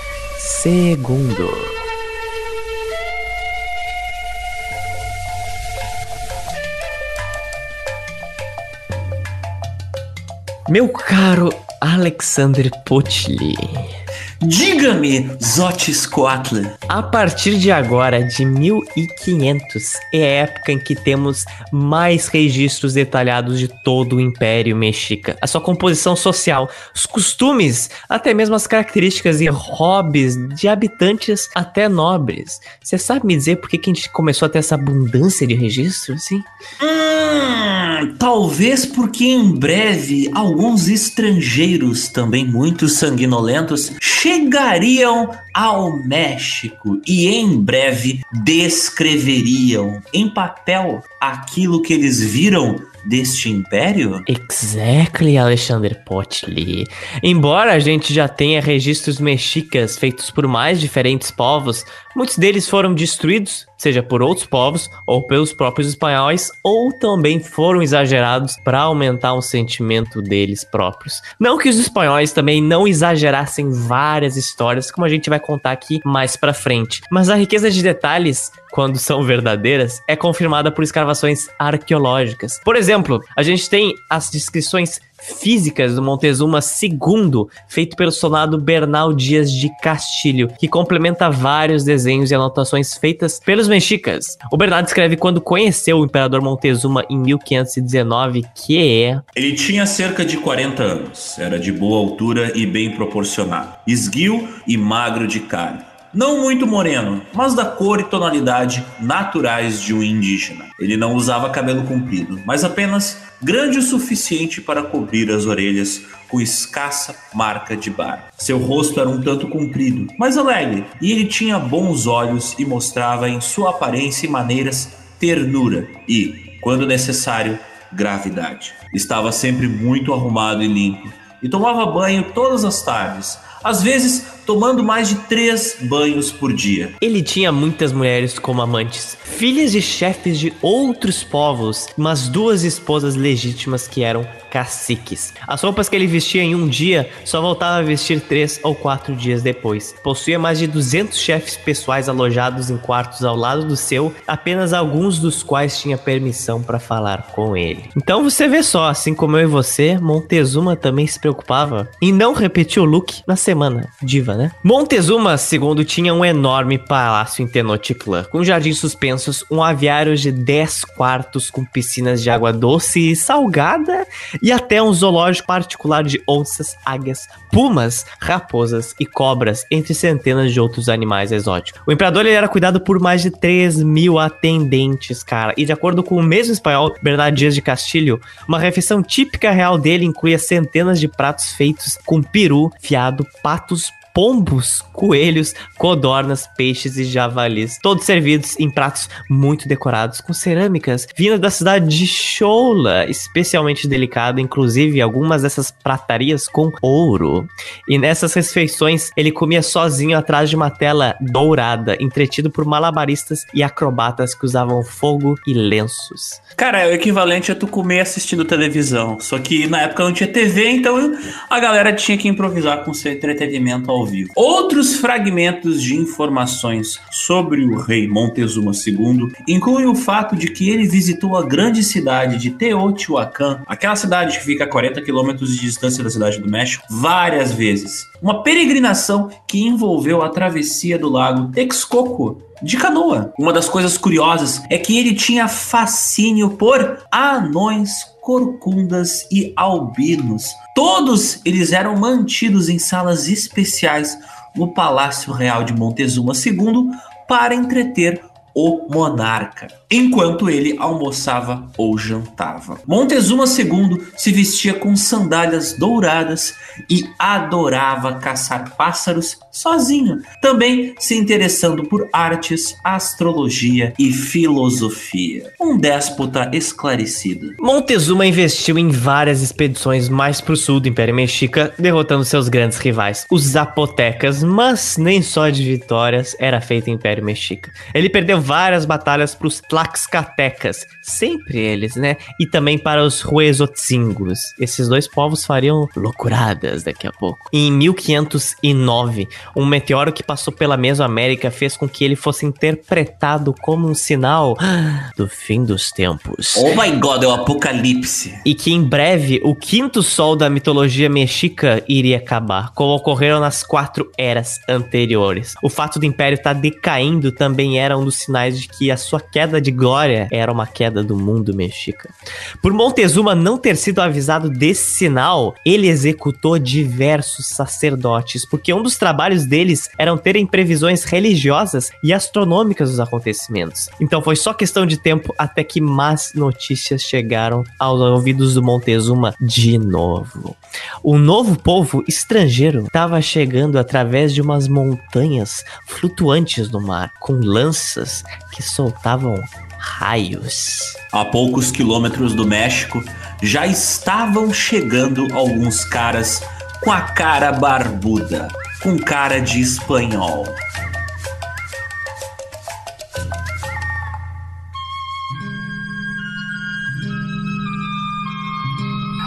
II. Meu caro Alexander Potli. Diga-me, Zotiscoatl. A partir de agora, de 1500, é a época em que temos mais registros detalhados de todo o Império Mexica. A sua composição social, os costumes, até mesmo as características e hobbies de habitantes até nobres. Você sabe me dizer por que, que a gente começou a ter essa abundância de registros, assim? Hum, talvez porque em breve alguns estrangeiros, também muito sanguinolentos, chegariam ao México e em breve descreveriam em papel aquilo que eles viram deste império? Exactly, Alexander Potli. Embora a gente já tenha registros mexicas feitos por mais diferentes povos, muitos deles foram destruídos, seja por outros povos ou pelos próprios espanhóis, ou também foram exagerados para aumentar o sentimento deles próprios. Não que os espanhóis também não exagerassem várias histórias, como a gente vai contar aqui mais para frente, mas a riqueza de detalhes quando são verdadeiras, é confirmada por escavações arqueológicas. Por exemplo, a gente tem as descrições físicas do Montezuma II, feito pelo sonado Bernal Dias de Castilho, que complementa vários desenhos e anotações feitas pelos mexicas. O Bernal descreve quando conheceu o imperador Montezuma em 1519, que é... Ele tinha cerca de 40 anos, era de boa altura e bem proporcionado, esguio e magro de carne não muito moreno, mas da cor e tonalidade naturais de um indígena. Ele não usava cabelo comprido, mas apenas grande o suficiente para cobrir as orelhas com escassa marca de barba. Seu rosto era um tanto comprido, mas alegre, e ele tinha bons olhos e mostrava em sua aparência e maneiras ternura e, quando necessário, gravidade. Estava sempre muito arrumado e limpo e tomava banho todas as tardes, às vezes tomando mais de três banhos por dia. Ele tinha muitas mulheres como amantes, filhas de chefes de outros povos, mas duas esposas legítimas que eram caciques. As roupas que ele vestia em um dia só voltava a vestir três ou quatro dias depois. Possuía mais de 200 chefes pessoais alojados em quartos ao lado do seu, apenas alguns dos quais tinha permissão para falar com ele. Então você vê só, assim como eu e você, Montezuma também se preocupava em não repetir o look na semana, diva, né? Montezuma II tinha um enorme palácio em Tenochtitlan, com jardins suspensos, um aviário de 10 quartos com piscinas de água doce e salgada e até um zoológico particular de onças, águias, pumas, raposas e cobras, entre centenas de outros animais exóticos. O imperador ele era cuidado por mais de 3 mil atendentes, cara, e de acordo com o mesmo espanhol Bernardo Dias de Castilho, uma refeição típica real dele incluía centenas de pratos feitos com peru, fiado, patos, pombos, coelhos, codornas, peixes e javalis, todos servidos em pratos muito decorados com cerâmicas vindas da cidade de Choula, especialmente delicada, inclusive algumas dessas pratarias com ouro. E nessas refeições ele comia sozinho atrás de uma tela dourada, entretido por malabaristas e acrobatas que usavam fogo e lenços. Cara, é o equivalente a tu comer assistindo televisão, só que na época não tinha TV, então a galera tinha que improvisar com seu entretenimento ao ao vivo. Outros fragmentos de informações sobre o rei Montezuma II incluem o fato de que ele visitou a grande cidade de Teotihuacan, aquela cidade que fica a 40 quilômetros de distância da cidade do México, várias vezes. Uma peregrinação que envolveu a travessia do lago Texcoco de canoa. Uma das coisas curiosas é que ele tinha fascínio por anões, corcundas e albinos. Todos eles eram mantidos em salas especiais no Palácio Real de Montezuma II para entreter o monarca, enquanto ele almoçava ou jantava. Montezuma II se vestia com sandálias douradas e adorava caçar pássaros sozinho, também se interessando por artes, astrologia e filosofia. Um déspota esclarecido. Montezuma investiu em várias expedições mais para o sul do Império Mexica, derrotando seus grandes rivais, os zapotecas, mas nem só de vitórias era feito o Império Mexica. Ele perdeu várias batalhas para os Tlaxcatecas, sempre eles, né? E também para os Huezotzingos. Esses dois povos fariam loucuradas daqui a pouco. Em 1509, um meteoro que passou pela Mesoamérica fez com que ele fosse interpretado como um sinal do fim dos tempos. Oh my god, é o apocalipse. E que em breve o quinto sol da mitologia mexica iria acabar, como ocorreram nas quatro eras anteriores. O fato do império estar tá decaindo também era um dos sinais de que a sua queda de glória era uma queda do mundo mexica. Por Montezuma não ter sido avisado desse sinal, ele executou diversos sacerdotes, porque um dos trabalhos deles eram terem previsões religiosas e astronômicas dos acontecimentos. Então foi só questão de tempo até que más notícias chegaram aos ouvidos do Montezuma de novo. O novo povo estrangeiro estava chegando através de umas montanhas flutuantes no mar, com lanças que soltavam raios. A poucos quilômetros do México já estavam chegando alguns caras com a cara barbuda, com cara de espanhol.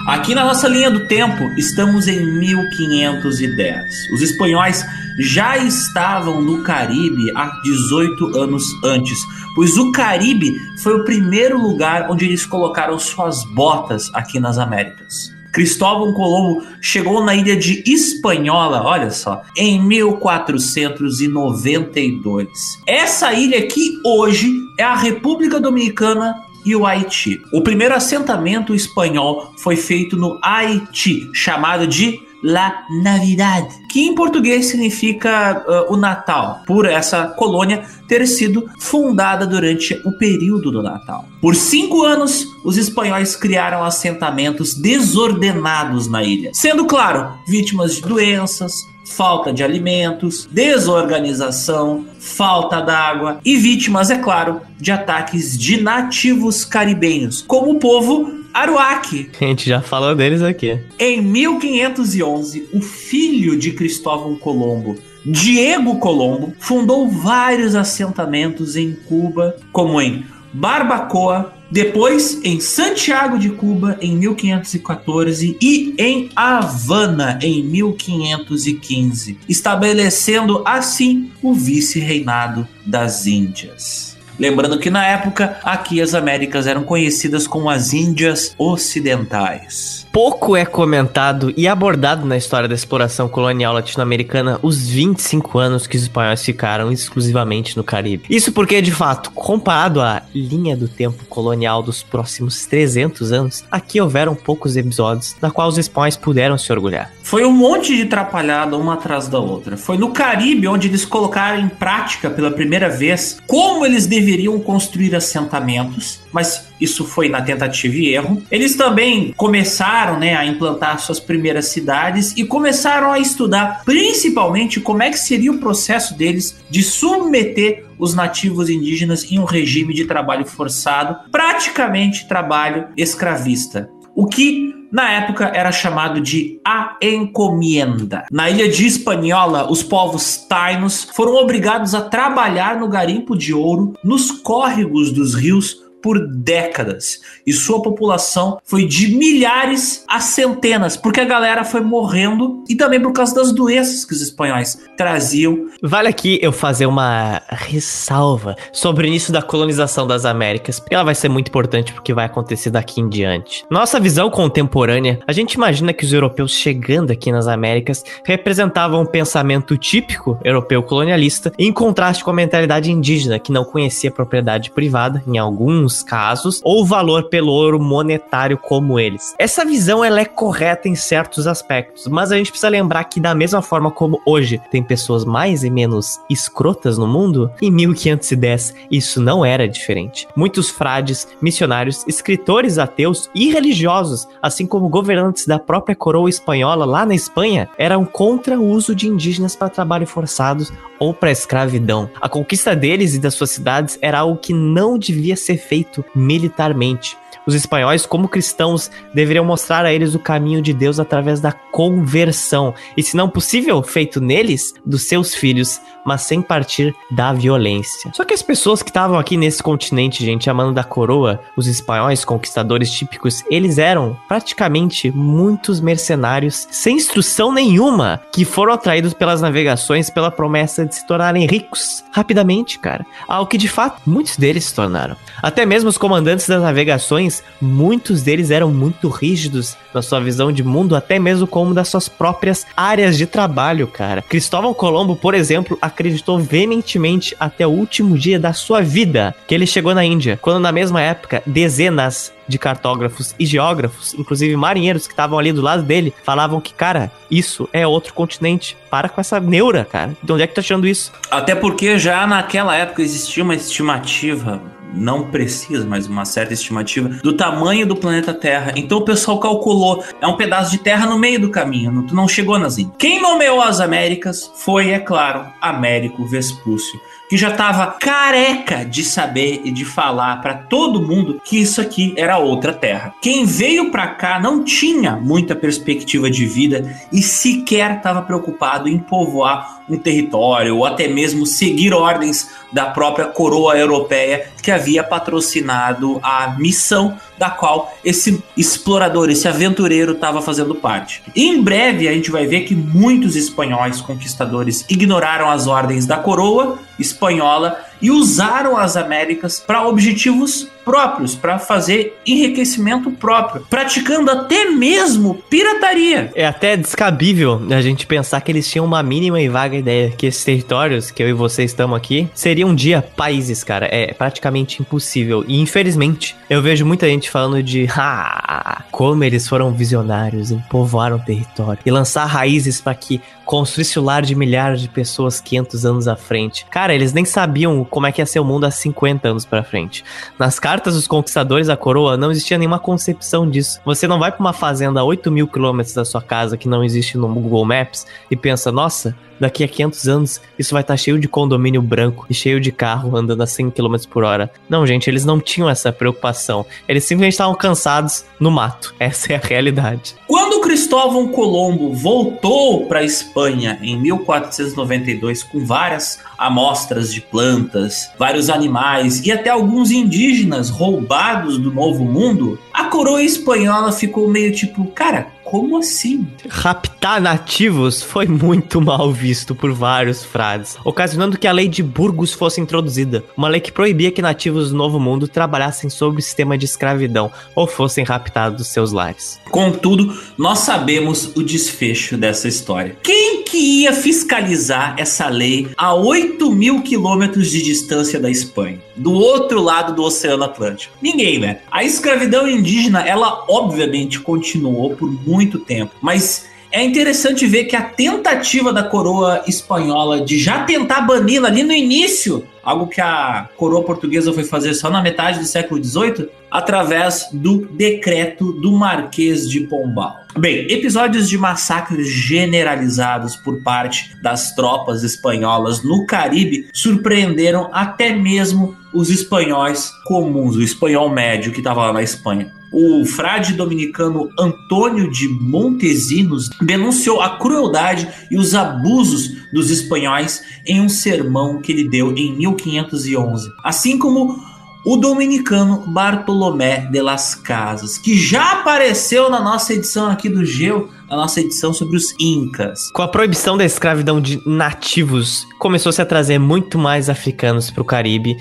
Aqui na nossa linha do tempo, estamos em 1510. Os espanhóis já estavam no Caribe há 18 anos antes, pois o Caribe foi o primeiro lugar onde eles colocaram suas botas aqui nas Américas. Cristóvão Colombo chegou na ilha de Hispanhola, olha só, em 1492. Essa ilha aqui hoje é a República Dominicana e o Haiti. O primeiro assentamento espanhol foi feito no Haiti, chamado de La Navidad, que em português significa uh, o Natal, por essa colônia ter sido fundada durante o período do Natal. Por cinco anos, os espanhóis criaram assentamentos desordenados na ilha, sendo, claro, vítimas de doenças, falta de alimentos, desorganização, falta d'água e vítimas, é claro, de ataques de nativos caribenhos, como o povo Aruac. A gente já falou deles aqui. Em 1511, o filho de Cristóvão Colombo, Diego Colombo, fundou vários assentamentos em Cuba, como em Barbacoa, depois em Santiago de Cuba em 1514 e em Havana em 1515, estabelecendo assim o vice-reinado das Índias. Lembrando que na época aqui as Américas eram conhecidas como as Índias Ocidentais pouco é comentado e abordado na história da exploração colonial latino-americana os 25 anos que os espanhóis ficaram exclusivamente no Caribe. Isso porque, de fato, comparado à linha do tempo colonial dos próximos 300 anos, aqui houveram poucos episódios na qual os espanhóis puderam se orgulhar. Foi um monte de trapalhada uma atrás da outra. Foi no Caribe onde eles colocaram em prática pela primeira vez como eles deveriam construir assentamentos, mas isso foi na tentativa e erro. Eles também começaram né, a implantar suas primeiras cidades e começaram a estudar principalmente como é que seria o processo deles de submeter os nativos indígenas em um regime de trabalho forçado, praticamente trabalho escravista. O que na época era chamado de a encomienda. Na ilha de Hispaniola, os povos tainos foram obrigados a trabalhar no garimpo de ouro nos córregos dos rios por décadas e sua população foi de milhares a centenas, porque a galera foi morrendo e também por causa das doenças que os espanhóis traziam. Vale aqui eu fazer uma ressalva sobre o início da colonização das Américas, porque ela vai ser muito importante porque vai acontecer daqui em diante. Nossa visão contemporânea, a gente imagina que os europeus chegando aqui nas Américas representavam um pensamento típico europeu colonialista, em contraste com a mentalidade indígena que não conhecia propriedade privada em alguns casos, ou valor pelo ouro monetário como eles. Essa visão ela é correta em certos aspectos, mas a gente precisa lembrar que da mesma forma como hoje tem pessoas mais e menos escrotas no mundo, em 1510 isso não era diferente. Muitos frades, missionários, escritores ateus e religiosos, assim como governantes da própria coroa espanhola lá na Espanha, eram contra o uso de indígenas para trabalho forçados ou para escravidão. A conquista deles e das suas cidades era algo que não devia ser feito militarmente. Os espanhóis, como cristãos, deveriam mostrar a eles o caminho de Deus através da conversão, e se não possível, feito neles, dos seus filhos, mas sem partir da violência. Só que as pessoas que estavam aqui nesse continente, gente, amando da coroa, os espanhóis conquistadores típicos, eles eram praticamente muitos mercenários sem instrução nenhuma, que foram atraídos pelas navegações pela promessa de se tornarem ricos rapidamente, cara. Ao que de fato muitos deles se tornaram. Até mesmo os comandantes das navegações, muitos deles eram muito rígidos na sua visão de mundo, até mesmo como das suas próprias áreas de trabalho, cara. Cristóvão Colombo, por exemplo, acreditou veementemente até o último dia da sua vida que ele chegou na Índia, quando na mesma época dezenas de cartógrafos e geógrafos, inclusive marinheiros que estavam ali do lado dele, falavam que, cara, isso é outro continente. Para com essa neura, cara. De onde é que tá achando isso? Até porque já naquela época existia uma estimativa não precisa, mas uma certa estimativa do tamanho do planeta Terra. Então o pessoal calculou, é um pedaço de terra no meio do caminho, tu não chegou nas ilhas. Quem nomeou as Américas foi, é claro, Américo Vespúcio que já estava careca de saber e de falar para todo mundo que isso aqui era outra terra. Quem veio para cá não tinha muita perspectiva de vida e sequer estava preocupado em povoar um território ou até mesmo seguir ordens da própria coroa europeia que havia patrocinado a missão da qual esse explorador, esse aventureiro estava fazendo parte. Em breve a gente vai ver que muitos espanhóis conquistadores ignoraram as ordens da coroa espanhola e usaram as Américas para objetivos próprios, para fazer enriquecimento próprio, praticando até mesmo pirataria. É até descabível a gente pensar que eles tinham uma mínima e vaga ideia que esses territórios que eu e você estamos aqui seriam um dia países, cara. É praticamente impossível. E infelizmente, eu vejo muita gente falando de ah, como eles foram visionários em povoar um território e lançar raízes para que construísse o lar de milhares de pessoas 500 anos à frente. Cara, eles nem sabiam como é que ia ser o mundo há 50 anos para frente. Nas cartas dos conquistadores da coroa não existia nenhuma concepção disso. Você não vai para uma fazenda a 8 mil quilômetros da sua casa que não existe no Google Maps e pensa, nossa, daqui a 500 anos isso vai estar tá cheio de condomínio branco e cheio de carro andando a 100 km por hora. Não, gente, eles não tinham essa preocupação. Eles simplesmente estavam cansados no mato. Essa é a realidade. Quando Cristóvão Colombo voltou para a Espanha em 1492 com várias amostras de plantas, vários animais e até alguns indígenas roubados do Novo Mundo, a coroa espanhola ficou meio tipo, cara, como assim? Raptar nativos foi muito mal visto por vários frades, ocasionando que a lei de Burgos fosse introduzida, uma lei que proibia que nativos do Novo Mundo trabalhassem sob o sistema de escravidão ou fossem raptados dos seus lares. Contudo, nós sabemos o desfecho dessa história. Quem que ia fiscalizar essa lei a 8 mil quilômetros de distância da Espanha, do outro lado do Oceano Atlântico? Ninguém, né? A escravidão indígena, ela obviamente continuou por muito tempo. Mas é interessante ver que a tentativa da coroa espanhola de já tentar bani-la ali no início, algo que a coroa portuguesa foi fazer só na metade do século XVIII, através do decreto do Marquês de Pombal. Bem, episódios de massacres generalizados por parte das tropas espanholas no Caribe surpreenderam até mesmo os espanhóis comuns, o espanhol médio que estava lá na Espanha o frade dominicano Antônio de Montesinos denunciou a crueldade e os abusos dos espanhóis em um sermão que ele deu em 1511. Assim como o dominicano Bartolomé de las Casas, que já apareceu na nossa edição aqui do Geo, a nossa edição sobre os Incas. Com a proibição da escravidão de nativos, começou-se a trazer muito mais africanos para o Caribe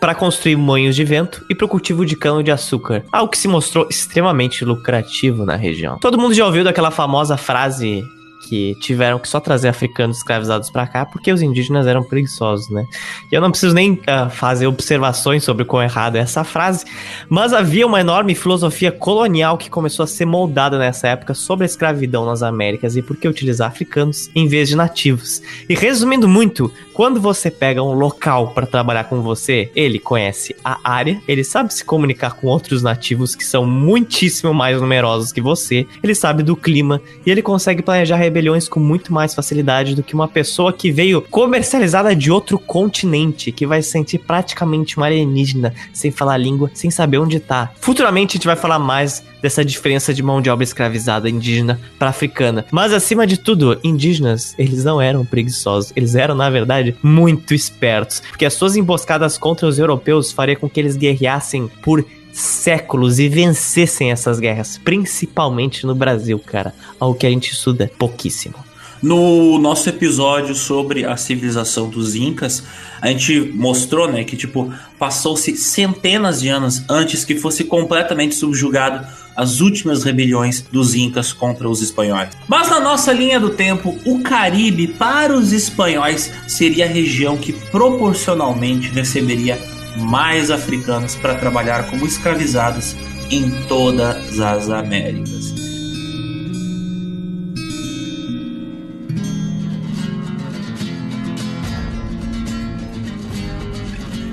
para construir moinhos de vento e para o cultivo de cana-de-açúcar, algo que se mostrou extremamente lucrativo na região. Todo mundo já ouviu daquela famosa frase que tiveram que só trazer africanos escravizados para cá porque os indígenas eram preguiçosos, né? E eu não preciso nem uh, fazer observações sobre o quão errado é essa frase, mas havia uma enorme filosofia colonial que começou a ser moldada nessa época sobre a escravidão nas Américas e por que utilizar africanos em vez de nativos. E resumindo muito, quando você pega um local para trabalhar com você, ele conhece a área, ele sabe se comunicar com outros nativos que são muitíssimo mais numerosos que você, ele sabe do clima e ele consegue planejar rebeliões com muito mais facilidade do que uma pessoa que veio comercializada de outro continente, que vai se sentir praticamente uma alienígena, sem falar língua, sem saber onde tá. Futuramente a gente vai falar mais dessa diferença de mão de obra escravizada indígena para africana. Mas acima de tudo, indígenas, eles não eram preguiçosos, eles eram na verdade muito espertos, porque as suas emboscadas contra os europeus faria com que eles guerreassem por séculos e vencessem essas guerras, principalmente no Brasil, cara, algo que a gente estuda pouquíssimo. No nosso episódio sobre a civilização dos Incas, a gente mostrou, né, que tipo passou-se centenas de anos antes que fosse completamente subjugado as últimas rebeliões dos Incas contra os espanhóis. Mas na nossa linha do tempo, o Caribe para os espanhóis seria a região que proporcionalmente receberia mais africanos para trabalhar como escravizados em todas as Américas.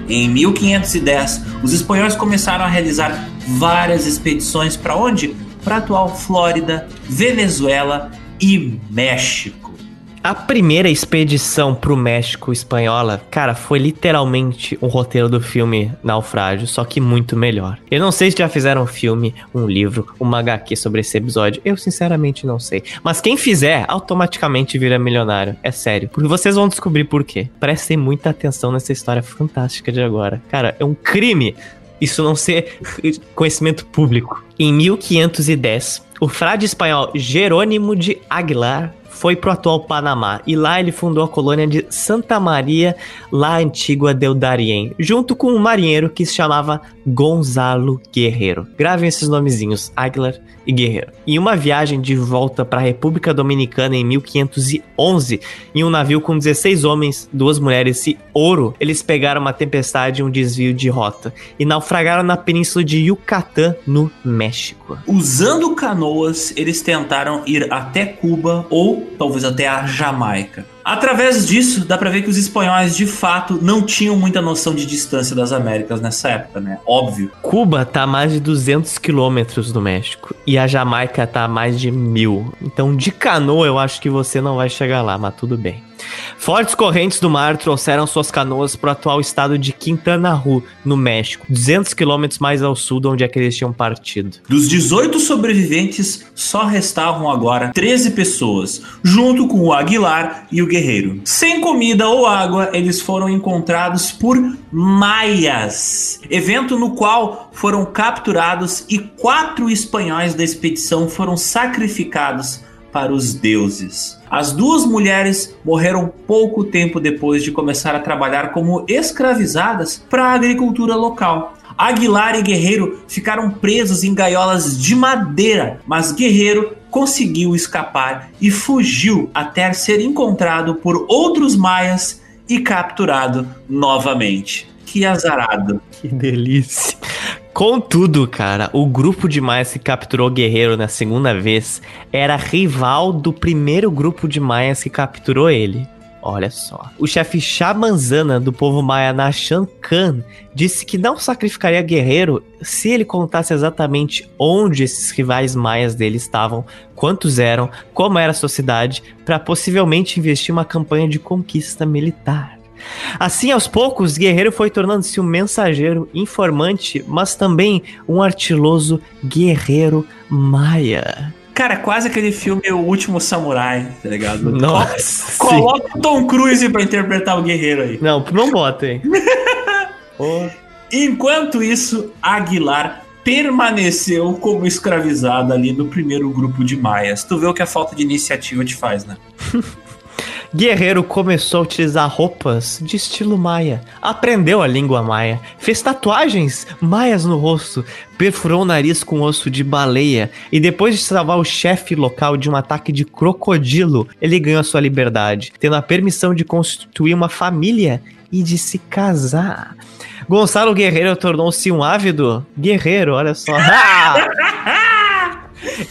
Em 1510, os espanhóis começaram a realizar várias expedições para onde? Para a atual Flórida, Venezuela e México. A primeira expedição pro México espanhola, cara, foi literalmente um roteiro do filme Naufrágio, só que muito melhor. Eu não sei se já fizeram um filme, um livro, uma HQ sobre esse episódio. Eu sinceramente não sei. Mas quem fizer, automaticamente vira milionário. É sério. Porque vocês vão descobrir por quê. Prestem muita atenção nessa história fantástica de agora. Cara, é um crime isso não ser conhecimento público. Em 1510, o frade espanhol Jerônimo de Aguilar foi pro atual Panamá e lá ele fundou a colônia de Santa Maria La Antigua del Darién, junto com um marinheiro que se chamava Gonzalo Guerreiro. Gravem esses nomezinhos, Aguilar e Guerreiro. Em uma viagem de volta para a República Dominicana em 1511, em um navio com 16 homens, duas mulheres e ouro, eles pegaram uma tempestade e um desvio de rota e naufragaram na península de Yucatán, no México. Usando canoas, eles tentaram ir até Cuba ou talvez até a Jamaica. Através disso, dá pra ver que os espanhóis de fato não tinham muita noção de distância das Américas nessa época, né? Óbvio. Cuba tá a mais de 200 quilômetros do México e a Jamaica tá a mais de mil. Então, de canoa, eu acho que você não vai chegar lá, mas tudo bem. Fortes correntes do mar trouxeram suas canoas para o atual estado de Quintana Roo, no México, 200 quilômetros mais ao sul de onde é que eles tinham partido. Dos 18 sobreviventes, só restavam agora 13 pessoas, junto com o Aguilar e o Guerreiro. Sem comida ou água, eles foram encontrados por maias, evento no qual foram capturados e quatro espanhóis da expedição foram sacrificados para os deuses. As duas mulheres morreram pouco tempo depois de começar a trabalhar como escravizadas para a agricultura local. Aguilar e Guerreiro ficaram presos em gaiolas de madeira, mas Guerreiro conseguiu escapar e fugiu até ser encontrado por outros maias e capturado novamente. Que azarado. Que delícia. Contudo, cara, o grupo de maias que capturou Guerreiro na segunda vez era rival do primeiro grupo de maias que capturou ele. Olha só. O chefe Shamanzana do povo maia Nashan Khan disse que não sacrificaria Guerreiro se ele contasse exatamente onde esses rivais maias dele estavam, quantos eram, como era a sua cidade, para possivelmente investir uma campanha de conquista militar. Assim, aos poucos, Guerreiro foi tornando-se um mensageiro, informante, mas também um artiloso guerreiro maia. Cara, quase aquele filme O Último Samurai, tá ligado? Nossa. Coloca o Tom Cruise pra interpretar o guerreiro aí. Não, não bota, hein? Enquanto isso, Aguilar permaneceu como escravizado ali no primeiro grupo de maias. Tu vê o que a falta de iniciativa te faz, né? Guerreiro começou a utilizar roupas de estilo maia, aprendeu a língua maia, fez tatuagens maias no rosto, perfurou o nariz com osso de baleia e depois de salvar o chefe local de um ataque de crocodilo, ele ganhou sua liberdade, tendo a permissão de constituir uma família e de se casar. Gonçalo Guerreiro tornou-se um ávido guerreiro, olha só.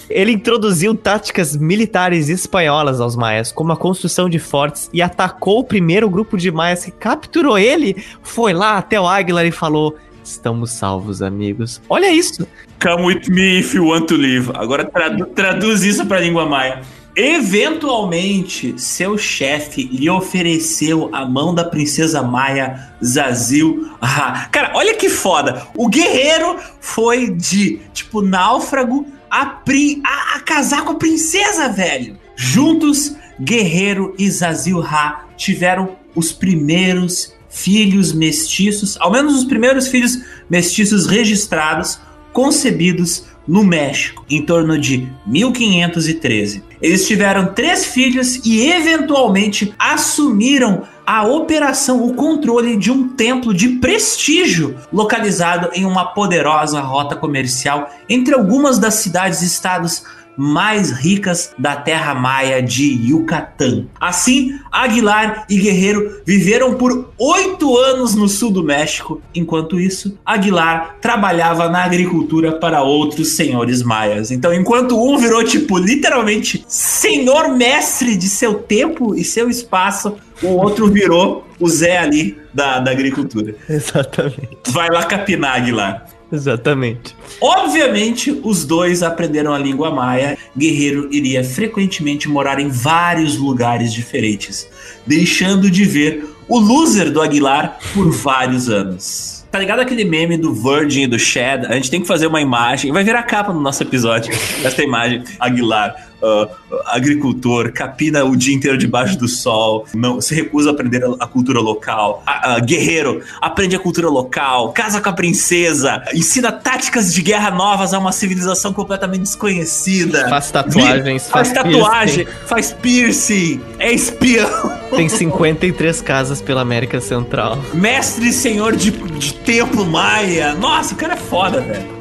Ele introduziu táticas militares espanholas aos maias, como a construção de fortes, e atacou o primeiro grupo de maias que capturou ele. Foi lá até o Águila e falou: Estamos salvos, amigos. Olha isso. Come with me if you want to live. Agora tradu traduz isso para a língua maia. Eventualmente, seu chefe lhe ofereceu a mão da princesa Maia Zazil. Ah, cara, olha que foda. O guerreiro foi de, tipo, náufrago a, pri, a, a casar com a princesa, velho. Juntos, Guerreiro e Zazil Ha tiveram os primeiros filhos mestiços, ao menos os primeiros filhos mestiços registrados, concebidos no México, em torno de 1513. Eles tiveram três filhos e eventualmente assumiram a operação, o controle de um templo de prestígio localizado em uma poderosa rota comercial entre algumas das cidades estados mais ricas da terra maia de Yucatán. Assim, Aguilar e Guerreiro viveram por oito anos no sul do México. Enquanto isso, Aguilar trabalhava na agricultura para outros senhores maias. Então, enquanto um virou, tipo, literalmente senhor mestre de seu tempo e seu espaço, o outro virou o Zé ali da, da agricultura. Exatamente. Vai lá capinar, Aguilar. Exatamente. Obviamente, os dois aprenderam a língua maia. Guerreiro iria frequentemente morar em vários lugares diferentes, deixando de ver o loser do Aguilar por vários anos. Tá ligado aquele meme do Virgin e do Shed? A gente tem que fazer uma imagem. Vai virar capa no nosso episódio. Essa imagem. Aguilar uh, agricultor, capina o dia inteiro debaixo do sol, não se recusa a aprender a, a cultura local. Uh, guerreiro, aprende a cultura local, casa com a princesa, ensina táticas de guerra novas a uma civilização completamente desconhecida. Faz tatuagens, faz, faz tatuagem, piercing. faz piercing, é espião. Tem 53 casas pela América Central. Mestre e senhor de, de templo maia. Nossa, o cara é foda, velho.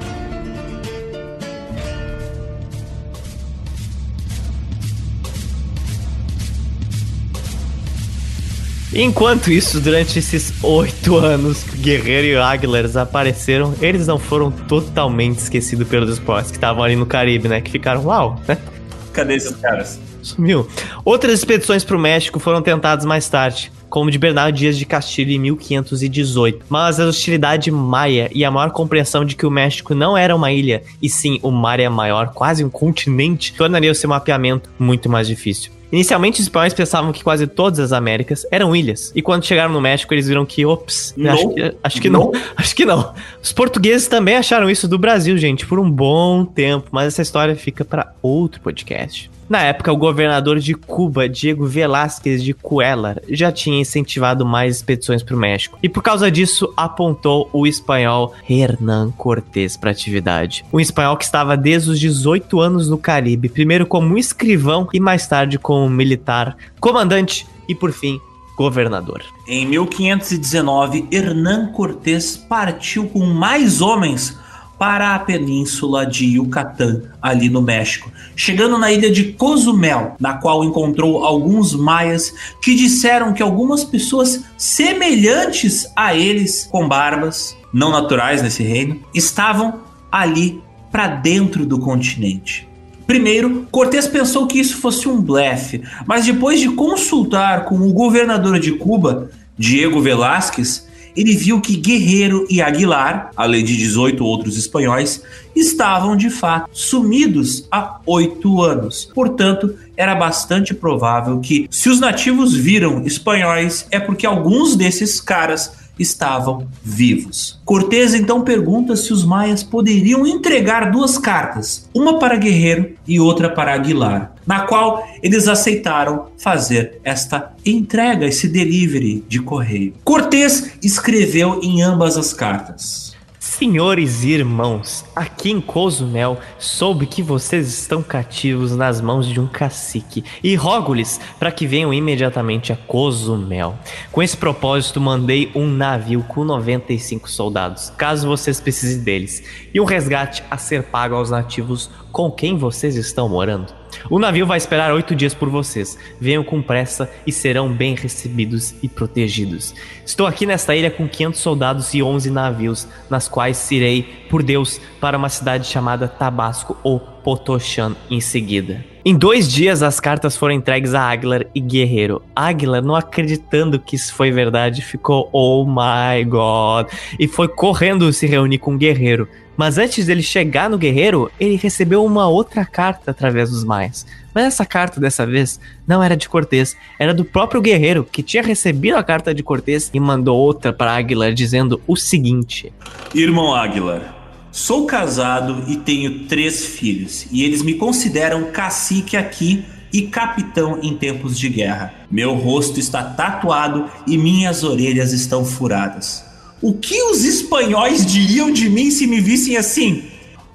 Enquanto isso, durante esses oito anos que Guerreiro e Aguilers apareceram, eles não foram totalmente esquecidos pelos esportes que estavam ali no Caribe, né? Que ficaram, uau, né? Cadê esses caras? Sumiu. Outras expedições para o México foram tentadas mais tarde, como de Bernardo Dias de Castilho em 1518. Mas a hostilidade maia e a maior compreensão de que o México não era uma ilha, e sim uma área maior, quase um continente, tornaria o seu mapeamento muito mais difícil. Inicialmente, os espanhóis pensavam que quase todas as Américas eram ilhas. E quando chegaram no México, eles viram que, ops, acho que, acho que não. Acho que não. Os portugueses também acharam isso do Brasil, gente, por um bom tempo. Mas essa história fica para outro podcast. Na época, o governador de Cuba, Diego Velázquez de Cuellar, já tinha incentivado mais expedições para o México e por causa disso apontou o espanhol Hernán Cortés para atividade. Um espanhol que estava desde os 18 anos no Caribe, primeiro como escrivão e mais tarde como militar, comandante e por fim governador. Em 1519, Hernán Cortés partiu com mais homens para a península de Yucatán, ali no México, chegando na ilha de Cozumel, na qual encontrou alguns maias que disseram que algumas pessoas semelhantes a eles, com barbas, não naturais nesse reino, estavam ali para dentro do continente. Primeiro, Cortés pensou que isso fosse um blefe, mas depois de consultar com o governador de Cuba, Diego Velázquez, ele viu que Guerreiro e Aguilar, além de 18 outros espanhóis, estavam de fato sumidos há oito anos. Portanto, era bastante provável que, se os nativos viram espanhóis, é porque alguns desses caras estavam vivos. Cortés então pergunta se os maias poderiam entregar duas cartas, uma para Guerreiro e outra para Aguilar. Na qual eles aceitaram fazer esta entrega, esse delivery de correio. Cortés escreveu em ambas as cartas. Senhores e irmãos, aqui em Cozumel soube que vocês estão cativos nas mãos de um cacique e rogo-lhes para que venham imediatamente a Cozumel. Com esse propósito, mandei um navio com 95 soldados, caso vocês precisem deles, e um resgate a ser pago aos nativos com quem vocês estão morando. O navio vai esperar oito dias por vocês. Venham com pressa e serão bem recebidos e protegidos. Estou aqui nesta ilha com 500 soldados e 11 navios, nas quais irei, por Deus, para uma cidade chamada Tabasco ou Potoshan em seguida. Em dois dias, as cartas foram entregues a Aguilar e Guerreiro. Aguilar, não acreditando que isso foi verdade, ficou oh my god e foi correndo se reunir com Guerreiro. Mas antes dele chegar no guerreiro, ele recebeu uma outra carta através dos maias. Mas essa carta dessa vez não era de Cortês, era do próprio guerreiro que tinha recebido a carta de Cortês e mandou outra para Aguilar dizendo o seguinte: Irmão Aguilar, sou casado e tenho três filhos, e eles me consideram cacique aqui e capitão em tempos de guerra. Meu rosto está tatuado e minhas orelhas estão furadas. O que os espanhóis diriam de mim se me vissem assim?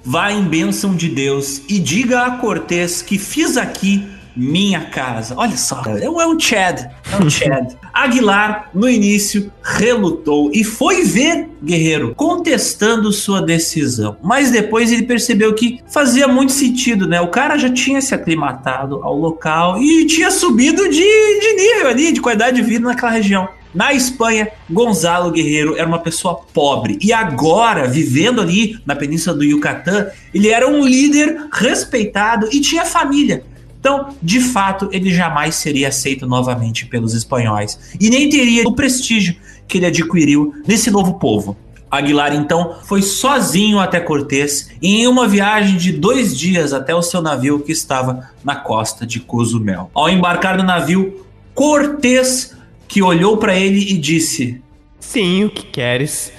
Vá em bênção de Deus e diga a Cortés que fiz aqui minha casa. Olha só, é um Chad. É um Chad. Aguilar, no início, relutou e foi ver Guerreiro contestando sua decisão. Mas depois ele percebeu que fazia muito sentido, né? O cara já tinha se aclimatado ao local e tinha subido de, de nível ali, de qualidade de vida naquela região. Na Espanha, Gonzalo Guerreiro era uma pessoa pobre e agora, vivendo ali na península do Yucatán, ele era um líder respeitado e tinha família. Então, de fato, ele jamais seria aceito novamente pelos espanhóis e nem teria o prestígio que ele adquiriu nesse novo povo. Aguilar então foi sozinho até Cortés em uma viagem de dois dias até o seu navio que estava na costa de Cozumel. Ao embarcar no navio, Cortés que olhou para ele e disse: Sim, o que queres?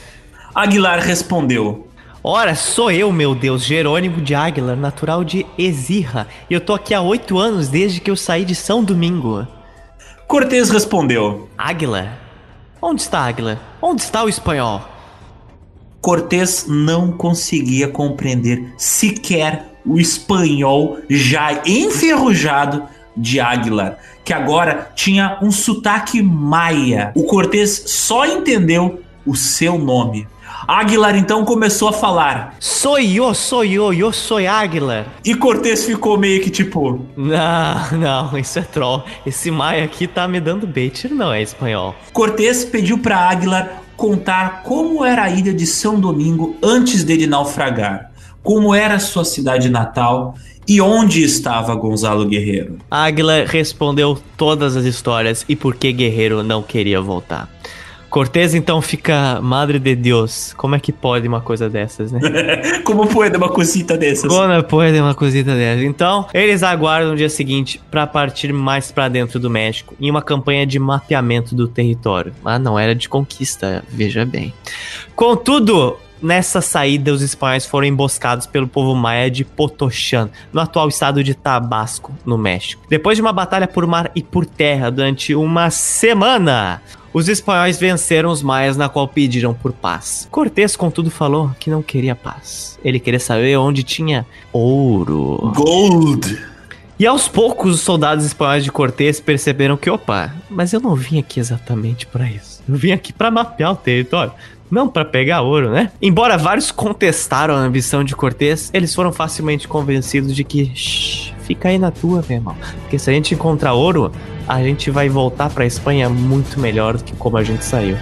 Aguilar respondeu: Ora, sou eu, meu Deus, Jerônimo de Aguilar, natural de Exirra, e eu tô aqui há oito anos desde que eu saí de São Domingo. Cortês respondeu: Águila? Onde está Águila? Onde está o espanhol? Cortês não conseguia compreender sequer o espanhol já enferrujado de Aguilar, que agora tinha um sotaque maia. O Cortês só entendeu o seu nome. Aguilar então começou a falar: Sou eu, sou eu, eu sou Aguilar. E Cortês ficou meio que tipo: Não, não, isso é troll. Esse maia aqui tá me dando bait, não é espanhol. Cortês pediu para Aguilar contar como era a ilha de São Domingo antes dele naufragar, como era sua cidade natal e onde estava Gonzalo Guerreiro? Águila respondeu todas as histórias e por que Guerreiro não queria voltar. Cortez então fica Madre de Deus. Como é que pode uma coisa dessas, né? Como pode uma cosita dessas? Como pode uma cosita dessas? Então, eles aguardam o dia seguinte para partir mais para dentro do México em uma campanha de mapeamento do território. Ah, não era de conquista, veja bem. Contudo, Nessa saída, os espanhóis foram emboscados pelo povo maia de Potoshan, no atual estado de Tabasco, no México. Depois de uma batalha por mar e por terra durante uma semana, os espanhóis venceram os maias na qual pediram por paz. Cortés, contudo, falou que não queria paz. Ele queria saber onde tinha ouro. Gold! E aos poucos, os soldados espanhóis de Cortés perceberam que, opa, mas eu não vim aqui exatamente para isso. Eu vim aqui para mapear o território não para pegar ouro, né? Embora vários contestaram a ambição de Cortés, eles foram facilmente convencidos de que shh, fica aí na tua, meu irmão. Porque se a gente encontrar ouro, a gente vai voltar para Espanha muito melhor do que como a gente saiu.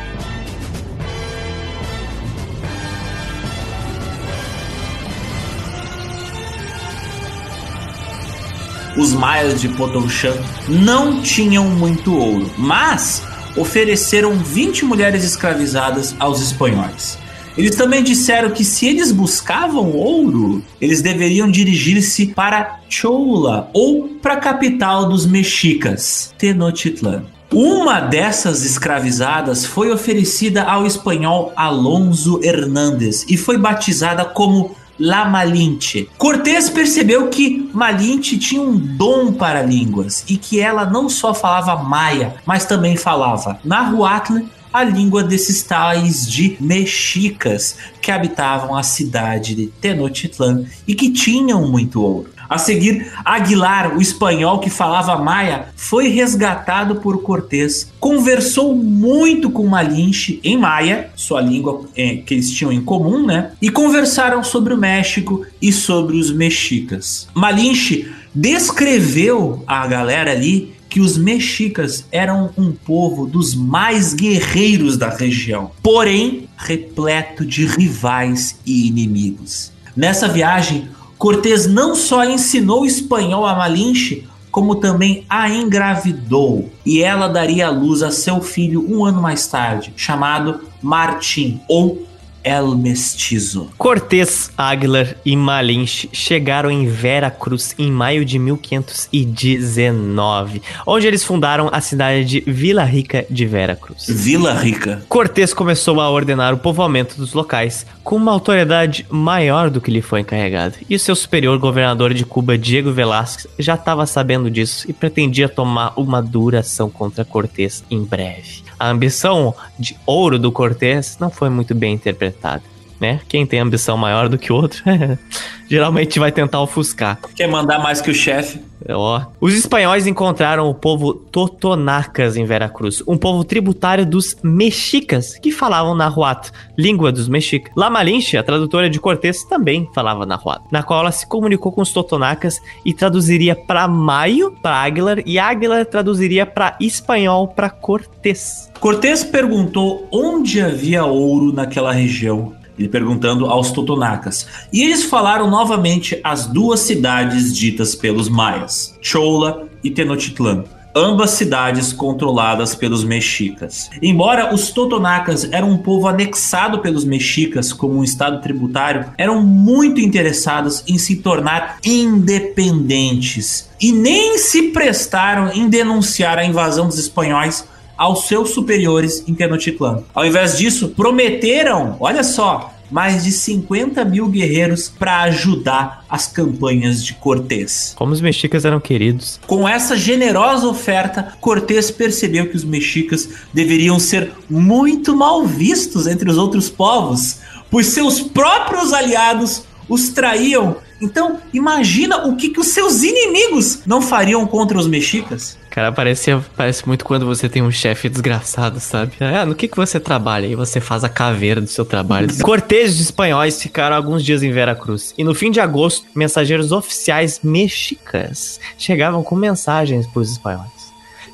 Os maias de Potonchan não tinham muito ouro, mas ofereceram 20 mulheres escravizadas aos espanhóis. Eles também disseram que se eles buscavam ouro, eles deveriam dirigir-se para Choula ou para a capital dos mexicas, Tenochtitlan. Uma dessas escravizadas foi oferecida ao espanhol Alonso Hernández e foi batizada como La Malinche. Cortés percebeu que Malinche tinha um dom para línguas e que ela não só falava maia, mas também falava nahuatl, a língua desses tais de mexicas que habitavam a cidade de Tenochtitlan e que tinham muito ouro. A seguir, Aguilar, o espanhol que falava maia, foi resgatado por Cortés. Conversou muito com Malinche em maia, sua língua é, que eles tinham em comum, né? E conversaram sobre o México e sobre os mexicas. Malinche descreveu a galera ali que os mexicas eram um povo dos mais guerreiros da região, porém repleto de rivais e inimigos. Nessa viagem, Cortés não só ensinou espanhol a Malinche, como também a engravidou, e ela daria à luz a seu filho um ano mais tarde, chamado Martim ou El Mestizo. Cortés, Aguilar e Malinche chegaram em Vera Cruz em maio de 1519, onde eles fundaram a cidade de Vila Rica de Vera Cruz. Vila Rica. Cortés começou a ordenar o povoamento dos locais com uma autoridade maior do que lhe foi encarregado, e seu superior governador de Cuba, Diego Velázquez, já estava sabendo disso e pretendia tomar uma dura ação contra Cortés em breve. A ambição de ouro do Cortés não foi muito bem interpretada. Né? Quem tem ambição maior do que o outro, geralmente vai tentar ofuscar. Quer mandar mais que o chefe? Ó. Os espanhóis encontraram o povo Totonacas em Veracruz, um povo tributário dos mexicas, que falavam nahuatl, língua dos mexicas. La Malinche, a tradutora de Cortés, também falava nahuatl, na qual ela se comunicou com os Totonacas e traduziria para Maio, para Aguilar, e Aguilar traduziria para espanhol para Cortés. Cortés perguntou onde havia ouro naquela região ele perguntando aos Totonacas. E eles falaram novamente as duas cidades ditas pelos maias, Chola e Tenochtitlan. Ambas cidades controladas pelos mexicas. Embora os Totonacas eram um povo anexado pelos mexicas como um estado tributário, eram muito interessados em se tornar independentes e nem se prestaram em denunciar a invasão dos espanhóis aos seus superiores em Tenochtitlan. Ao invés disso, prometeram, olha só, mais de 50 mil guerreiros para ajudar as campanhas de Cortés. Como os mexicas eram queridos. Com essa generosa oferta, Cortés percebeu que os mexicas deveriam ser muito mal vistos entre os outros povos, pois seus próprios aliados os traíam. Então, imagina o que, que os seus inimigos não fariam contra os mexicas. Cara, parece, parece muito quando você tem um chefe desgraçado, sabe? Ah, no que, que você trabalha? E você faz a caveira do seu trabalho. Cortejos espanhóis ficaram alguns dias em Veracruz. E no fim de agosto, mensageiros oficiais mexicas chegavam com mensagens para os espanhóis.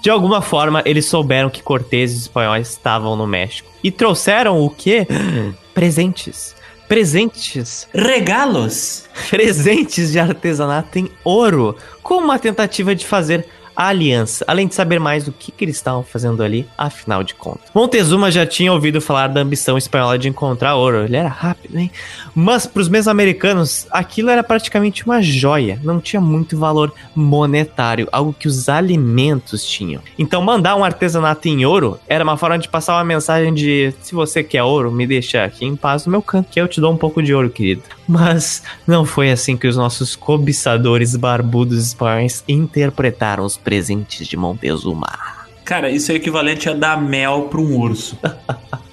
De alguma forma, eles souberam que Cortez e espanhóis estavam no México. E trouxeram o quê? Presentes presentes, regalos, presentes de artesanato em ouro, como uma tentativa de fazer a aliança, além de saber mais do que, que eles estavam fazendo ali, afinal de contas. Montezuma já tinha ouvido falar da ambição espanhola de encontrar ouro, ele era rápido, hein? Mas para os mesoamericanos, aquilo era praticamente uma joia, não tinha muito valor monetário, algo que os alimentos tinham. Então, mandar um artesanato em ouro era uma forma de passar uma mensagem de: se você quer ouro, me deixa aqui em paz no meu canto, que eu te dou um pouco de ouro, querido. Mas não foi assim que os nossos cobiçadores barbudos espanhóis interpretaram os presentes de Montezuma. Cara, isso é equivalente a dar mel para um urso.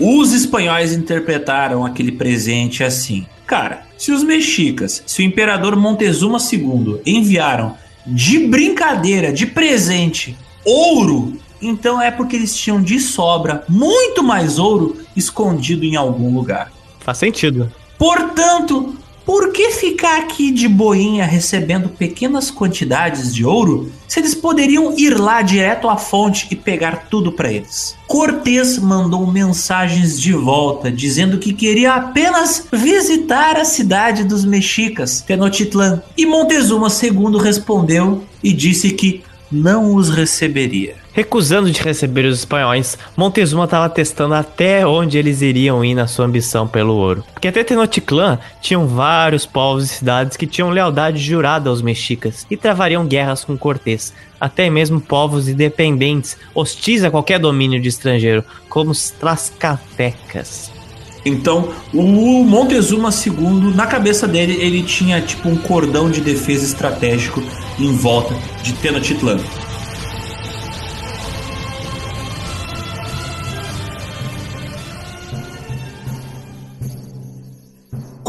os espanhóis interpretaram aquele presente assim. Cara, se os mexicas, se o imperador Montezuma II enviaram de brincadeira, de presente, ouro, então é porque eles tinham de sobra muito mais ouro escondido em algum lugar. Faz sentido. Portanto, por que ficar aqui de boinha recebendo pequenas quantidades de ouro se eles poderiam ir lá direto à fonte e pegar tudo para eles? Cortés mandou mensagens de volta dizendo que queria apenas visitar a cidade dos mexicas, Tenochtitlan, e Montezuma II respondeu e disse que não os receberia. Recusando de receber os espanhóis, Montezuma estava testando até onde eles iriam ir na sua ambição pelo ouro. Porque até Tenochtitlan tinham vários povos e cidades que tinham lealdade jurada aos mexicas e travariam guerras com Cortés, até mesmo povos independentes, hostis a qualquer domínio de estrangeiro, como os Tlascaltecas. Então, o Montezuma II, na cabeça dele, ele tinha tipo um cordão de defesa estratégico em volta de Tenochtitlan.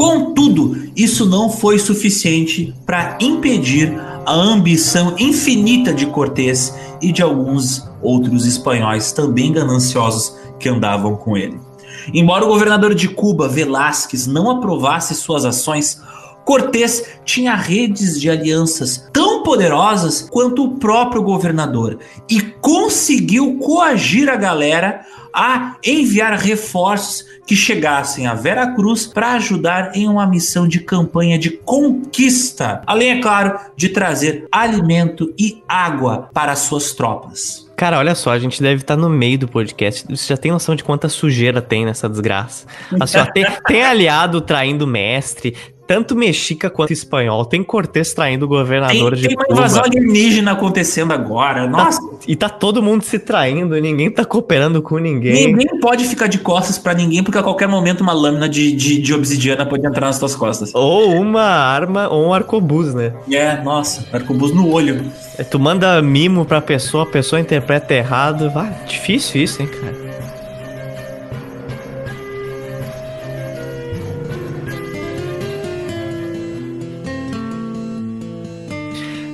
Contudo, isso não foi suficiente para impedir a ambição infinita de Cortés e de alguns outros espanhóis também gananciosos que andavam com ele. Embora o governador de Cuba, Velásquez, não aprovasse suas ações, Cortés tinha redes de alianças tão poderosas quanto o próprio governador e conseguiu coagir a galera a enviar reforços que chegassem a Vera Cruz para ajudar em uma missão de campanha de conquista, além, é claro, de trazer alimento e água para suas tropas. Cara, olha só, a gente deve estar no meio do podcast. Você já tem noção de quanta sujeira tem nessa desgraça. Assim, ó, tem, tem aliado traindo mestre, tanto mexica quanto espanhol. Tem Cortez traindo o governador tem, de Tem uma invasão alienígena acontecendo agora. Tá Nossa. Tá, e tá todo mundo se traindo, ninguém tá cooperando com ninguém. Ninguém pode ficar de costas para ninguém, porque a qualquer momento uma lâmina de, de, de, obsidiana pode entrar nas tuas costas. Ou uma arma, ou um arcobus, né? É, nossa, arcobus no olho. É, tu manda mimo pra pessoa, a pessoa interpreta errado. Vai, difícil isso, hein, cara.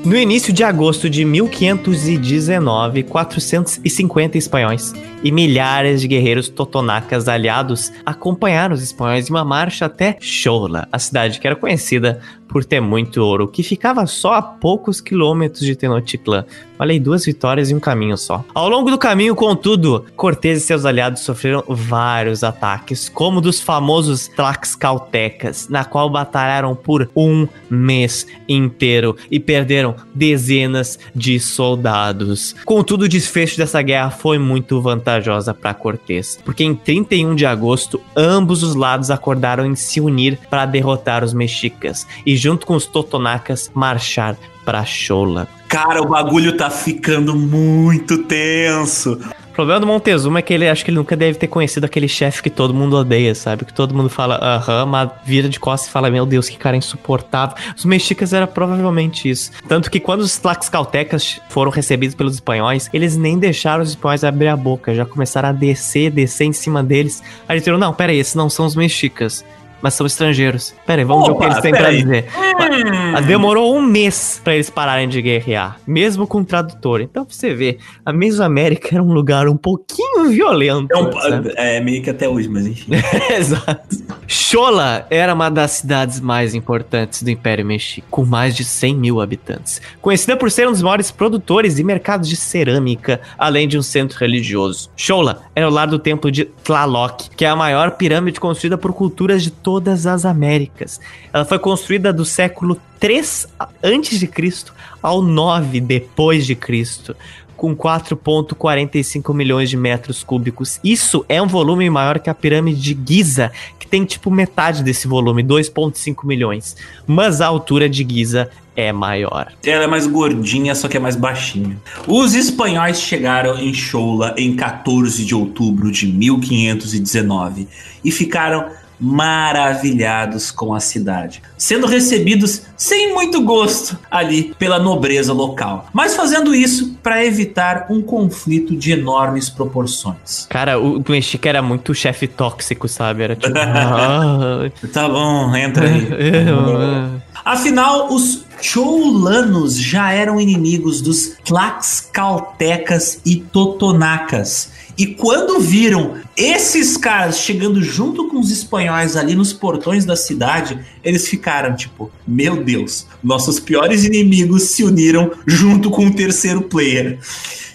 No início de agosto de 1519, 450 espanhóis e milhares de guerreiros totonacas aliados acompanharam os espanhóis em uma marcha até Xola, a cidade que era conhecida por ter muito ouro, que ficava só a poucos quilômetros de Tenochtitlan. Aí, duas vitórias em um caminho só. Ao longo do caminho, contudo, Cortez e seus aliados sofreram vários ataques, como dos famosos Tlaxcaltecas, na qual batalharam por um mês inteiro e perderam dezenas de soldados. Contudo, o desfecho dessa guerra foi muito vantajosa para Cortez, porque em 31 de agosto, ambos os lados acordaram em se unir para derrotar os mexicas e junto com os Totonacas, marchar para Chola. Cara, o bagulho tá ficando muito tenso. O problema do Montezuma é que ele acho que ele nunca deve ter conhecido aquele chefe que todo mundo odeia, sabe? Que todo mundo fala, aham, mas vira de costas e fala, meu Deus, que cara insuportável. Os mexicas era provavelmente isso. Tanto que quando os tlaxcaltecas foram recebidos pelos espanhóis, eles nem deixaram os espanhóis abrir a boca, já começaram a descer, descer em cima deles. Aí eles disseram, não, pera aí, esses não são os mexicas mas são estrangeiros. Pera aí, vamos Opa, ver o que eles têm pra aí. dizer. Hum. Demorou um mês para eles pararem de guerrear, mesmo com tradutor. Então, pra você ver, a Mesoamérica era um lugar um pouquinho violento. É, um, é meio que até hoje, mas enfim. Exato. Xola era uma das cidades mais importantes do Império Mexico, com mais de 100 mil habitantes. Conhecida por ser um dos maiores produtores e mercados de cerâmica, além de um centro religioso. Xola era o lar do templo de Tlaloc, que é a maior pirâmide construída por culturas de todas as Américas. Ela foi construída do século 3 antes de Cristo ao 9 depois de Cristo, com 4.45 milhões de metros cúbicos. Isso é um volume maior que a pirâmide de Giza, que tem tipo metade desse volume, 2.5 milhões. Mas a altura de Giza é maior. Ela é mais gordinha, só que é mais baixinha. Os espanhóis chegaram em Choula em 14 de outubro de 1519 e ficaram maravilhados com a cidade, sendo recebidos sem muito gosto ali pela nobreza local, mas fazendo isso para evitar um conflito de enormes proporções. Cara, o Mexica era muito chefe tóxico, sabe? Era tipo. ah, tá bom, entra aí. Afinal, os Choulanos já eram inimigos dos Tlaxcaltecas e Totonacas e quando viram esses caras chegando junto com os espanhóis ali nos portões da cidade, eles ficaram tipo: Meu Deus, nossos piores inimigos se uniram junto com o terceiro player.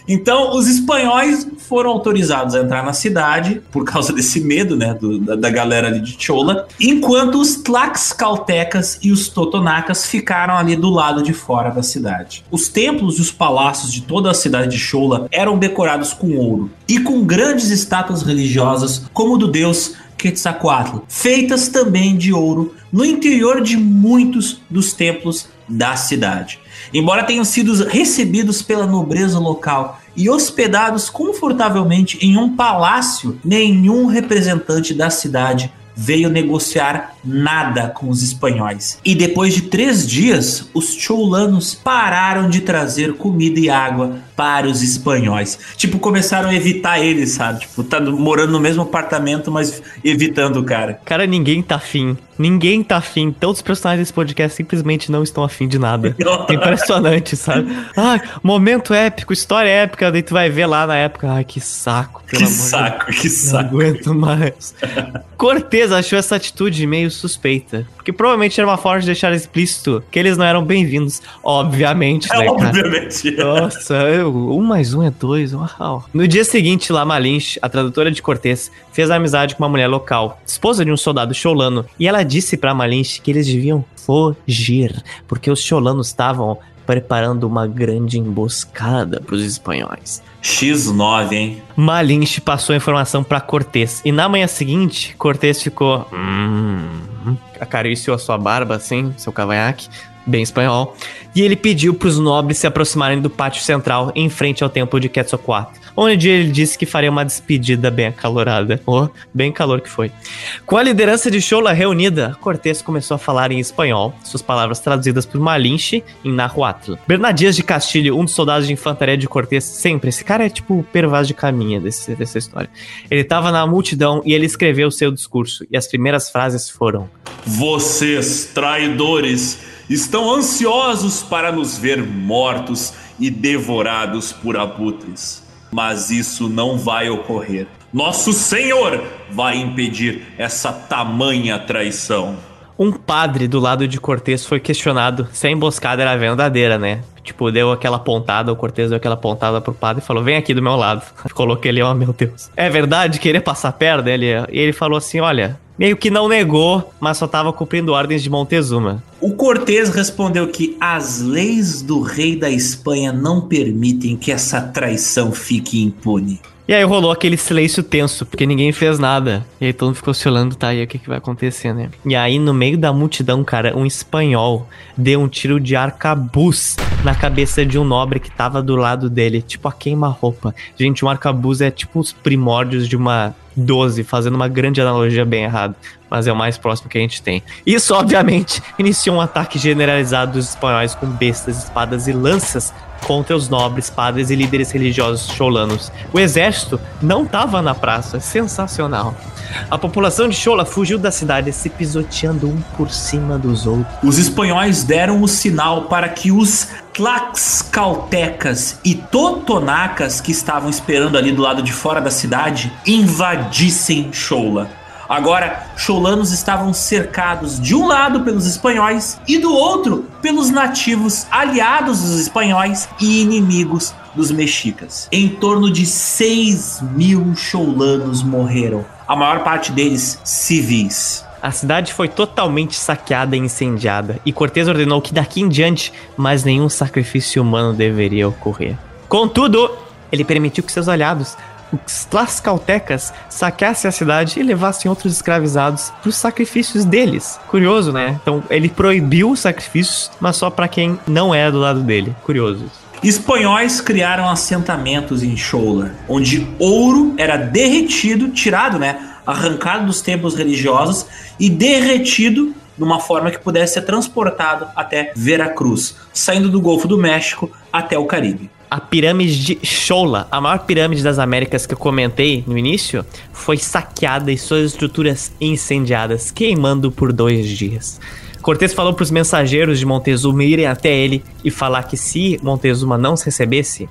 Então, os espanhóis foram autorizados a entrar na cidade por causa desse medo, né, do, da, da, galera ali de Chola, enquanto os Tlaxcaltecas e os Totonacas ficaram ali do lado de fora da cidade. Os templos e os palácios de toda a cidade de Chola eram decorados com ouro e com grandes estátuas religiosas, como do deus Quetzalcoatl, feitas também de ouro no interior de muitos dos templos da cidade. Embora tenham sido recebidos pela nobreza local e hospedados confortavelmente em um palácio, nenhum representante da cidade veio negociar nada com os espanhóis. E depois de três dias, os choulanos pararam de trazer comida e água para os espanhóis. Tipo, começaram a evitar eles, sabe? Tipo, tá morando no mesmo apartamento, mas evitando o cara. Cara, ninguém tá afim. Ninguém tá afim. Todos os personagens desse podcast simplesmente não estão afim de nada. É impressionante, sabe? Ah, momento épico, história épica. Daí tu vai ver lá na época. Ai, que saco. que saco, de... que saco. Não aguento mais. Cortez achou essa atitude meio suspeita. Porque provavelmente era uma forma de deixar explícito que eles não eram bem-vindos. Obviamente, é, né, Obviamente. Nossa, eu, um mais um é dois. Uau. No dia seguinte, Lama Lynch, a tradutora de Cortez, fez amizade com uma mulher local, esposa de um soldado cholano, e ela disse para Malinche que eles deviam fugir, porque os cholanos estavam preparando uma grande emboscada para os espanhóis. X9, hein? Malinche passou a informação para Cortés e na manhã seguinte, Cortés ficou. Hum, acariciou a sua barba assim, seu cavanhaque, bem espanhol, e ele pediu para os nobres se aproximarem do pátio central em frente ao templo de Quetzalcoatl, onde ele disse que faria uma despedida bem acalorada. Oh, bem calor que foi. Com a liderança de Chola reunida, Cortés começou a falar em espanhol, suas palavras traduzidas por Malinche em Nahuatl. Bernardias de Castilho, um dos soldados de infantaria de Cortés, sempre, esse cara é tipo o pervaz de caminha desse, dessa história. Ele estava na multidão e ele escreveu seu discurso, e as primeiras frases foram: Vocês, traidores, estão ansiosos para nos ver mortos e devorados por abutres. Mas isso não vai ocorrer. Nosso Senhor vai impedir essa tamanha traição. Um padre do lado de Cortez foi questionado se a emboscada era verdadeira, né? Tipo, deu aquela pontada, o Cortez deu aquela pontada pro padre e falou: Vem aqui do meu lado. Coloquei ele, ó, oh, meu Deus. É verdade? Querer passar perto dele? E ele falou assim: Olha, meio que não negou, mas só estava cumprindo ordens de Montezuma. O Cortés respondeu que as leis do rei da Espanha não permitem que essa traição fique impune. E aí rolou aquele silêncio tenso, porque ninguém fez nada. E aí todo mundo ficou se olhando, tá, e aí o que, que vai acontecer, né? E aí, no meio da multidão, cara, um espanhol deu um tiro de arcabuz na cabeça de um nobre que tava do lado dele, tipo a queima-roupa. Gente, um arcabuz é tipo os primórdios de uma 12, fazendo uma grande analogia bem errada, mas é o mais próximo que a gente tem. Isso, obviamente, iniciou um ataque generalizado dos espanhóis com bestas, espadas e lanças contra os nobres, padres e líderes religiosos cholanos. O exército não estava na praça, sensacional. A população de Chola fugiu da cidade se pisoteando um por cima dos outros. Os espanhóis deram o sinal para que os Tlaxcaltecas e Totonacas que estavam esperando ali do lado de fora da cidade invadissem Chola. Agora, cholanos estavam cercados de um lado pelos espanhóis e do outro pelos nativos aliados dos espanhóis e inimigos dos mexicas. Em torno de 6 mil cholanos morreram, a maior parte deles civis. A cidade foi totalmente saqueada e incendiada, e Cortés ordenou que daqui em diante mais nenhum sacrifício humano deveria ocorrer. Contudo, ele permitiu que seus aliados os Tlaxcaltecas saqueassem a cidade e levassem outros escravizados para os sacrifícios deles. Curioso, né? Então ele proibiu os sacrifícios, mas só para quem não era do lado dele. Curioso. Espanhóis criaram assentamentos em Chola, onde ouro era derretido, tirado, né, arrancado dos templos religiosos e derretido de uma forma que pudesse ser transportado até Veracruz, saindo do Golfo do México até o Caribe a pirâmide de Chola, a maior pirâmide das Américas que eu comentei no início, foi saqueada e suas estruturas incendiadas, queimando por dois dias. Cortés falou para os mensageiros de Montezuma irem até ele e falar que se Montezuma não se recebesse,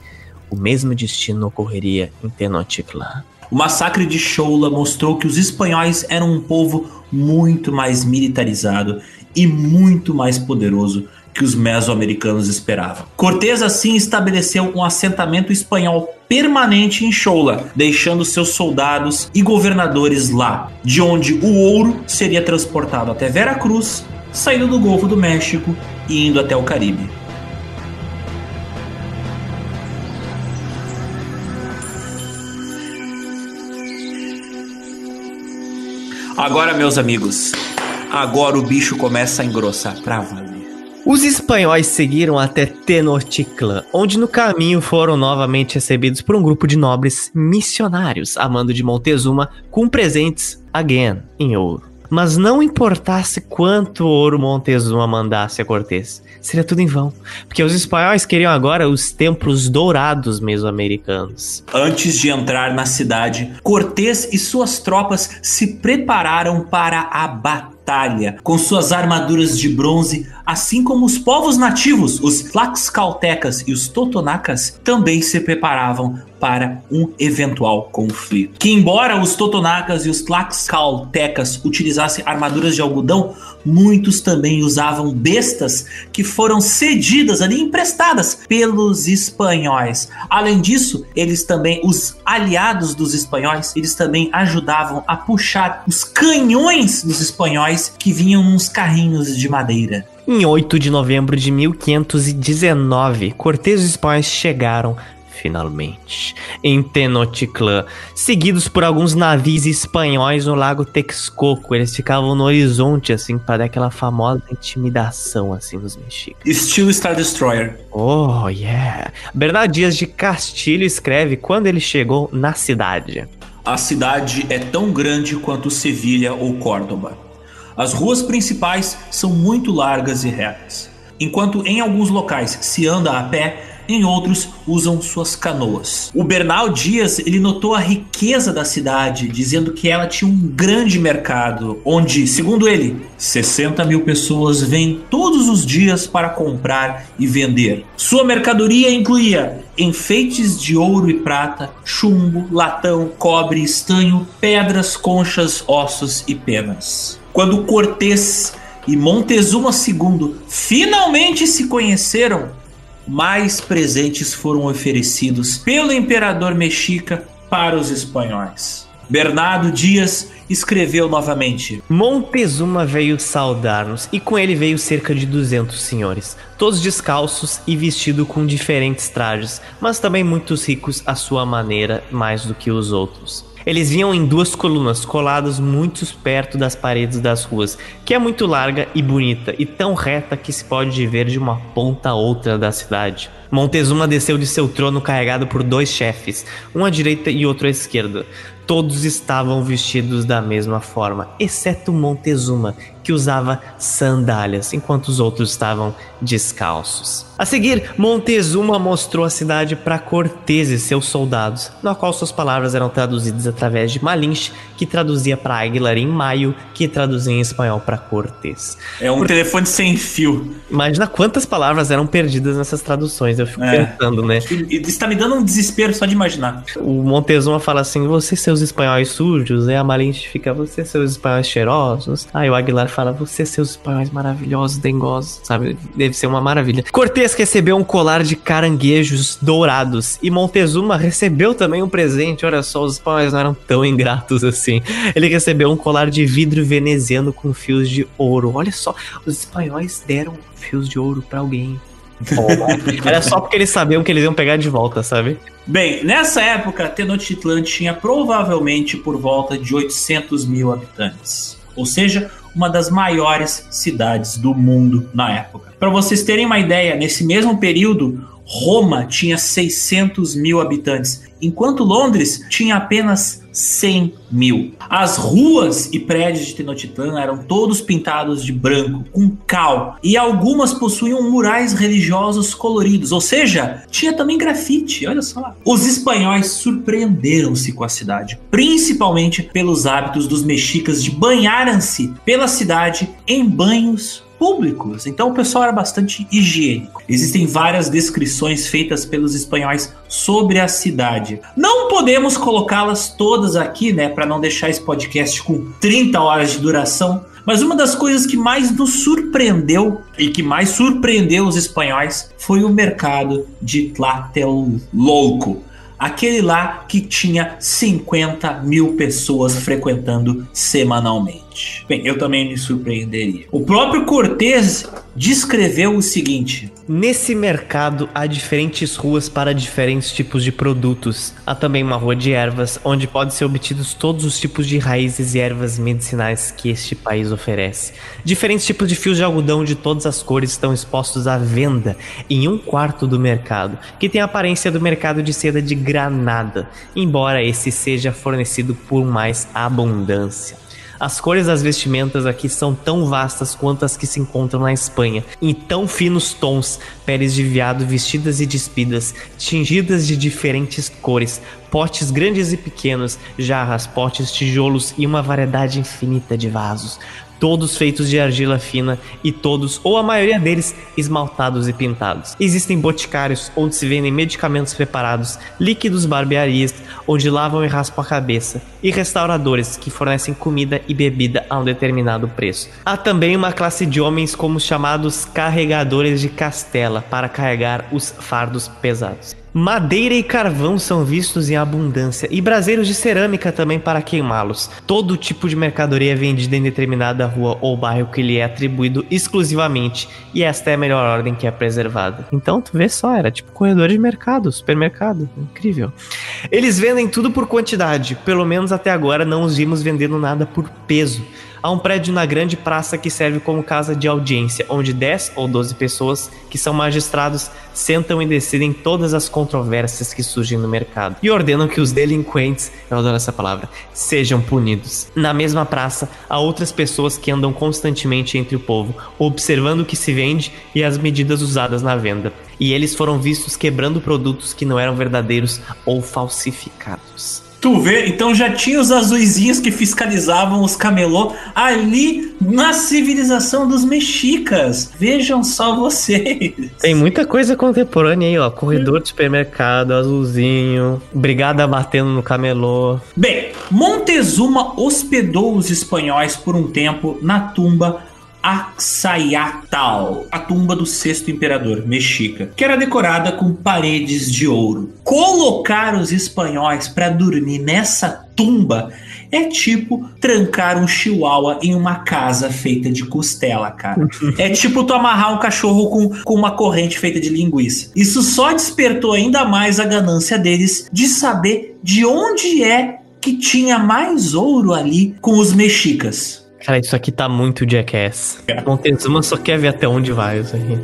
o mesmo destino ocorreria em Tenochtitlan. O massacre de Chola mostrou que os espanhóis eram um povo muito mais militarizado e muito mais poderoso que os mesoamericanos esperavam. Cortés assim estabeleceu um assentamento espanhol permanente em Chola, deixando seus soldados e governadores lá, de onde o ouro seria transportado até Veracruz, saindo do Golfo do México e indo até o Caribe. Agora, meus amigos, agora o bicho começa a engrossar pra valer. Os espanhóis seguiram até Tenochtitlan, onde no caminho foram novamente recebidos por um grupo de nobres missionários, a mando de Montezuma, com presentes, again, em ouro. Mas não importasse quanto ouro Montezuma mandasse a Cortés, seria tudo em vão, porque os espanhóis queriam agora os templos dourados mesoamericanos. Antes de entrar na cidade, Cortés e suas tropas se prepararam para a batalha com suas armaduras de bronze, assim como os povos nativos, os Tlaxcaltecas e os Totonacas, também se preparavam para um eventual conflito. Que embora os Totonacas e os Tlaxcaltecas utilizassem armaduras de algodão, muitos também usavam bestas que foram cedidas ali, emprestadas pelos espanhóis. Além disso, eles também, os aliados dos espanhóis, eles também ajudavam a puxar os canhões dos espanhóis que vinham nos carrinhos de madeira. Em 8 de novembro de 1519, Cortés e os espanhóis chegaram finalmente, em Tenochtitlan, seguidos por alguns navios espanhóis no lago Texcoco. Eles ficavam no horizonte, assim, para dar aquela famosa intimidação, assim, nos mexicas. Estilo Star Destroyer. Oh, yeah. Bernardo Dias de Castilho escreve quando ele chegou na cidade. A cidade é tão grande quanto Sevilha ou Córdoba. As ruas principais são muito largas e retas. Enquanto em alguns locais se anda a pé, em outros usam suas canoas. O Bernal Dias ele notou a riqueza da cidade, dizendo que ela tinha um grande mercado, onde, segundo ele, 60 mil pessoas vêm todos os dias para comprar e vender. Sua mercadoria incluía enfeites de ouro e prata, chumbo, latão, cobre, estanho, pedras, conchas, ossos e penas. Quando Cortés e Montezuma II finalmente se conheceram, mais presentes foram oferecidos pelo imperador mexica para os espanhóis. Bernardo Dias escreveu novamente: Montezuma veio saudar-nos e com ele veio cerca de 200 senhores, todos descalços e vestidos com diferentes trajes, mas também muitos ricos à sua maneira, mais do que os outros. Eles vinham em duas colunas coladas muito perto das paredes das ruas, que é muito larga e bonita e tão reta que se pode ver de uma ponta a outra da cidade. Montezuma desceu de seu trono carregado por dois chefes, um à direita e outro à esquerda. Todos estavam vestidos da mesma forma, exceto Montezuma, que usava sandálias, enquanto os outros estavam descalços. A seguir, Montezuma mostrou a cidade para Cortés e seus soldados, na qual suas palavras eram traduzidas através de Malinche, que traduzia para Aguilar em Maio, que traduzia em espanhol para Cortés. É um Por... telefone sem fio. Imagina quantas palavras eram perdidas nessas traduções, eu fico é. pensando, né? Está me dando um desespero só de imaginar. O Montezuma fala assim: você seus espanhóis sujos, e a Malinche fica, você seus espanhóis cheirosos. Aí o Aguilar fala, você seus espanhóis maravilhosos, dengosos, sabe? Deve ser uma maravilha. Cortés recebeu um colar de caranguejos dourados e Montezuma recebeu também um presente. Olha só, os espanhóis não eram tão ingratos assim. Ele recebeu um colar de vidro veneziano com fios de ouro. Olha só, os espanhóis deram fios de ouro para alguém. Era só porque eles sabiam que eles iam pegar de volta, sabe? Bem, nessa época, Tenochtitlan tinha provavelmente por volta de 800 mil habitantes. Ou seja, uma das maiores cidades do mundo na época. Para vocês terem uma ideia, nesse mesmo período, Roma tinha 600 mil habitantes, enquanto Londres tinha apenas 100 mil. As ruas e prédios de Tenochtitlan eram todos pintados de branco, com cal, e algumas possuíam murais religiosos coloridos, ou seja, tinha também grafite, olha só. Os espanhóis surpreenderam-se com a cidade, principalmente pelos hábitos dos mexicas de banharem-se pela cidade em banhos públicos. Então o pessoal era bastante higiênico. Existem várias descrições feitas pelos espanhóis sobre a cidade. Não podemos colocá-las todas aqui, né, para não deixar esse podcast com 30 horas de duração. Mas uma das coisas que mais nos surpreendeu e que mais surpreendeu os espanhóis foi o mercado de Tlatelolco. Aquele lá que tinha 50 mil pessoas frequentando semanalmente. Sorte. Bem, eu também me surpreenderia. O próprio Cortez descreveu o seguinte: Nesse mercado há diferentes ruas para diferentes tipos de produtos. Há também uma rua de ervas, onde podem ser obtidos todos os tipos de raízes e ervas medicinais que este país oferece. Diferentes tipos de fios de algodão de todas as cores estão expostos à venda em um quarto do mercado, que tem a aparência do mercado de seda de Granada, embora esse seja fornecido por mais abundância. As cores das vestimentas aqui são tão vastas quanto as que se encontram na Espanha, em tão finos tons, peles de veado vestidas e despidas, tingidas de diferentes cores, potes grandes e pequenos, jarras, potes, tijolos e uma variedade infinita de vasos todos feitos de argila fina e todos, ou a maioria deles, esmaltados e pintados. Existem boticários onde se vendem medicamentos preparados, líquidos barbearias onde lavam e raspam a cabeça, e restauradores que fornecem comida e bebida a um determinado preço. Há também uma classe de homens como os chamados carregadores de castela para carregar os fardos pesados. Madeira e carvão são vistos em abundância e braseiros de cerâmica também para queimá-los. Todo tipo de mercadoria é vendida em determinada rua ou bairro que lhe é atribuído exclusivamente, e esta é a melhor ordem que é preservada. Então tu vê só, era tipo corredor de mercado, supermercado, incrível. Eles vendem tudo por quantidade, pelo menos até agora não os vimos vendendo nada por peso. Há um prédio na grande praça que serve como casa de audiência, onde 10 ou 12 pessoas, que são magistrados, sentam e decidem todas as controvérsias que surgem no mercado e ordenam que os delinquentes, eu adoro essa palavra, sejam punidos. Na mesma praça, há outras pessoas que andam constantemente entre o povo, observando o que se vende e as medidas usadas na venda. E eles foram vistos quebrando produtos que não eram verdadeiros ou falsificados. Tu vê, então já tinha os azuizinhos que fiscalizavam os camelô ali na civilização dos mexicas. Vejam só vocês. Tem muita coisa contemporânea aí, ó. Corredor de supermercado, azulzinho, brigada batendo no camelô. Bem, Montezuma hospedou os espanhóis por um tempo na tumba Axayatal, a tumba do sexto imperador mexica, que era decorada com paredes de ouro. Colocar os espanhóis para dormir nessa tumba é tipo trancar um chihuahua em uma casa feita de costela, cara. é tipo tu amarrar um cachorro com, com uma corrente feita de linguiça. Isso só despertou ainda mais a ganância deles de saber de onde é que tinha mais ouro ali com os mexicas. Cara, isso aqui tá muito Jackass. Montezuma só quer ver até onde vai isso aqui.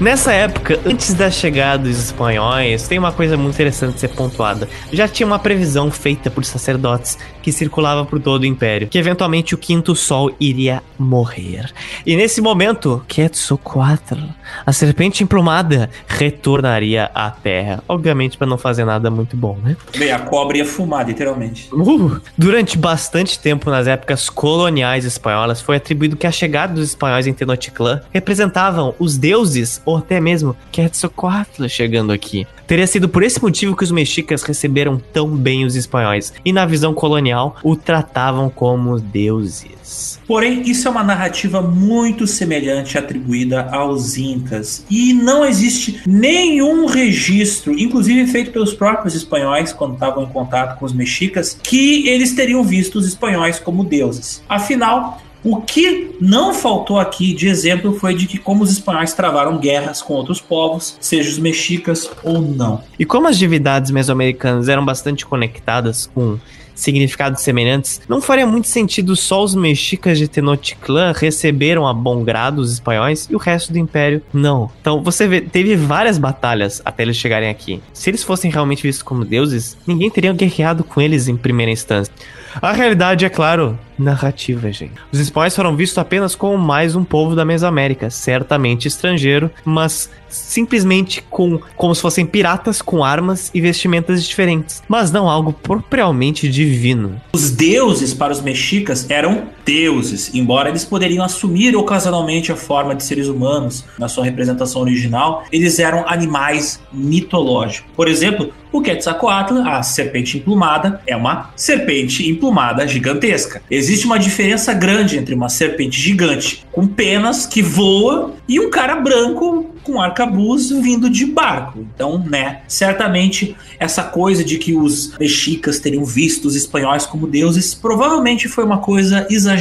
Nessa época, antes da chegada dos espanhóis, tem uma coisa muito interessante de ser pontuada. Já tinha uma previsão feita por sacerdotes que circulava por todo o império, que eventualmente o quinto sol iria morrer. E nesse momento, Quetzalcoatl, a serpente emplumada, retornaria à Terra. Obviamente para não fazer nada muito bom, né? Bem, a cobra ia fumar, literalmente. Uh, durante bastante tempo nas épocas coloniais espanholas, foi atribuído que a chegada dos espanhóis em Tenochtitlan representavam os deuses ou até mesmo Quetzalcoatl chegando aqui. Teria sido por esse motivo que os mexicas receberam tão bem os espanhóis e na visão colonial o tratavam como deuses. Porém, isso é uma narrativa muito semelhante atribuída aos incas e não existe nenhum registro, inclusive feito pelos próprios espanhóis quando estavam em contato com os mexicas, que eles teriam visto os espanhóis como deuses. Afinal, o que não faltou aqui de exemplo foi de que como os espanhóis travaram guerras com outros povos, seja os mexicas ou não. E como as divindades mesoamericanas eram bastante conectadas com significados semelhantes, não faria muito sentido só os mexicas de Tenochtitlan receberam a bom grado os espanhóis e o resto do império não. Então você vê, teve várias batalhas até eles chegarem aqui. Se eles fossem realmente vistos como deuses, ninguém teria guerreado com eles em primeira instância. A realidade é claro, narrativa, gente. Os espanhóis foram vistos apenas como mais um povo da Mesoamérica, certamente estrangeiro, mas simplesmente com como se fossem piratas com armas e vestimentas diferentes, mas não algo propriamente divino. Os deuses para os mexicas eram deuses, embora eles poderiam assumir ocasionalmente a forma de seres humanos na sua representação original, eles eram animais mitológicos. Por exemplo, o Quetzalcoatl, a serpente emplumada, é uma serpente emplumada gigantesca. Existe uma diferença grande entre uma serpente gigante com penas que voa e um cara branco com arcabuz vindo de barco. Então, né, certamente essa coisa de que os mexicas teriam visto os espanhóis como deuses provavelmente foi uma coisa exagerada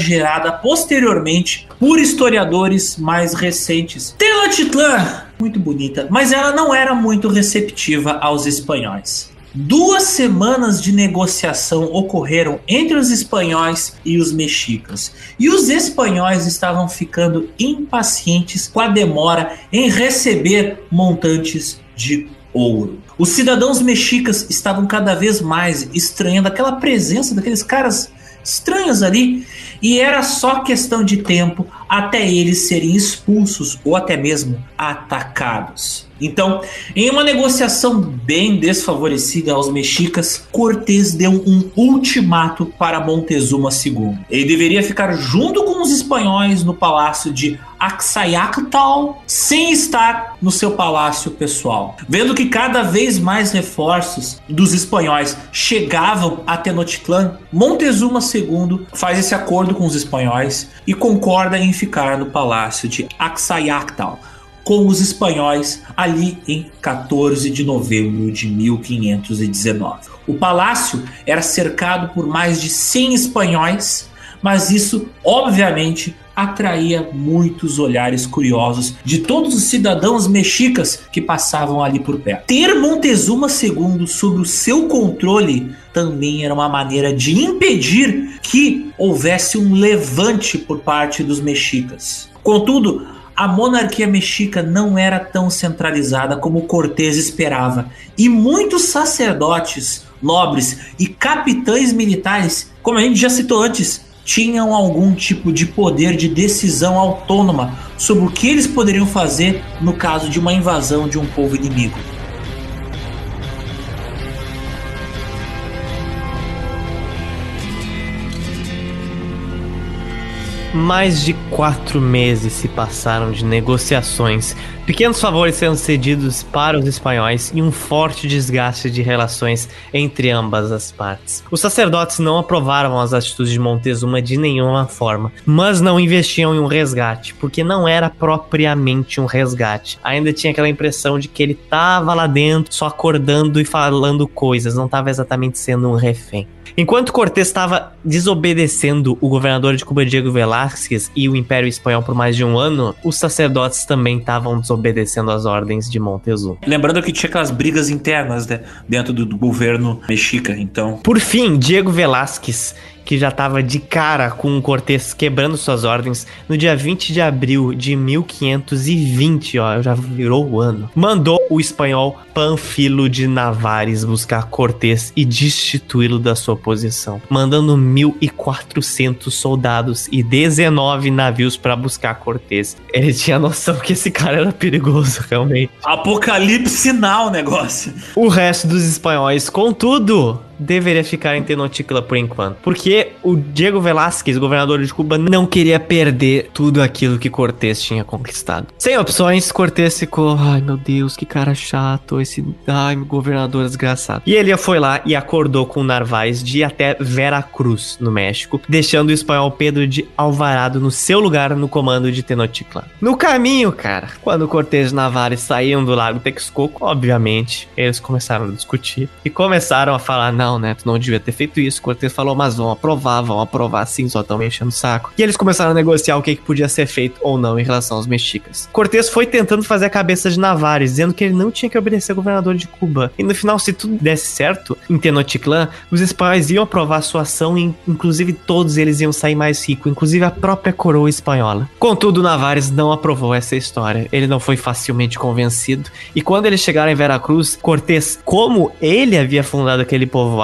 posteriormente por historiadores mais recentes. Tenochtitlan, muito bonita, mas ela não era muito receptiva aos espanhóis. Duas semanas de negociação ocorreram entre os espanhóis e os mexicas, e os espanhóis estavam ficando impacientes com a demora em receber montantes de ouro. Os cidadãos mexicas estavam cada vez mais estranhando aquela presença daqueles caras estranhos ali, e era só questão de tempo até eles serem expulsos ou até mesmo atacados. Então, em uma negociação bem desfavorecida aos mexicas, Cortés deu um ultimato para Montezuma II. Ele deveria ficar junto com os espanhóis no palácio de Axayactal, sem estar no seu palácio pessoal. Vendo que cada vez mais reforços dos espanhóis chegavam a Tenochtitlan, Montezuma II faz esse acordo com os espanhóis e concorda em ficar no palácio de Axayactal com os espanhóis ali em 14 de novembro de 1519. O palácio era cercado por mais de 100 espanhóis, mas isso obviamente atraía muitos olhares curiosos de todos os cidadãos mexicas que passavam ali por perto. Ter Montezuma II sob o seu controle também era uma maneira de impedir que houvesse um levante por parte dos mexicas. Contudo, a monarquia mexica não era tão centralizada como Cortés esperava, e muitos sacerdotes, nobres e capitães militares, como a gente já citou antes, tinham algum tipo de poder de decisão autônoma sobre o que eles poderiam fazer no caso de uma invasão de um povo inimigo. Mais de quatro meses se passaram de negociações, pequenos favores sendo cedidos para os espanhóis e um forte desgaste de relações entre ambas as partes. Os sacerdotes não aprovaram as atitudes de Montezuma de nenhuma forma, mas não investiam em um resgate, porque não era propriamente um resgate. Ainda tinha aquela impressão de que ele estava lá dentro só acordando e falando coisas, não estava exatamente sendo um refém. Enquanto Cortés estava desobedecendo o governador de Cuba, Diego Velázquez, e o Império Espanhol por mais de um ano, os sacerdotes também estavam desobedecendo as ordens de Montezuma. Lembrando que tinha aquelas brigas internas né, dentro do, do governo mexica, então. Por fim, Diego Velázquez que já estava de cara com o Cortés quebrando suas ordens, no dia 20 de abril de 1520, ó, já virou o ano, mandou o espanhol Panfilo de Navares buscar Cortés e destituí-lo da sua posição, mandando 1.400 soldados e 19 navios para buscar Cortés. Ele tinha noção que esse cara era perigoso, realmente. Apocalipse sinal o negócio. O resto dos espanhóis, contudo, deveria ficar em Tenochtitlan por enquanto. Porque o Diego Velázquez, governador de Cuba, não queria perder tudo aquilo que Cortés tinha conquistado. Sem opções, Cortés ficou, ai meu Deus, que cara chato, esse, ai, governador desgraçado. E ele foi lá e acordou com Narvaez de ir até Veracruz, no México, deixando o espanhol Pedro de Alvarado no seu lugar no comando de Tenochtitlan. No caminho, cara, quando Cortés e Navares saíam do Lago Texcoco, obviamente, eles começaram a discutir e começaram a falar, não, não, né? Tu não devia ter feito isso. Cortez falou, mas vão aprovar, vão aprovar sim, só estão me enchendo o saco. E eles começaram a negociar o que, que podia ser feito ou não em relação aos mexicas. Cortez foi tentando fazer a cabeça de Navares, dizendo que ele não tinha que obedecer ao governador de Cuba. E no final, se tudo desse certo, em Tenochtitlan, os espanhóis iam aprovar sua ação e, inclusive, todos eles iam sair mais ricos, inclusive a própria coroa espanhola. Contudo, Navares não aprovou essa história. Ele não foi facilmente convencido. E quando eles chegaram em Veracruz, Cortez, como ele havia fundado aquele povo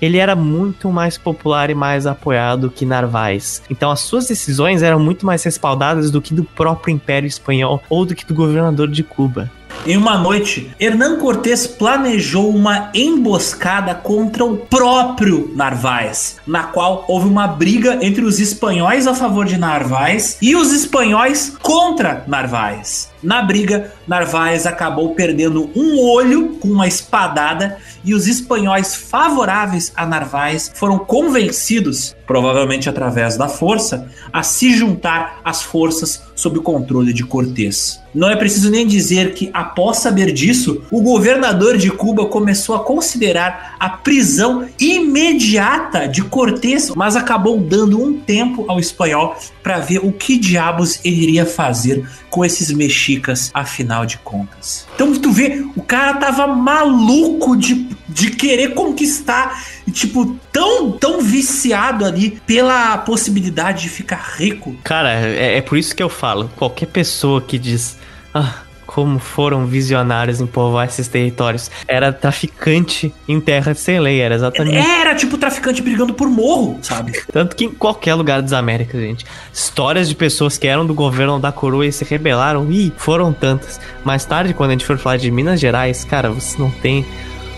ele era muito mais popular e mais apoiado que Narvaez. Então as suas decisões eram muito mais respaldadas do que do próprio Império Espanhol ou do que do governador de Cuba. Em uma noite, Hernán Cortés planejou uma emboscada contra o próprio Narváez, na qual houve uma briga entre os espanhóis a favor de Narváez e os espanhóis contra Narváez. Na briga, Narvaez acabou perdendo um olho com uma espadada e os espanhóis favoráveis a Narvaez foram convencidos, provavelmente através da força, a se juntar às forças sob o controle de Cortés. Não é preciso nem dizer que, após saber disso, o governador de Cuba começou a considerar a prisão imediata de Cortés, mas acabou dando um tempo ao espanhol para ver o que diabos ele iria fazer com esses mexicas, afinal de contas. Então tu vê, o cara tava maluco de, de querer conquistar, tipo, tão, tão viciado ali pela possibilidade de ficar rico. Cara, é, é por isso que eu falo, qualquer pessoa que diz, ah, como foram visionários em povoar esses territórios. Era traficante em terra sem lei, era exatamente. Era tipo traficante brigando por morro, sabe? Tanto que em qualquer lugar das Américas, gente. Histórias de pessoas que eram do governo da coroa e se rebelaram, e foram tantas. Mais tarde, quando a gente for falar de Minas Gerais, cara, você não tem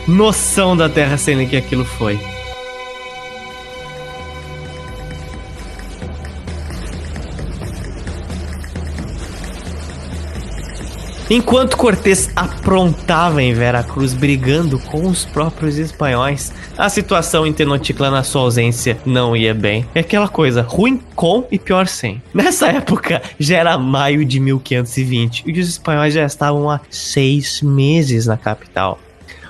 noção da terra sem lei que aquilo foi. Enquanto Cortés aprontava em Veracruz brigando com os próprios espanhóis, a situação em Tenochtitlan na sua ausência não ia bem. É aquela coisa, ruim com e pior sem. Nessa época, já era maio de 1520 e os espanhóis já estavam há seis meses na capital.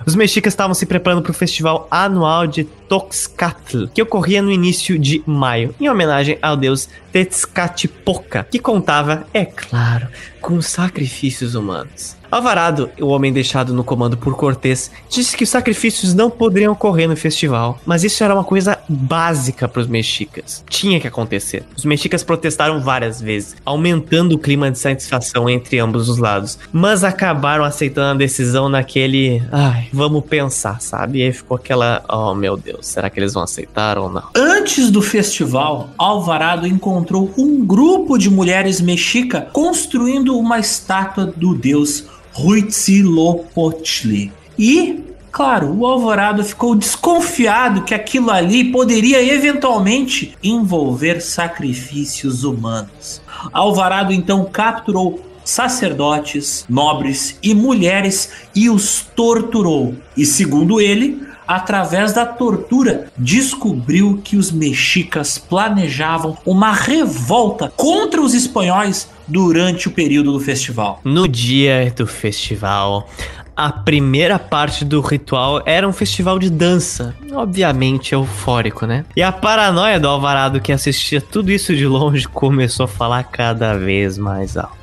Os mexicas estavam se preparando para o festival anual de Toxcatl, que ocorria no início de maio, em homenagem ao deus Tezcatlipoca, que contava, é claro, com sacrifícios humanos. Alvarado, o homem deixado no comando por Cortés, disse que os sacrifícios não poderiam ocorrer no festival, mas isso era uma coisa básica para os mexicas. Tinha que acontecer. Os mexicas protestaram várias vezes, aumentando o clima de satisfação entre ambos os lados, mas acabaram aceitando a decisão naquele, ai, vamos pensar, sabe? E aí ficou aquela, oh meu Deus, será que eles vão aceitar ou não? Antes do festival, Alvarado encontrou um grupo de mulheres mexica construindo uma estátua do deus Huitzilopochtli. E, claro, o Alvorado ficou desconfiado que aquilo ali poderia eventualmente envolver sacrifícios humanos. Alvarado então capturou sacerdotes, nobres e mulheres e os torturou. E segundo ele, através da tortura, descobriu que os mexicas planejavam uma revolta contra os espanhóis durante o período do festival. No dia do festival, a primeira parte do ritual era um festival de dança, obviamente eufórico, né? E a paranoia do Alvarado que assistia tudo isso de longe começou a falar cada vez mais alto.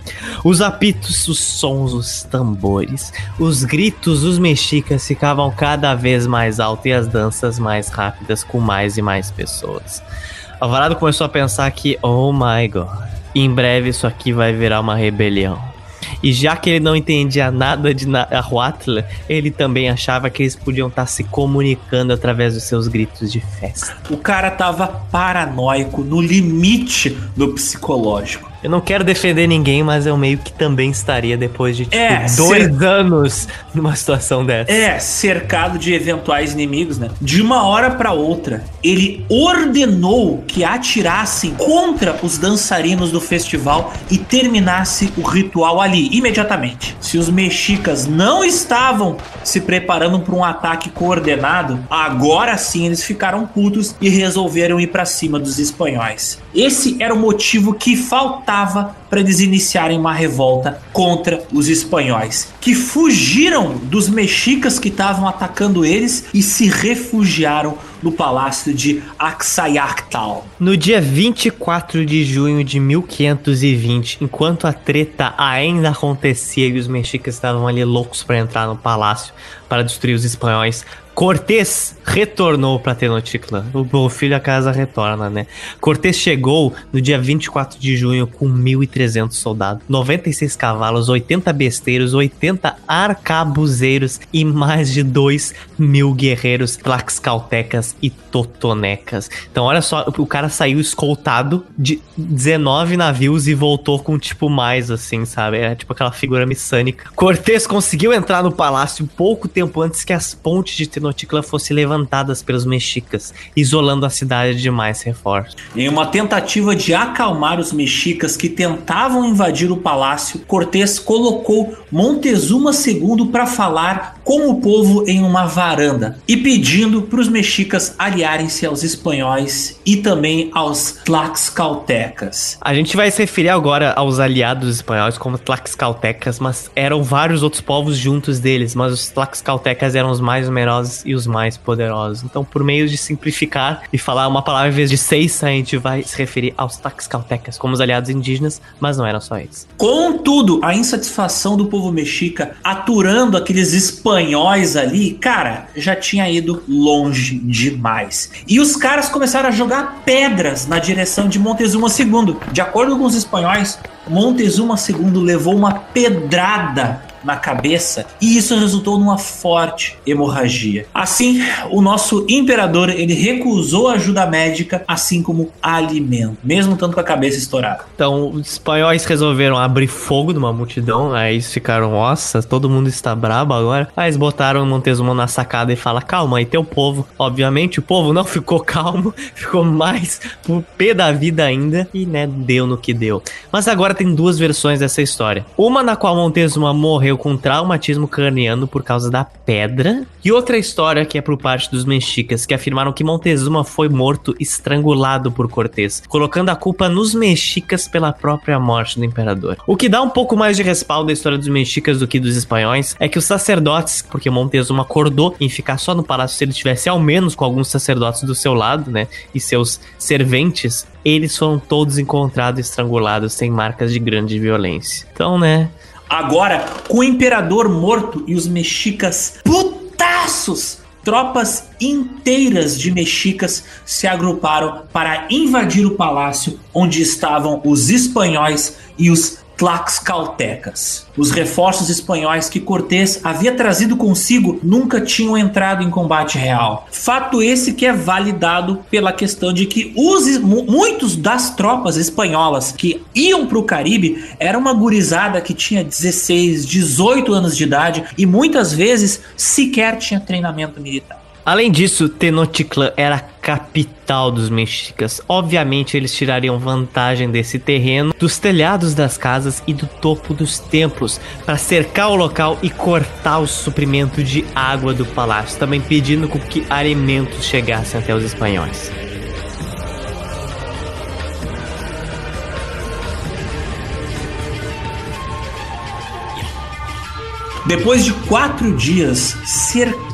Os apitos, os sons, os tambores, os gritos dos mexicas ficavam cada vez mais altos e as danças mais rápidas com mais e mais pessoas. Alvarado começou a pensar que, oh my god, em breve isso aqui vai virar uma rebelião. E já que ele não entendia nada de Nahuatl, ele também achava que eles podiam estar se comunicando através dos seus gritos de festa. O cara tava paranoico, no limite do psicológico. Eu não quero defender ninguém, mas eu meio que também estaria depois de tipo, é, dois cer... anos numa situação dessa. É, cercado de eventuais inimigos, né? De uma hora para outra, ele ordenou que atirassem contra os dançarinos do festival e terminasse o ritual ali, imediatamente. Se os mexicas não estavam se preparando para um ataque coordenado, agora sim eles ficaram putos e resolveram ir para cima dos espanhóis. Esse era o motivo que faltava para eles iniciarem uma revolta contra os espanhóis, que fugiram dos mexicas que estavam atacando eles e se refugiaram no palácio de Axayactal. No dia 24 de junho de 1520, enquanto a treta ainda acontecia e os mexicas estavam ali loucos para entrar no palácio para destruir os espanhóis, Cortés retornou para Tenochtitlan. O filho da casa retorna, né? Cortés chegou no dia 24 de junho com 1.300 soldados, 96 cavalos, 80 besteiros, 80 arcabuzeiros e mais de 2 mil guerreiros tlaxcaltecas e totonecas. Então, olha só, o cara saiu escoltado de 19 navios e voltou com tipo mais, assim, sabe? É tipo aquela figura missânica. Cortés conseguiu entrar no palácio pouco tempo antes que as pontes de Tenochtitlan fossem levantadas pelos mexicas, isolando a cidade de mais reforços. Em uma tentativa de acalmar os mexicas que tentavam invadir o palácio, Cortés colocou Montezuma II para falar com o povo em uma varanda e pedindo para os mexicas aliarem-se aos espanhóis e também aos tlaxcaltecas. A gente vai se referir agora aos aliados espanhóis como tlaxcaltecas, mas eram vários outros povos juntos deles, mas os tlaxcaltecas eram os mais numerosos e os mais poderosos. Então, por meio de simplificar e falar uma palavra em vez de seis, a gente vai se referir aos tlaxcaltecas como os aliados indígenas, mas não eram só eles. Contudo, a insatisfação do povo mexica aturando aqueles espanhóis ali, cara, já tinha ido longe demais. E os caras começaram a jogar pedras na direção de Montezuma II. De acordo com os espanhóis, Montezuma II levou uma pedrada na cabeça e isso resultou numa forte hemorragia. Assim, o nosso imperador ele recusou ajuda médica, assim como alimento, mesmo tanto com a cabeça estourada. Então, os espanhóis resolveram abrir fogo numa multidão, aí eles ficaram, nossa, todo mundo está brabo agora. Aí eles botaram Montezuma na sacada e fala: "Calma aí, teu povo". Obviamente, o povo não ficou calmo, ficou mais pro pé da vida ainda e, né, deu no que deu. Mas agora tem duas versões dessa história. Uma na qual Montezuma morreu com traumatismo craniano por causa da pedra. E outra história que é por parte dos mexicas, que afirmaram que Montezuma foi morto estrangulado por Cortés, colocando a culpa nos mexicas pela própria morte do imperador. O que dá um pouco mais de respaldo à história dos mexicas do que dos espanhóis é que os sacerdotes, porque Montezuma acordou em ficar só no palácio se ele tivesse ao menos com alguns sacerdotes do seu lado, né, e seus serventes, eles foram todos encontrados estrangulados sem marcas de grande violência. Então, né, Agora, com o imperador morto e os mexicas putaços, tropas inteiras de mexicas se agruparam para invadir o palácio onde estavam os espanhóis e os tlaxcaltecas. Os reforços espanhóis que Cortés havia trazido consigo nunca tinham entrado em combate real. Fato esse que é validado pela questão de que os, muitos das tropas espanholas que iam para o Caribe era uma gurizada que tinha 16, 18 anos de idade e muitas vezes sequer tinha treinamento militar. Além disso, Tenochtitlan era a capital dos mexicas. Obviamente, eles tirariam vantagem desse terreno, dos telhados das casas e do topo dos templos para cercar o local e cortar o suprimento de água do palácio, também pedindo que alimentos chegassem até os espanhóis. Depois de quatro dias cercados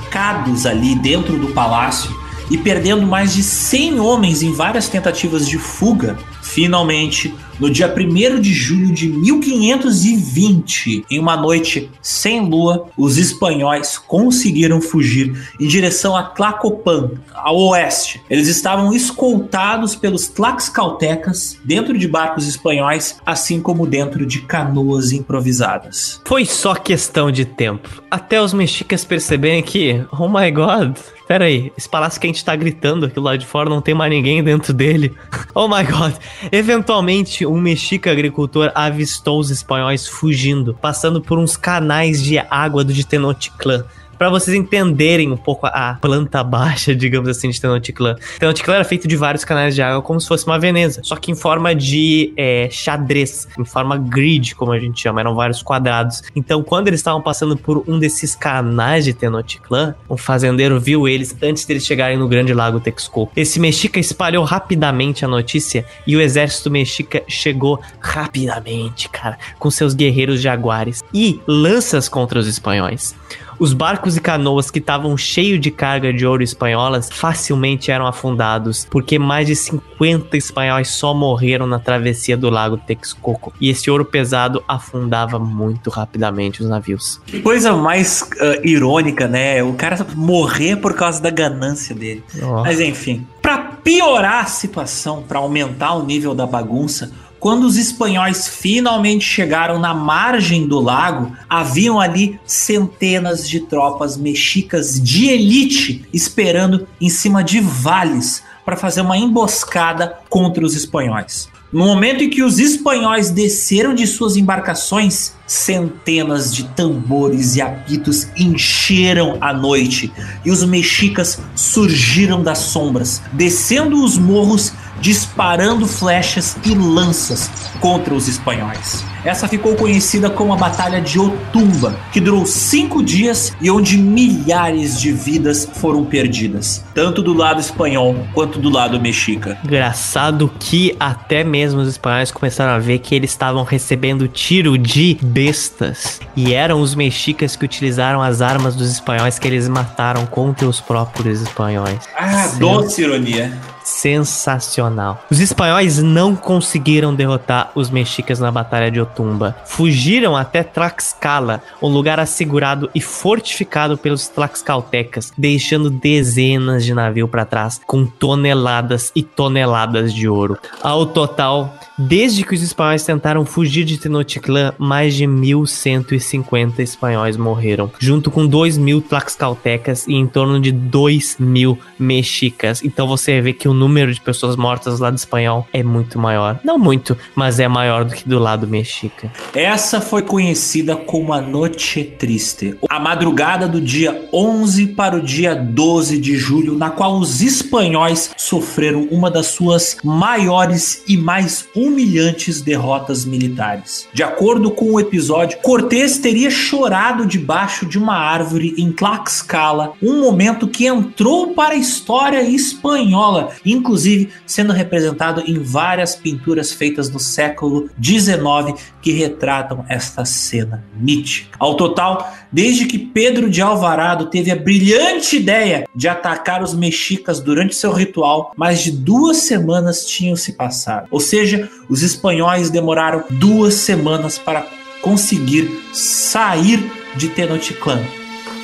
ali dentro do palácio e perdendo mais de 100 homens em várias tentativas de fuga, finalmente, no dia 1 de julho de 1520, em uma noite sem lua, os espanhóis conseguiram fugir em direção a Tlacopan, ao oeste. Eles estavam escoltados pelos tlaxcaltecas dentro de barcos espanhóis, assim como dentro de canoas improvisadas. Foi só questão de tempo, até os mexicas perceberem que, oh my god, Pera aí, esse palácio que a gente tá gritando aqui lá de fora não tem mais ninguém dentro dele. oh my god. Eventualmente, um mexica agricultor avistou os espanhóis fugindo, passando por uns canais de água do Tenochtitlan para vocês entenderem um pouco a planta baixa, digamos assim, de Tenochtitlan. Tenochtitlan era feito de vários canais de água como se fosse uma Veneza, só que em forma de é, xadrez, em forma grid, como a gente chama, eram vários quadrados. Então, quando eles estavam passando por um desses canais de Tenochtitlan, um fazendeiro viu eles antes deles chegarem no grande lago Texcoco. Esse mexica espalhou rapidamente a notícia e o exército mexica chegou rapidamente, cara, com seus guerreiros jaguares e lanças contra os espanhóis. Os barcos e canoas que estavam cheios de carga de ouro espanholas facilmente eram afundados, porque mais de 50 espanhóis só morreram na travessia do lago Texcoco. E esse ouro pesado afundava muito rapidamente os navios. Que coisa mais uh, irônica, né? O cara morrer por causa da ganância dele. Oh. Mas enfim, para piorar a situação, para aumentar o nível da bagunça, quando os espanhóis finalmente chegaram na margem do lago, haviam ali centenas de tropas mexicas de elite esperando em cima de vales para fazer uma emboscada contra os espanhóis. No momento em que os espanhóis desceram de suas embarcações, centenas de tambores e apitos encheram a noite e os mexicas surgiram das sombras, descendo os morros disparando flechas e lanças contra os espanhóis. Essa ficou conhecida como a Batalha de Otumba, que durou cinco dias e onde milhares de vidas foram perdidas, tanto do lado espanhol quanto do lado mexica. Engraçado que até mesmo os espanhóis começaram a ver que eles estavam recebendo tiro de bestas e eram os mexicas que utilizaram as armas dos espanhóis que eles mataram contra os próprios espanhóis. Ah, doce ironia sensacional. Os espanhóis não conseguiram derrotar os mexicas na Batalha de Otumba. Fugiram até Tlaxcala, um lugar assegurado e fortificado pelos tlaxcaltecas, deixando dezenas de navios para trás com toneladas e toneladas de ouro. Ao total, desde que os espanhóis tentaram fugir de Tenochtitlan, mais de 1150 espanhóis morreram, junto com 2 mil tlaxcaltecas e em torno de 2 mil mexicas. Então você vê que o número de pessoas mortas do lado espanhol é muito maior. Não muito, mas é maior do que do lado mexica. Essa foi conhecida como a Noche Triste, a madrugada do dia 11 para o dia 12 de julho, na qual os espanhóis sofreram uma das suas maiores e mais humilhantes derrotas militares. De acordo com o episódio, Cortés teria chorado debaixo de uma árvore em Tlaxcala, um momento que entrou para a história espanhola inclusive sendo representado em várias pinturas feitas no século XIX que retratam esta cena mítica. Ao total, desde que Pedro de Alvarado teve a brilhante ideia de atacar os mexicas durante seu ritual, mais de duas semanas tinham se passado. Ou seja, os espanhóis demoraram duas semanas para conseguir sair de Tenochtitlan.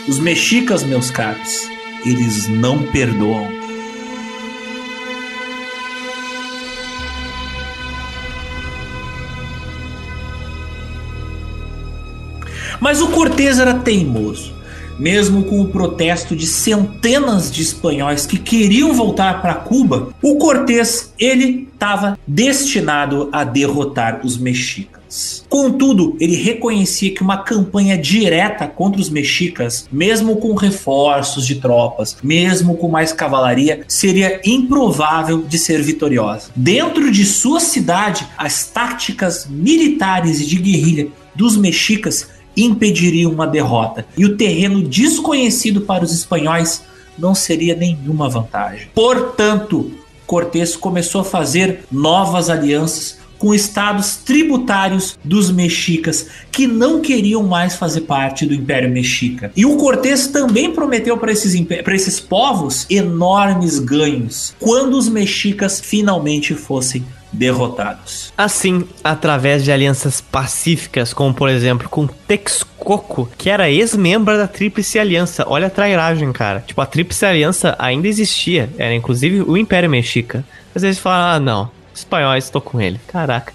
Os mexicas, meus caros, eles não perdoam. Mas o Cortés era teimoso. Mesmo com o protesto de centenas de espanhóis que queriam voltar para Cuba, o Cortés ele estava destinado a derrotar os mexicas. Contudo, ele reconhecia que uma campanha direta contra os mexicas, mesmo com reforços de tropas, mesmo com mais cavalaria, seria improvável de ser vitoriosa. Dentro de sua cidade, as táticas militares e de guerrilha dos mexicas impediriam uma derrota. E o terreno desconhecido para os espanhóis não seria nenhuma vantagem. Portanto, Cortés começou a fazer novas alianças com estados tributários dos mexicas que não queriam mais fazer parte do Império Mexica. E o Cortés também prometeu para esses, esses povos enormes ganhos quando os mexicas finalmente fossem derrotados. Assim, através de alianças pacíficas, como por exemplo com Texcoco, que era ex-membro da Tríplice Aliança. Olha a trairagem, cara. Tipo, a Tríplice Aliança ainda existia, era inclusive o Império Mexica. Às vezes fala, ah, não, espanhóis, estou com ele. Caraca.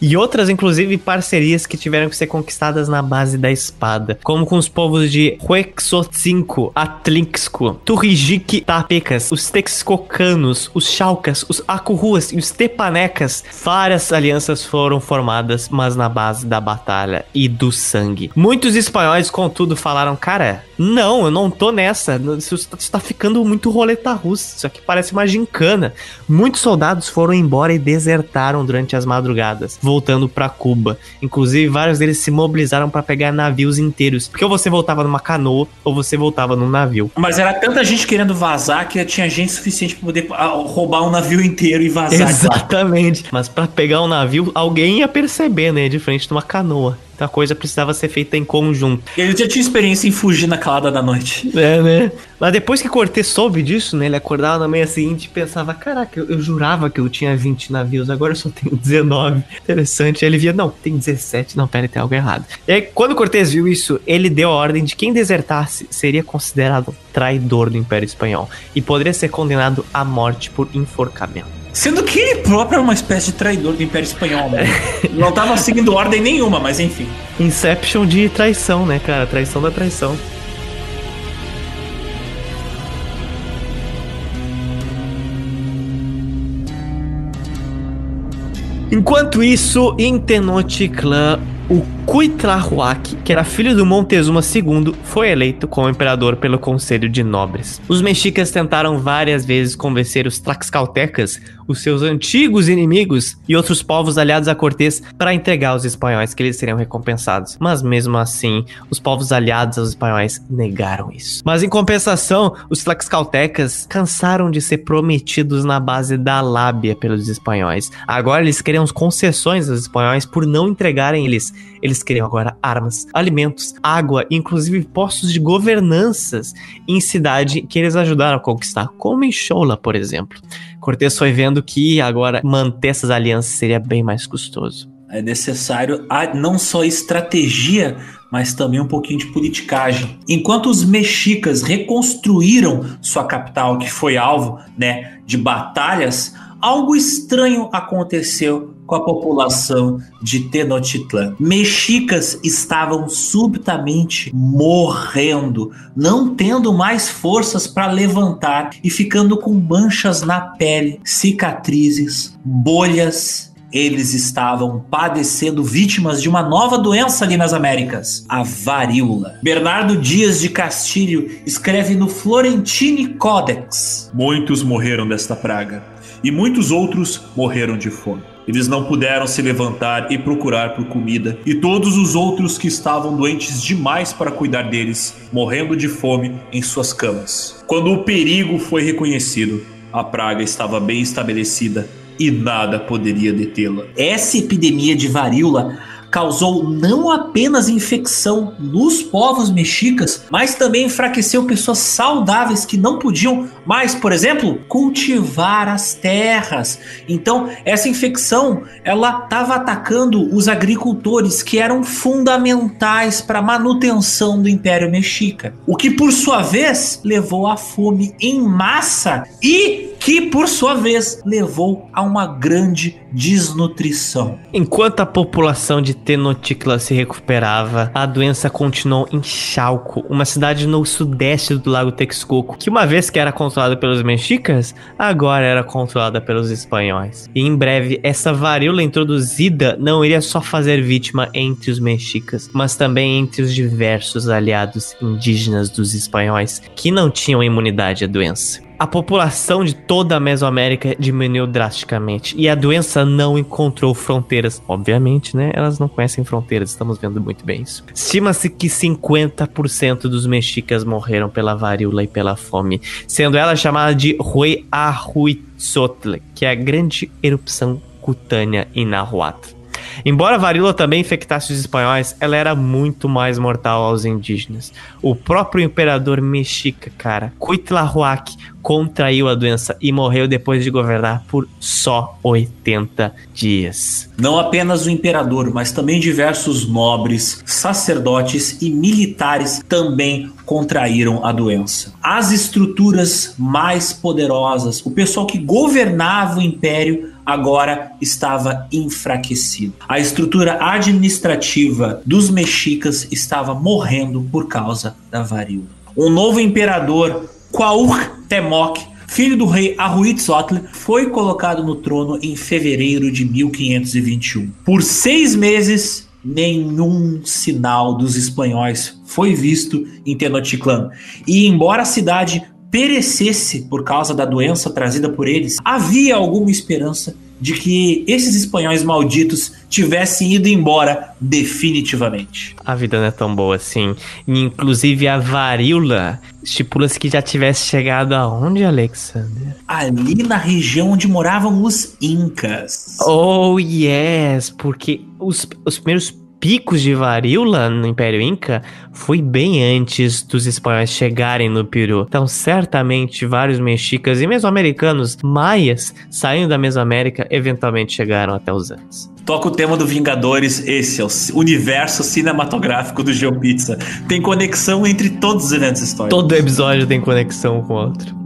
E outras, inclusive, parcerias que tiveram que ser conquistadas na base da espada, como com os povos de Huexotzinco, Atlixco, Turrijique, Tapecas, os Texcocanos, os Chalcas, os Acurruas e os Tepanecas. Várias alianças foram formadas, mas na base da batalha e do sangue. Muitos espanhóis, contudo, falaram, cara, não, eu não tô nessa. Isso está ficando muito roleta russa. Isso aqui parece uma gincana. Muitos soldados foram embora e desertaram durante as madrugadas, voltando para Cuba. Inclusive, vários deles se mobilizaram para pegar navios inteiros. Porque ou você voltava numa canoa ou você voltava num navio. Mas era tanta gente querendo vazar que tinha gente suficiente para poder ah, roubar um navio inteiro e vazar. Exatamente. Mas para pegar um navio, alguém ia perceber, né? De frente de uma canoa a coisa precisava ser feita em conjunto. Ele já tinha experiência em fugir na calada da noite. É, né? Mas depois que Cortez soube disso, né? Ele acordava na manhã seguinte e pensava: caraca, eu, eu, jurava que eu tinha 20 navios, agora eu só tenho 19. Interessante. Aí ele via: não, tem 17. Não, pera, tem algo errado. E aí, quando Cortez viu isso, ele deu a ordem de quem desertasse seria considerado traidor do Império Espanhol e poderia ser condenado à morte por enforcamento. Sendo que ele próprio era uma espécie de traidor do Império Espanhol, né? Não estava seguindo ordem nenhuma, mas enfim. Inception de traição, né, cara? Traição da traição. Enquanto isso, em Tenochtitlan, o Cuitlahuac, que era filho do Montezuma II, foi eleito como imperador pelo Conselho de Nobres. Os mexicas tentaram várias vezes convencer os tlaxcaltecas, os seus antigos inimigos e outros povos aliados a Cortés para entregar os espanhóis que eles seriam recompensados. Mas mesmo assim, os povos aliados aos espanhóis negaram isso. Mas em compensação, os tlaxcaltecas cansaram de ser prometidos na base da lábia pelos espanhóis. Agora eles queriam concessões aos espanhóis por não entregarem eles eles queriam agora armas, alimentos, água, inclusive postos de governanças em cidade que eles ajudaram a conquistar, como em Shola, por exemplo. Cortés foi vendo que agora manter essas alianças seria bem mais custoso. É necessário não só estratégia, mas também um pouquinho de politicagem. Enquanto os mexicas reconstruíram sua capital, que foi alvo né, de batalhas, algo estranho aconteceu com a população de Tenochtitlan. Mexicas estavam subitamente morrendo, não tendo mais forças para levantar e ficando com manchas na pele, cicatrizes, bolhas eles estavam padecendo vítimas de uma nova doença ali nas Américas, a varíola. Bernardo Dias de Castilho escreve no Florentine Codex: Muitos morreram desta praga, e muitos outros morreram de fome. Eles não puderam se levantar e procurar por comida, e todos os outros que estavam doentes demais para cuidar deles, morrendo de fome em suas camas. Quando o perigo foi reconhecido, a praga estava bem estabelecida e nada poderia detê-la. Essa epidemia de varíola causou não apenas infecção nos povos mexicas, mas também enfraqueceu pessoas saudáveis que não podiam mais, por exemplo, cultivar as terras. Então, essa infecção, ela estava atacando os agricultores que eram fundamentais para a manutenção do Império Mexica, o que por sua vez levou à fome em massa e que por sua vez levou a uma grande desnutrição. Enquanto a população de Tenochtitlan se recuperava, a doença continuou em Chalco, uma cidade no sudeste do Lago Texcoco, que uma vez que era controlada pelos mexicas, agora era controlada pelos espanhóis. E em breve, essa varíola introduzida não iria só fazer vítima entre os mexicas, mas também entre os diversos aliados indígenas dos espanhóis que não tinham imunidade à doença a população de toda a Mesoamérica diminuiu drasticamente e a doença não encontrou fronteiras. Obviamente, né? Elas não conhecem fronteiras, estamos vendo muito bem isso. Estima-se que 50% dos mexicas morreram pela varíola e pela fome, sendo ela chamada de Hueahuitzotl, que é a grande erupção cutânea em Nahuatl. Embora a varíola também infectasse os espanhóis, ela era muito mais mortal aos indígenas. O próprio imperador mexica, cara, Cuitlahuac, contraiu a doença e morreu depois de governar por só 80 dias. Não apenas o imperador, mas também diversos nobres, sacerdotes e militares também contraíram a doença. As estruturas mais poderosas, o pessoal que governava o império agora estava enfraquecido. A estrutura administrativa dos mexicas estava morrendo por causa da varíola. Um novo imperador, Cuauhtémoc, filho do rei Ahuitzotl, foi colocado no trono em fevereiro de 1521. Por seis meses, nenhum sinal dos espanhóis foi visto em Tenochtitlan. E embora a cidade perecesse por causa da doença trazida por eles, havia alguma esperança de que esses espanhóis malditos tivessem ido embora definitivamente. A vida não é tão boa assim. Inclusive a varíola estipula-se que já tivesse chegado aonde, Alexander? Ali na região onde moravam os Incas. Oh, yes, porque os, os primeiros picos de varíola no Império Inca foi bem antes dos espanhóis chegarem no Peru. Então, certamente, vários mexicas e mesmo americanos, maias, saindo da Mesoamérica, eventualmente chegaram até os Andes. Toca o tema do Vingadores, esse é o universo cinematográfico do GeoPizza. Tem conexão entre todos os eventos históricos. Todo episódio tem conexão com o outro.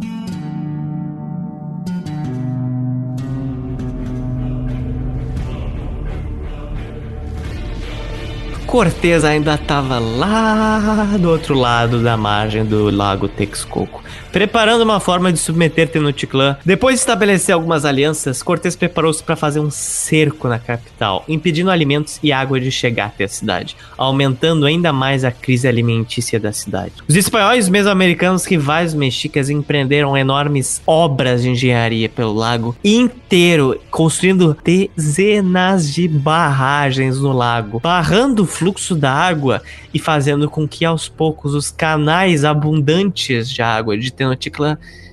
Cortez ainda estava lá do outro lado da margem do lago Texcoco, preparando uma forma de submeter Tenochtitlan. Depois de estabelecer algumas alianças, Cortez preparou-se para fazer um cerco na capital, impedindo alimentos e água de chegar até a cidade, aumentando ainda mais a crise alimentícia da cidade. Os espanhóis mesoamericanos rivais mexicas empreenderam enormes obras de engenharia pelo lago inteiro, construindo dezenas de barragens no lago, barrando o fluxo da água e fazendo com que aos poucos os canais abundantes de água de Tenochtitlan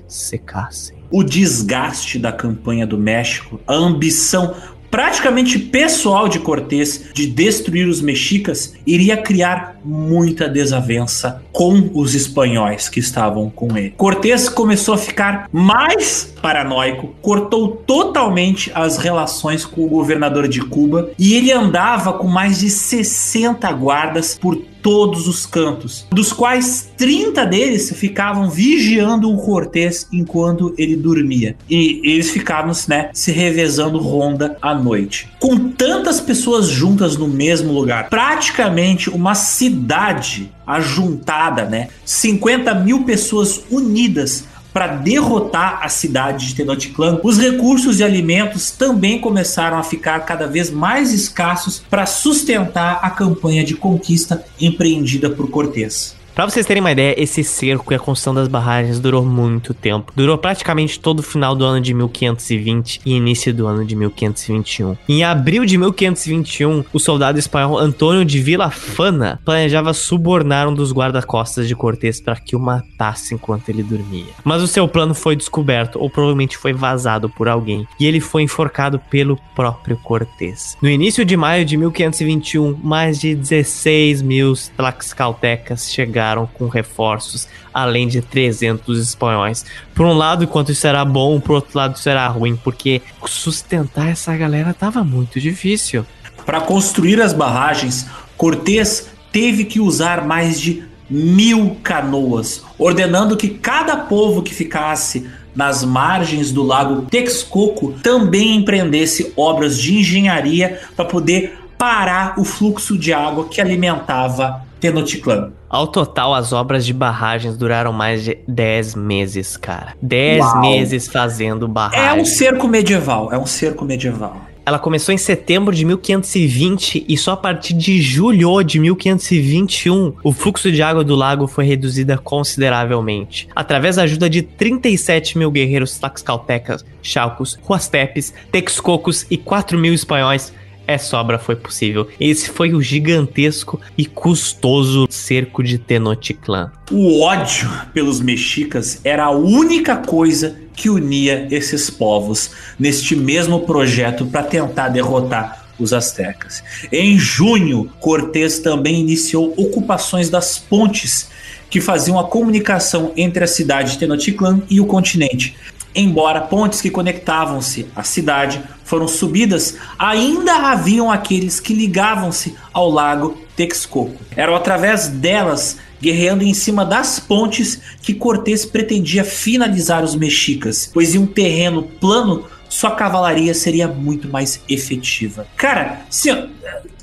secassem. O desgaste da campanha do México, a ambição praticamente pessoal de Cortés de destruir os mexicas iria criar muita desavença com os espanhóis que estavam com ele. Cortés começou a ficar mais paranoico, cortou totalmente as relações com o governador de Cuba e ele andava com mais de 60 guardas por todos os cantos, dos quais 30 deles ficavam vigiando o Cortés enquanto ele dormia. E eles ficavam, né, se revezando ronda à noite. Com tantas pessoas juntas no mesmo lugar, praticamente uma cidade ajuntada, né? 50 mil pessoas unidas para derrotar a cidade de Tenochtitlan, os recursos e alimentos também começaram a ficar cada vez mais escassos para sustentar a campanha de conquista empreendida por Cortés. Pra vocês terem uma ideia, esse cerco e a construção das barragens durou muito tempo. Durou praticamente todo o final do ano de 1520 e início do ano de 1521. Em abril de 1521, o soldado espanhol Antônio de Villafana planejava subornar um dos guarda-costas de Cortés para que o matasse enquanto ele dormia. Mas o seu plano foi descoberto, ou provavelmente foi vazado por alguém, e ele foi enforcado pelo próprio Cortés. No início de maio de 1521, mais de 16 mil tlaxcaltecas chegaram chegaram com reforços, além de 300 espanhóis. Por um lado, enquanto isso era bom, por outro lado, isso era ruim, porque sustentar essa galera tava muito difícil. Para construir as barragens, Cortés teve que usar mais de mil canoas, ordenando que cada povo que ficasse nas margens do lago Texcoco também empreendesse obras de engenharia para poder parar o fluxo de água que alimentava Tenochtitlan. Ao total, as obras de barragens duraram mais de 10 meses, cara. 10 Uau. meses fazendo barragens. É um cerco medieval, é um cerco medieval. Ela começou em setembro de 1520 e só a partir de julho de 1521 o fluxo de água do lago foi reduzida consideravelmente. Através da ajuda de 37 mil guerreiros tlaxcaltecas, chalcos, huastepes, texcocos e 4 mil espanhóis, essa obra foi possível. Esse foi o gigantesco e custoso cerco de Tenochtitlan. O ódio pelos mexicas era a única coisa que unia esses povos neste mesmo projeto para tentar derrotar os astecas. Em junho, Cortés também iniciou ocupações das pontes que faziam a comunicação entre a cidade de Tenochtitlan e o continente, Embora pontes que conectavam-se à cidade foram subidas, ainda haviam aqueles que ligavam-se ao lago Texcoco. Eram através delas, guerreando em cima das pontes, que Cortés pretendia finalizar os mexicas, pois em um terreno plano sua cavalaria seria muito mais efetiva. Cara, se,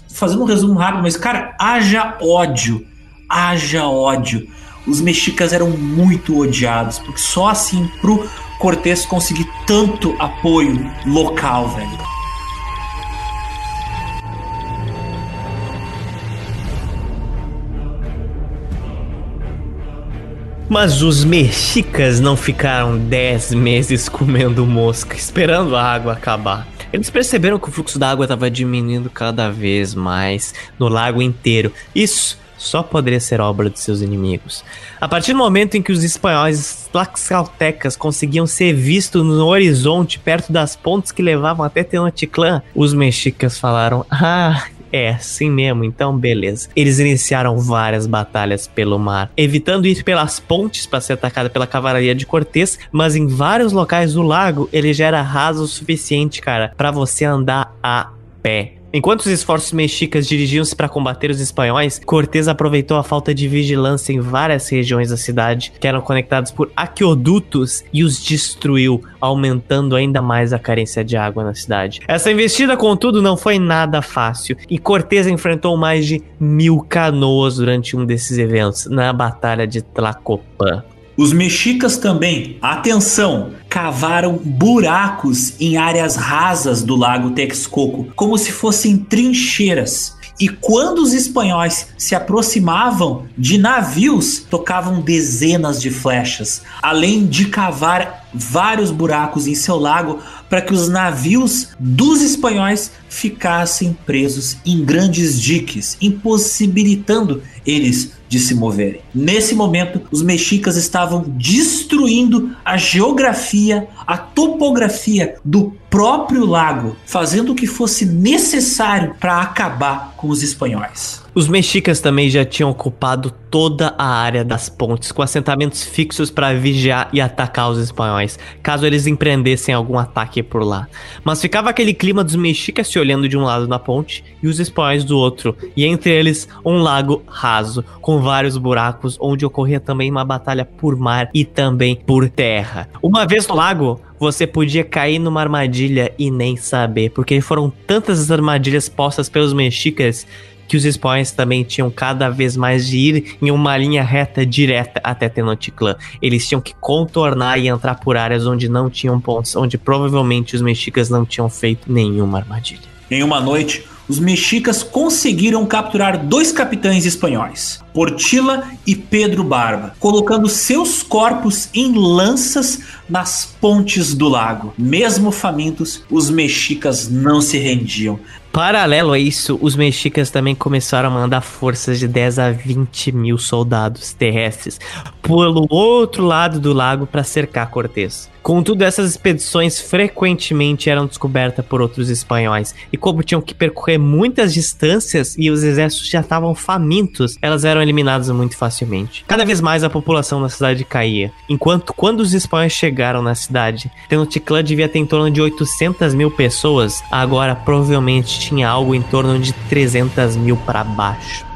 fazendo um resumo rápido, mas cara, haja ódio, haja ódio. Os mexicas eram muito odiados, porque só assim pro Cortez conseguir tanto apoio local, velho. Mas os mexicas não ficaram 10 meses comendo mosca, esperando a água acabar. Eles perceberam que o fluxo da água estava diminuindo cada vez mais no lago inteiro. Isso só poderia ser obra de seus inimigos. A partir do momento em que os espanhóis tlaxcaltecas conseguiam ser vistos no horizonte perto das pontes que levavam até Tenochtitlan, os mexicas falaram: "Ah, é, assim mesmo, então beleza. Eles iniciaram várias batalhas pelo mar, evitando ir pelas pontes para ser atacada pela cavalaria de Cortés, mas em vários locais do lago ele já era raso o suficiente, cara, para você andar a pé Enquanto os esforços mexicas dirigiam-se para combater os espanhóis, Cortés aproveitou a falta de vigilância em várias regiões da cidade, que eram conectadas por aquedutos, e os destruiu, aumentando ainda mais a carência de água na cidade. Essa investida, contudo, não foi nada fácil, e Cortés enfrentou mais de mil canoas durante um desses eventos, na Batalha de Tlacopan. Os mexicas também, atenção, cavaram buracos em áreas rasas do lago Texcoco, como se fossem trincheiras. E quando os espanhóis se aproximavam de navios, tocavam dezenas de flechas, além de cavar vários buracos em seu lago para que os navios dos espanhóis ficassem presos em grandes diques, impossibilitando eles de se moverem. Nesse momento, os mexicas estavam destruindo a geografia, a topografia do próprio lago, fazendo o que fosse necessário para acabar com os espanhóis. Os mexicas também já tinham ocupado toda a área das pontes, com assentamentos fixos para vigiar e atacar os espanhóis, caso eles empreendessem algum ataque por lá. Mas ficava aquele clima dos mexicas se olhando de um lado da ponte e os espanhóis do outro, e entre eles um lago raso, com vários buracos, onde ocorria também uma batalha por mar e também por terra. Uma vez no lago, você podia cair numa armadilha e nem saber, porque foram tantas as armadilhas postas pelos mexicas que os espanhóis também tinham cada vez mais de ir em uma linha reta direta até Tenochtitlan. Eles tinham que contornar e entrar por áreas onde não tinham pontos, onde provavelmente os mexicas não tinham feito nenhuma armadilha. Em uma noite, os mexicas conseguiram capturar dois capitães espanhóis, Portila e Pedro Barba, colocando seus corpos em lanças nas pontes do lago. Mesmo famintos, os mexicas não se rendiam. Paralelo a isso, os mexicas também começaram a mandar forças de 10 a 20 mil soldados terrestres pelo outro lado do lago para cercar Cortés. Contudo, essas expedições frequentemente eram descobertas por outros espanhóis, e como tinham que percorrer muitas distâncias e os exércitos já estavam famintos, elas eram eliminadas muito facilmente. Cada vez mais a população na cidade caía, enquanto quando os espanhóis chegaram na cidade, Tenochtitlan devia ter em torno de 800 mil pessoas, agora provavelmente tinha algo em torno de 300 mil para baixo.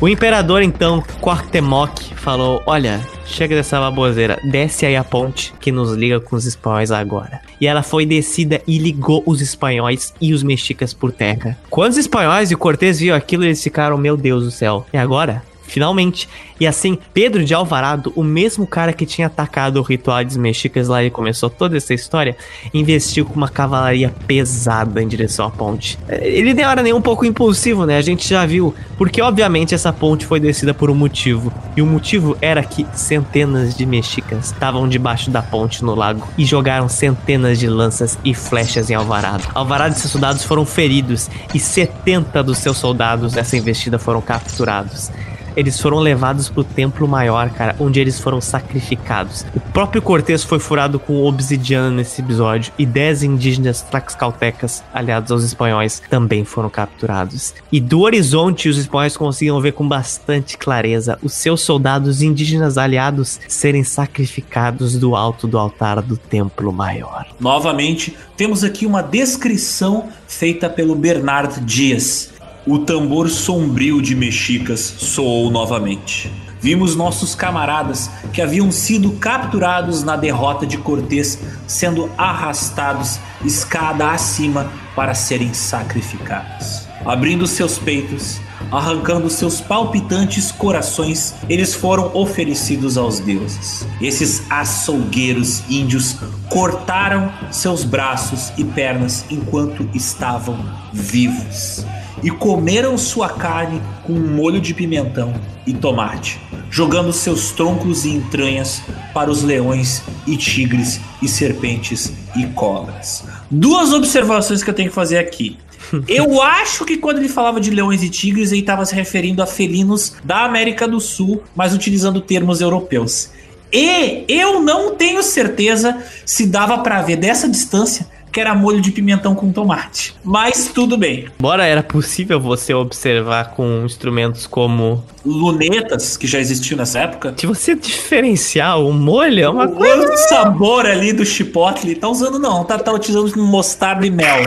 O imperador, então, Quartemoc, falou: Olha, chega dessa baboseira, desce aí a ponte que nos liga com os espanhóis agora. E ela foi descida e ligou os espanhóis e os mexicas por terra. Quando os espanhóis e o Cortés viu aquilo, eles ficaram: Meu Deus do céu, e agora? Finalmente. E assim, Pedro de Alvarado, o mesmo cara que tinha atacado o ritual dos mexicas lá e começou toda essa história, investiu com uma cavalaria pesada em direção à ponte. Ele nem era nem um pouco impulsivo, né? A gente já viu, porque obviamente essa ponte foi descida por um motivo. E o motivo era que centenas de mexicas estavam debaixo da ponte no lago e jogaram centenas de lanças e flechas em Alvarado. Alvarado e seus soldados foram feridos e 70 dos seus soldados nessa investida foram capturados eles foram levados pro templo maior, cara, onde eles foram sacrificados. O próprio Cortez foi furado com obsidiana nesse episódio e 10 indígenas tlaxcaltecas, aliados aos espanhóis, também foram capturados. E do horizonte, os espanhóis conseguiam ver com bastante clareza os seus soldados indígenas aliados serem sacrificados do alto do altar do templo maior. Novamente, temos aqui uma descrição feita pelo Bernard Dias o tambor sombrio de mexicas soou novamente. Vimos nossos camaradas que haviam sido capturados na derrota de Cortés sendo arrastados escada acima para serem sacrificados. Abrindo seus peitos, arrancando seus palpitantes corações, eles foram oferecidos aos deuses. Esses açougueiros índios cortaram seus braços e pernas enquanto estavam vivos e comeram sua carne com um molho de pimentão e tomate, jogando seus troncos e entranhas para os leões e tigres e serpentes e cobras. Duas observações que eu tenho que fazer aqui. Eu acho que quando ele falava de leões e tigres, ele estava se referindo a felinos da América do Sul, mas utilizando termos europeus. E eu não tenho certeza se dava para ver dessa distância que era molho de pimentão com tomate. Mas tudo bem. Embora era possível você observar com instrumentos como lunetas que já existiam nessa época. Se você diferenciar o molho, é uma o coisa. O sabor ali do chipotle, tá usando não, tá, tá utilizando mostarda e mel.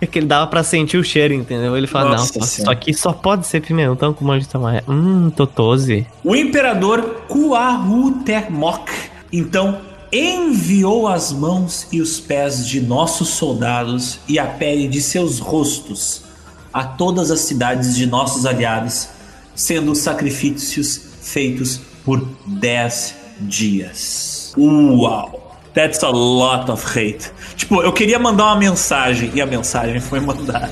É que ele dava pra sentir o cheiro, entendeu? Ele fala, Nossa não, isso aqui só pode ser pimentão com molho de tomate. Hum, totose. O imperador Kuahutemok, então, enviou as mãos e os pés de nossos soldados e a pele de seus rostos a todas as cidades de nossos aliados sendo sacrifícios feitos por 10 dias. Uau! That's a lot of hate. Tipo, eu queria mandar uma mensagem e a mensagem foi mandada.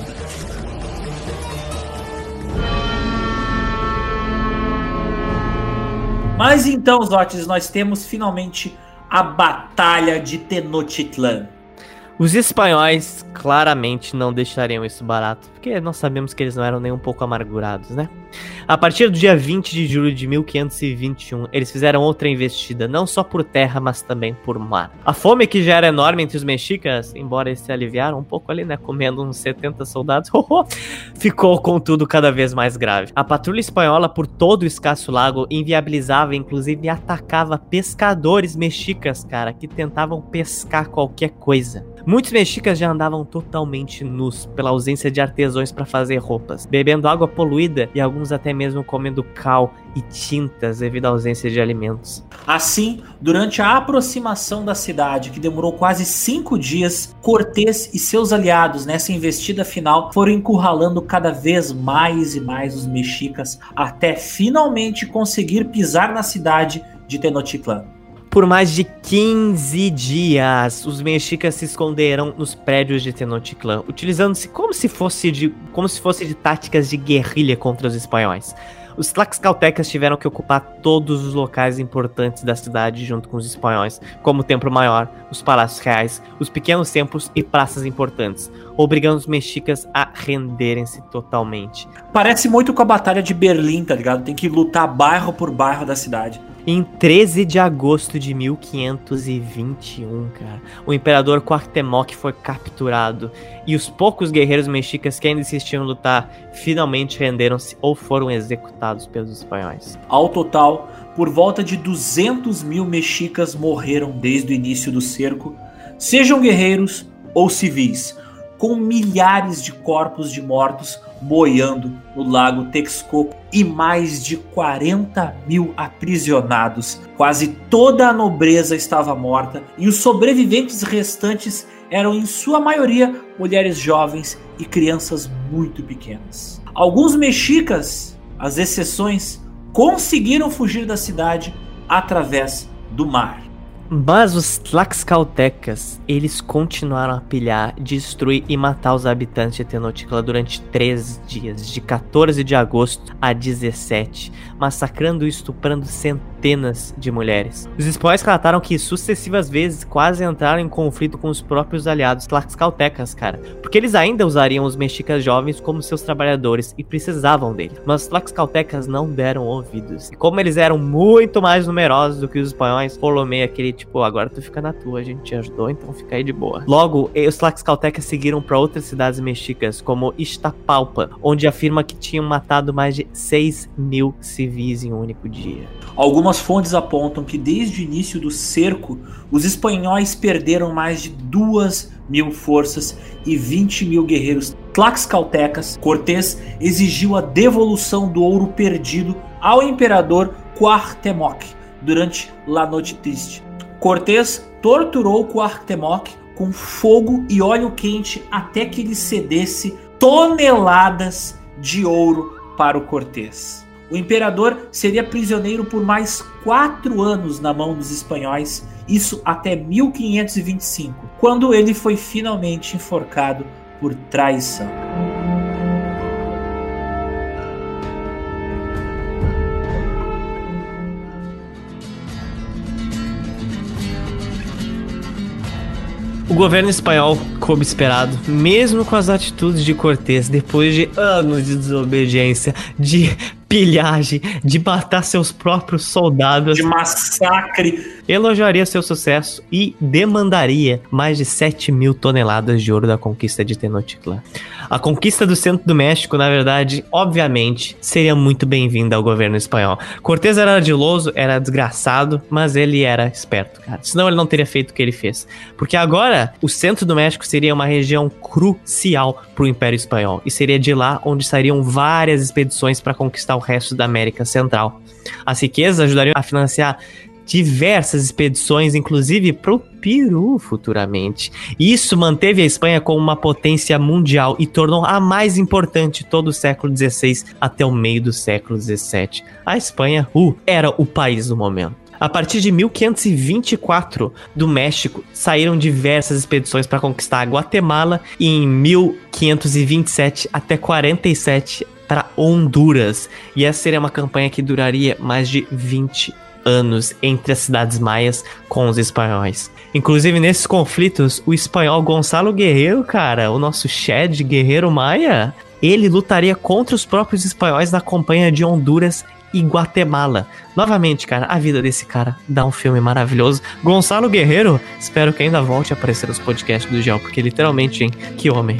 Mas então, Zotes, nós temos finalmente a Batalha de Tenochtitlan. Os espanhóis claramente não deixariam isso barato, porque nós sabemos que eles não eram nem um pouco amargurados, né? A partir do dia 20 de julho de 1521, eles fizeram outra investida, não só por terra, mas também por mar. A fome que já era enorme entre os mexicas, embora eles se aliviaram um pouco ali, né, comendo uns 70 soldados, ficou contudo cada vez mais grave. A patrulha espanhola por todo o escasso lago inviabilizava, inclusive atacava pescadores mexicas, cara, que tentavam pescar qualquer coisa. Muitos mexicas já andavam totalmente nus pela ausência de para fazer roupas, bebendo água poluída e alguns até mesmo comendo cal e tintas devido à ausência de alimentos. Assim, durante a aproximação da cidade, que demorou quase cinco dias, Cortés e seus aliados nessa investida final foram encurralando cada vez mais e mais os mexicas até finalmente conseguir pisar na cidade de Tenochtitlan. Por mais de 15 dias, os mexicas se esconderam nos prédios de Tenochtitlan, utilizando-se como se fosse de como se fosse de táticas de guerrilha contra os espanhóis. Os tlaxcaltecas tiveram que ocupar todos os locais importantes da cidade junto com os espanhóis, como o Templo Maior, os palácios reais, os pequenos templos e praças importantes, obrigando os mexicas a renderem-se totalmente. Parece muito com a Batalha de Berlim, tá ligado? Tem que lutar bairro por bairro da cidade. Em 13 de agosto de 1521, cara, o imperador Cuauhtémoc foi capturado e os poucos guerreiros mexicas que ainda insistiam em lutar finalmente renderam-se ou foram executados pelos espanhóis. Ao total, por volta de 200 mil mexicas morreram desde o início do cerco, sejam guerreiros ou civis, com milhares de corpos de mortos boiando no lago Texcoco e mais de 40 mil aprisionados. Quase toda a nobreza estava morta e os sobreviventes restantes eram, em sua maioria, mulheres jovens e crianças muito pequenas. Alguns mexicas, as exceções, conseguiram fugir da cidade através do mar. Mas os Tlaxcaltecas, eles continuaram a pilhar, destruir e matar os habitantes de Tenochtitlan durante três dias, de 14 de agosto a 17, massacrando e estuprando centenas de mulheres. Os espanhóis relataram que sucessivas vezes quase entraram em conflito com os próprios aliados Tlaxcaltecas, cara, porque eles ainda usariam os mexicas jovens como seus trabalhadores e precisavam deles. Mas os Tlaxcaltecas não deram ouvidos. E como eles eram muito mais numerosos do que os espanhóis, Ptolomeu aquele tipo, agora tu fica na tua, a gente te ajudou, então fica aí de boa. Logo, os Tlaxcaltecas seguiram para outras cidades mexicas, como Iztapalpa, onde afirma que tinham matado mais de 6 mil civis em um único dia. Algumas fontes apontam que desde o início do cerco, os espanhóis perderam mais de 2 mil forças e 20 mil guerreiros tlaxcaltecas. Cortés exigiu a devolução do ouro perdido ao imperador Cuauhtémoc durante La Noite Triste. Cortés torturou Cuauhtémoc com fogo e óleo quente até que ele cedesse toneladas de ouro para o Cortés. O imperador seria prisioneiro por mais quatro anos na mão dos espanhóis, isso até 1525, quando ele foi finalmente enforcado por traição. O governo espanhol, como esperado, mesmo com as atitudes de Cortés, depois de anos de desobediência, de pilhagem, de matar seus próprios soldados. De massacre. Elogiaria seu sucesso e demandaria mais de 7 mil toneladas de ouro da conquista de Tenochtitlan. A conquista do centro do México, na verdade, obviamente, seria muito bem-vinda ao governo espanhol. Cortés era ardiloso, era desgraçado, mas ele era esperto, cara. Senão ele não teria feito o que ele fez. Porque agora, o centro do México seria uma região crucial para o Império Espanhol. E seria de lá onde sairiam várias expedições para conquistar o resto da América Central. As riquezas ajudariam a financiar diversas expedições, inclusive para o Peru futuramente. Isso manteve a Espanha como uma potência mundial e tornou a mais importante todo o século XVI até o meio do século XVII. A Espanha uh, era o país do momento. A partir de 1524, do México, saíram diversas expedições para conquistar a Guatemala e em 1527 até 47 para Honduras. E essa seria uma campanha que duraria mais de 20 anos entre as cidades maias com os espanhóis. Inclusive, nesses conflitos, o espanhol Gonçalo Guerreiro, cara, o nosso Shed Guerreiro Maia, ele lutaria contra os próprios espanhóis na campanha de Honduras e Guatemala. Novamente, cara, a vida desse cara dá um filme maravilhoso. Gonçalo Guerreiro, espero que ainda volte a aparecer nos podcasts do Gel, porque literalmente, hein, que homem.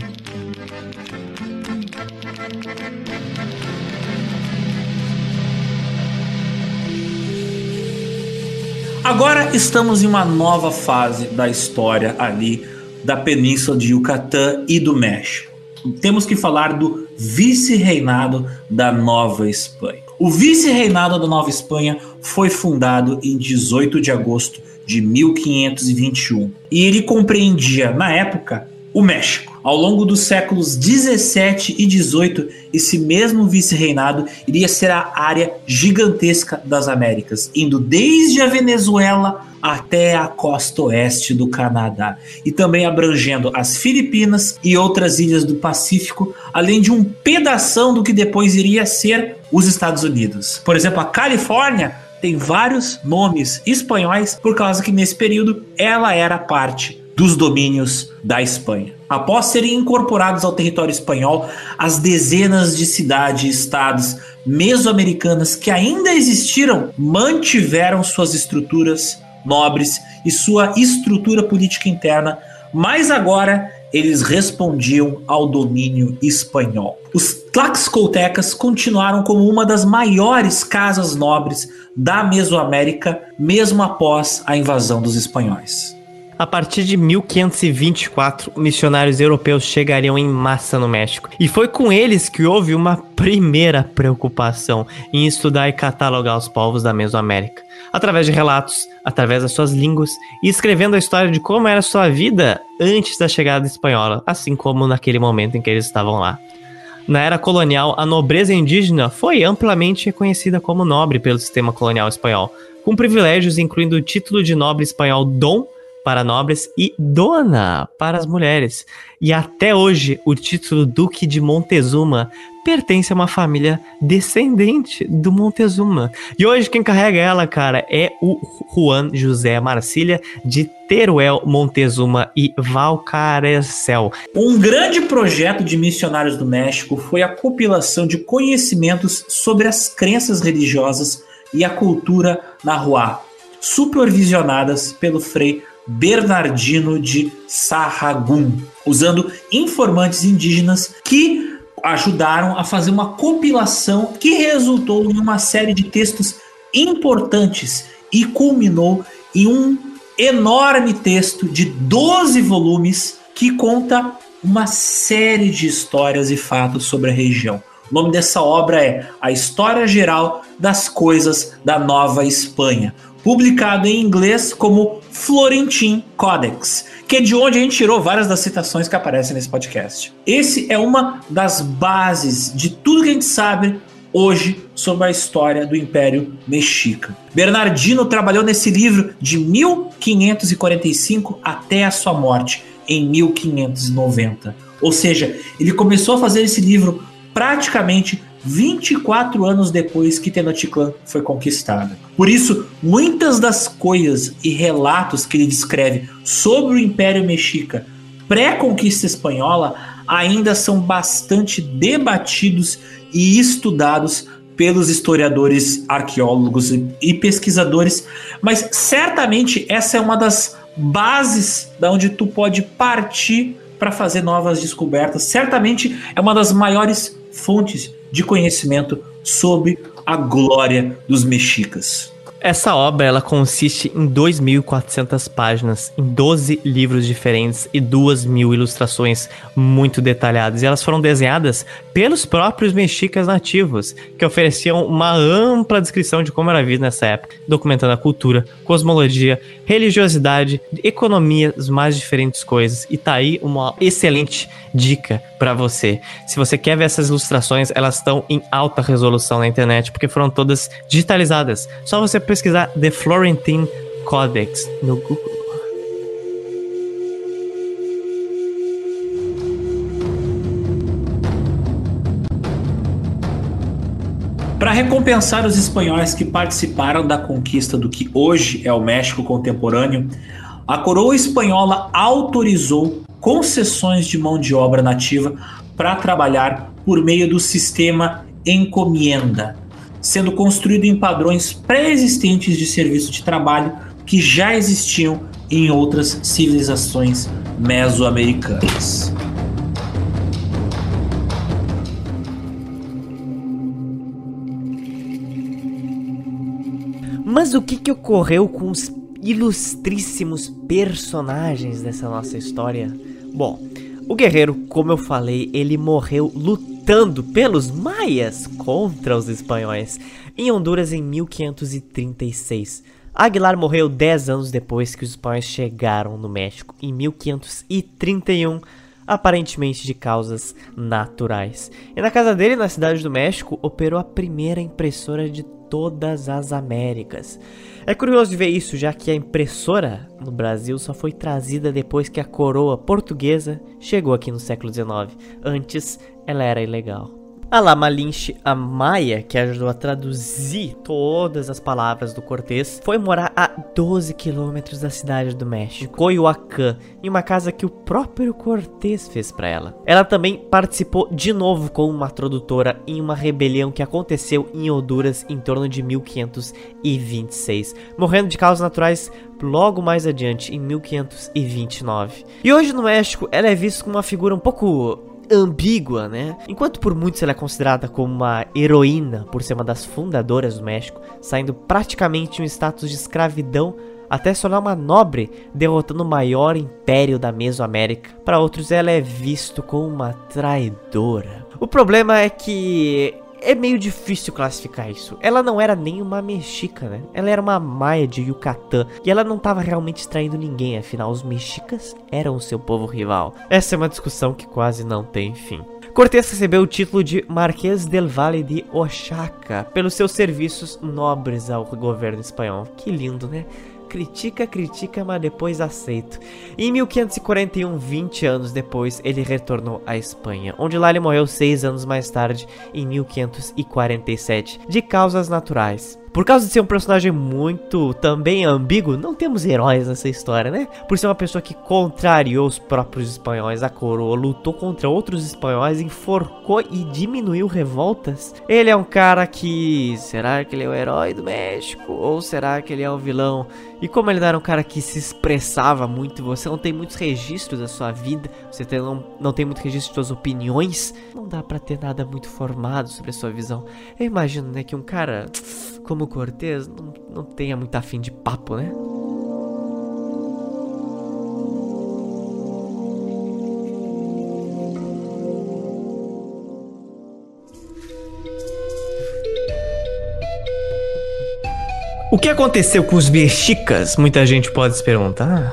Agora estamos em uma nova fase da história ali da Península de Yucatán e do México. Temos que falar do vice-reinado da Nova Espanha. O vice-reinado da Nova Espanha foi fundado em 18 de agosto de 1521 e ele compreendia, na época, o México. Ao longo dos séculos 17 e 18, esse mesmo vice-reinado iria ser a área gigantesca das Américas, indo desde a Venezuela até a costa oeste do Canadá, e também abrangendo as Filipinas e outras ilhas do Pacífico, além de um pedação do que depois iria ser os Estados Unidos. Por exemplo, a Califórnia tem vários nomes espanhóis por causa que nesse período ela era parte dos domínios da Espanha. Após serem incorporados ao território espanhol, as dezenas de cidades e estados mesoamericanas que ainda existiram mantiveram suas estruturas nobres e sua estrutura política interna, mas agora eles respondiam ao domínio espanhol. Os Tlaxcoltecas continuaram como uma das maiores casas nobres da Mesoamérica, mesmo após a invasão dos espanhóis. A partir de 1524, missionários europeus chegariam em massa no México. E foi com eles que houve uma primeira preocupação em estudar e catalogar os povos da Mesoamérica. Através de relatos, através das suas línguas e escrevendo a história de como era sua vida antes da chegada espanhola, assim como naquele momento em que eles estavam lá. Na era colonial, a nobreza indígena foi amplamente reconhecida como nobre pelo sistema colonial espanhol, com privilégios incluindo o título de nobre espanhol Dom para nobres e dona para as mulheres. E até hoje, o título Duque de Montezuma pertence a uma família descendente do Montezuma. E hoje quem carrega ela, cara, é o Juan José Marcília de Teruel Montezuma e Valcarecel. Um grande projeto de missionários do México foi a compilação de conhecimentos sobre as crenças religiosas e a cultura nahuá, supervisionadas pelo frei Bernardino de Sahagún, usando informantes indígenas que ajudaram a fazer uma compilação que resultou em uma série de textos importantes e culminou em um enorme texto de 12 volumes que conta uma série de histórias e fatos sobre a região. O nome dessa obra é A História Geral das Coisas da Nova Espanha, publicado em inglês como Florentin Codex, que é de onde a gente tirou várias das citações que aparecem nesse podcast. Esse é uma das bases de tudo que a gente sabe hoje sobre a história do Império Mexica. Bernardino trabalhou nesse livro de 1545 até a sua morte em 1590. Ou seja, ele começou a fazer esse livro praticamente 24 anos depois que Tenochtitlan foi conquistada. Por isso, muitas das coisas e relatos que ele descreve sobre o Império Mexica pré-conquista espanhola ainda são bastante debatidos e estudados pelos historiadores, arqueólogos e pesquisadores, mas certamente essa é uma das bases da onde tu pode partir para fazer novas descobertas. Certamente é uma das maiores fontes de conhecimento sobre a glória dos mexicas. Essa obra ela consiste em 2.400 páginas, em 12 livros diferentes e 2.000 ilustrações muito detalhadas. E elas foram desenhadas pelos próprios mexicas nativos, que ofereciam uma ampla descrição de como era a vida nessa época, documentando a cultura, cosmologia, religiosidade, economia, as mais diferentes coisas. E tá aí uma excelente dica para você. Se você quer ver essas ilustrações, elas estão em alta resolução na internet, porque foram todas digitalizadas. Só você pesquisar The Florentine Codex no Google. Para recompensar os espanhóis que participaram da conquista do que hoje é o México contemporâneo, a coroa espanhola autorizou concessões de mão de obra nativa para trabalhar por meio do sistema encomienda, sendo construído em padrões pré-existentes de serviço de trabalho que já existiam em outras civilizações mesoamericanas. Mas o que, que ocorreu com os ilustríssimos personagens dessa nossa história? Bom, o guerreiro, como eu falei, ele morreu lutando pelos maias contra os espanhóis em Honduras em 1536. Aguilar morreu 10 anos depois que os espanhóis chegaram no México, em 1531, aparentemente de causas naturais. E na casa dele, na cidade do México, operou a primeira impressora de todas as Américas. É curioso de ver isso, já que a impressora no Brasil só foi trazida depois que a coroa portuguesa chegou aqui no século XIX. Antes, ela era ilegal. A Lama Lynch, a Maia, que ajudou a traduzir todas as palavras do Cortês, foi morar a 12 quilômetros da cidade do México, Coyoacán, em uma casa que o próprio Cortês fez para ela. Ela também participou de novo como uma tradutora em uma rebelião que aconteceu em Honduras em torno de 1526, morrendo de causas naturais logo mais adiante, em 1529. E hoje no México, ela é vista como uma figura um pouco ambígua, né? Enquanto por muitos ela é considerada como uma heroína por ser uma das fundadoras do México, saindo praticamente um status de escravidão até se tornar uma nobre, derrotando o maior império da Mesoamérica. Para outros, ela é vista como uma traidora. O problema é que é meio difícil classificar isso. Ela não era nem uma mexica, né? Ela era uma maia de Yucatán. E ela não estava realmente extraindo ninguém, afinal, os mexicas eram o seu povo rival. Essa é uma discussão que quase não tem fim. Cortés recebeu o título de Marquês del Valle de Oaxaca pelos seus serviços nobres ao governo espanhol. Que lindo, né? Critica, critica, mas depois aceito. em 1541, 20 anos depois, ele retornou à Espanha, onde lá ele morreu seis anos mais tarde, em 1547, de causas naturais. Por causa de ser um personagem muito também ambíguo, não temos heróis nessa história, né? Por ser uma pessoa que contrariou os próprios espanhóis, a coroa lutou contra outros espanhóis, enforcou e diminuiu revoltas. Ele é um cara que. Será que ele é o herói do México? Ou será que ele é o vilão? E como ele era um cara que se expressava muito, você não tem muitos registros da sua vida, você tem, não, não tem muito registro de suas opiniões, não dá para ter nada muito formado sobre a sua visão. Eu imagino, né, que um cara como Cortez não, não tenha muito afim de papo, né? O que aconteceu com os mexicas? Muita gente pode se perguntar.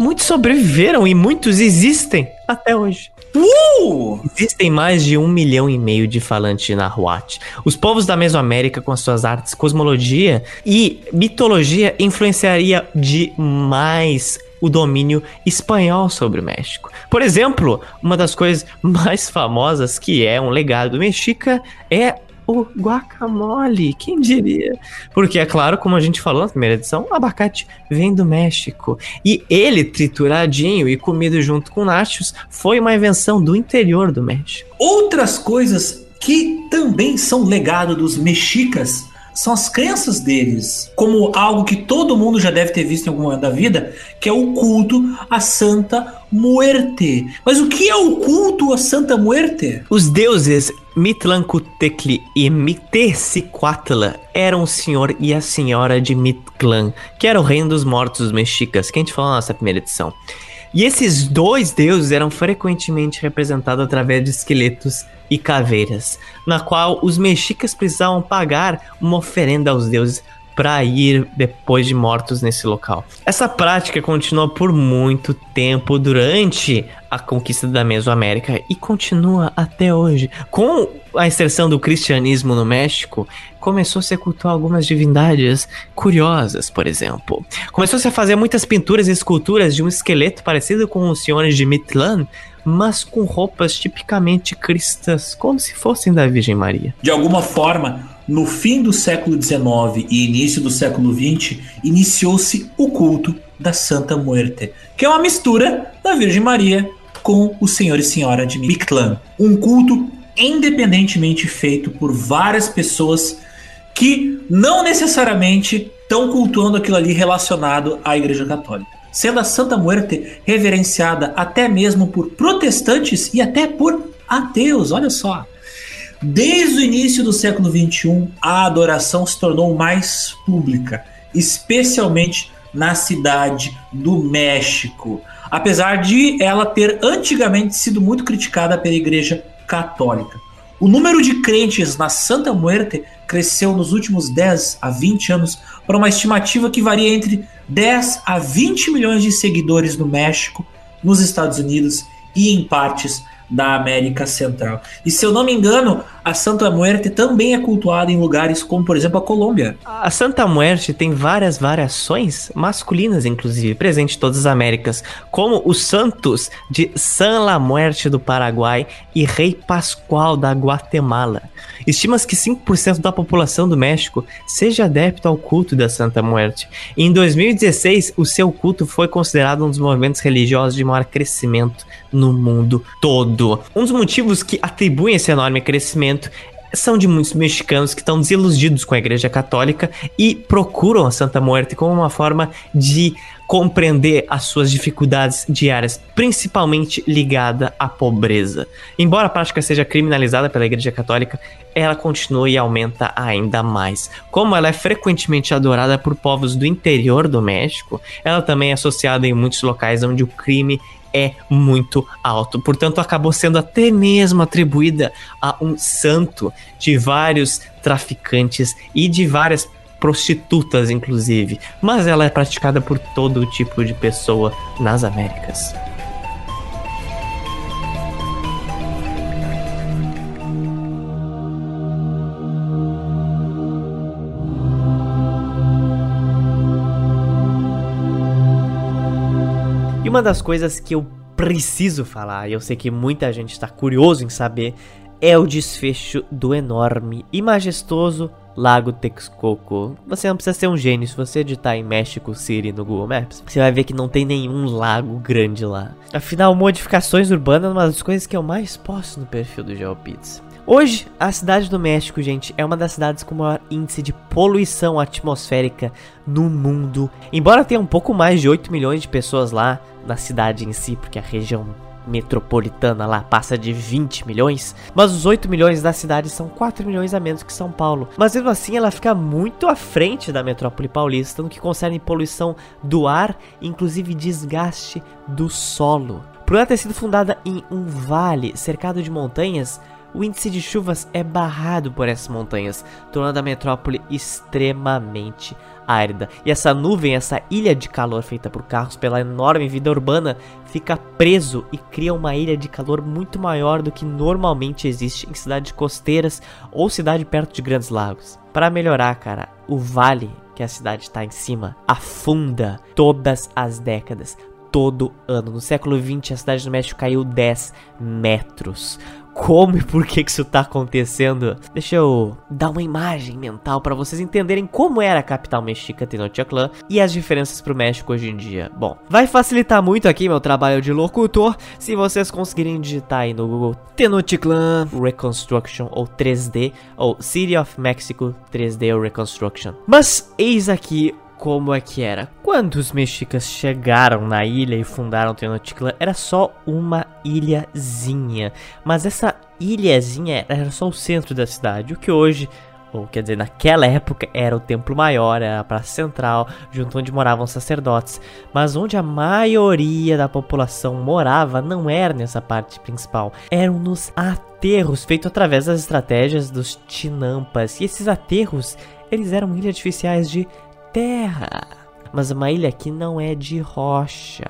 Muitos sobreviveram e muitos existem até hoje. Uh! Existem mais de um milhão e meio de falantes de Nahuatl. Os povos da Mesoamérica, com as suas artes, cosmologia e mitologia, influenciaria demais o domínio espanhol sobre o México. Por exemplo, uma das coisas mais famosas que é um legado mexica é o guacamole, quem diria? Porque, é claro, como a gente falou na primeira edição, o abacate vem do México. E ele, trituradinho e comido junto com nachos, foi uma invenção do interior do México. Outras coisas que também são legado dos mexicas são as crenças deles, como algo que todo mundo já deve ter visto em algum momento da vida, que é o culto à Santa Muerte. Mas o que é o culto à Santa Muerte? Os deuses Mitlancutecli e Mitecicuatla eram o senhor e a senhora de Mitclan, que era o reino dos mortos mexicas, que a gente falou na nossa primeira edição. E esses dois deuses eram frequentemente representados através de esqueletos e caveiras, na qual os mexicas precisavam pagar uma oferenda aos deuses para ir depois de mortos nesse local. Essa prática continuou por muito tempo durante a conquista da Mesoamérica e continua até hoje. Com a inserção do cristianismo no México, começou-se a cultuar algumas divindades curiosas, por exemplo. Começou-se a fazer muitas pinturas e esculturas de um esqueleto parecido com os senhores de Mitlan, mas com roupas tipicamente cristãs, como se fossem da Virgem Maria. De alguma forma, no fim do século XIX e início do século XX, iniciou-se o culto da Santa Muerte, que é uma mistura da Virgem Maria com o Senhor e Senhora de Mictlán. Um culto independentemente feito por várias pessoas que não necessariamente estão cultuando aquilo ali relacionado à Igreja Católica. Sendo a Santa Muerte reverenciada até mesmo por protestantes e até por ateus, olha só. Desde o início do século XXI, a adoração se tornou mais pública, especialmente na cidade do México, apesar de ela ter antigamente sido muito criticada pela Igreja Católica. O número de crentes na Santa Muerte cresceu nos últimos 10 a 20 anos para uma estimativa que varia entre 10 a 20 milhões de seguidores no México, nos Estados Unidos e em partes da América Central. E se eu não me engano, a Santa Muerte também é cultuada em lugares como, por exemplo, a Colômbia. A Santa Muerte tem várias variações masculinas, inclusive, presentes em todas as Américas, como os santos de San La Muerte do Paraguai e Rei Pascual da Guatemala. Estima-se que 5% da população do México seja adepto ao culto da Santa Muerte. Em 2016, o seu culto foi considerado um dos movimentos religiosos de maior crescimento no mundo todo. Um dos motivos que atribuem esse enorme crescimento são de muitos mexicanos que estão desiludidos com a Igreja Católica e procuram a Santa Muerte como uma forma de compreender as suas dificuldades diárias, principalmente ligada à pobreza. Embora a prática seja criminalizada pela Igreja Católica, ela continua e aumenta ainda mais. Como ela é frequentemente adorada por povos do interior do México, ela também é associada em muitos locais onde o crime é muito alto. Portanto, acabou sendo até mesmo atribuída a um santo de vários traficantes e de várias prostitutas, inclusive. Mas ela é praticada por todo tipo de pessoa nas Américas. Uma das coisas que eu preciso falar, e eu sei que muita gente está curioso em saber, é o desfecho do enorme e majestoso Lago Texcoco. Você não precisa ser um gênio, se você editar em México City no Google Maps, você vai ver que não tem nenhum lago grande lá. Afinal, modificações urbanas é uma das coisas que eu mais posto no perfil do GeoPizza. Hoje, a cidade do México, gente, é uma das cidades com maior índice de poluição atmosférica no mundo. Embora tenha um pouco mais de 8 milhões de pessoas lá na cidade em si, porque a região metropolitana lá passa de 20 milhões, mas os 8 milhões da cidade são 4 milhões a menos que São Paulo. Mas mesmo assim, ela fica muito à frente da metrópole paulista no que concerne poluição do ar, inclusive desgaste do solo. Por ela ter sido fundada em um vale cercado de montanhas, o índice de chuvas é barrado por essas montanhas, tornando a metrópole extremamente árida. E essa nuvem, essa ilha de calor feita por carros pela enorme vida urbana, fica preso e cria uma ilha de calor muito maior do que normalmente existe em cidades costeiras ou cidade perto de grandes lagos. Para melhorar, cara, o vale que a cidade está em cima afunda todas as décadas todo ano. No século XX, a cidade do México caiu 10 metros como e por que, que isso tá acontecendo, deixa eu dar uma imagem mental para vocês entenderem como era a capital mexica Tenochtitlan e as diferenças pro México hoje em dia. Bom, vai facilitar muito aqui meu trabalho de locutor se vocês conseguirem digitar aí no Google Tenochtitlan Reconstruction ou 3D ou City of Mexico 3D ou Reconstruction. Mas eis aqui como é que era. Quando os mexicas chegaram na ilha e fundaram Tenochtitlan, era só uma ilhazinha. Mas essa ilhazinha era só o centro da cidade, o que hoje ou quer dizer, naquela época era o templo maior, era a praça central, junto onde moravam sacerdotes. Mas onde a maioria da população morava não era nessa parte principal, eram nos aterros, feitos através das estratégias dos tinampas. E esses aterros, eles eram ilhas artificiais de terra. Mas uma ilha que não é de rocha.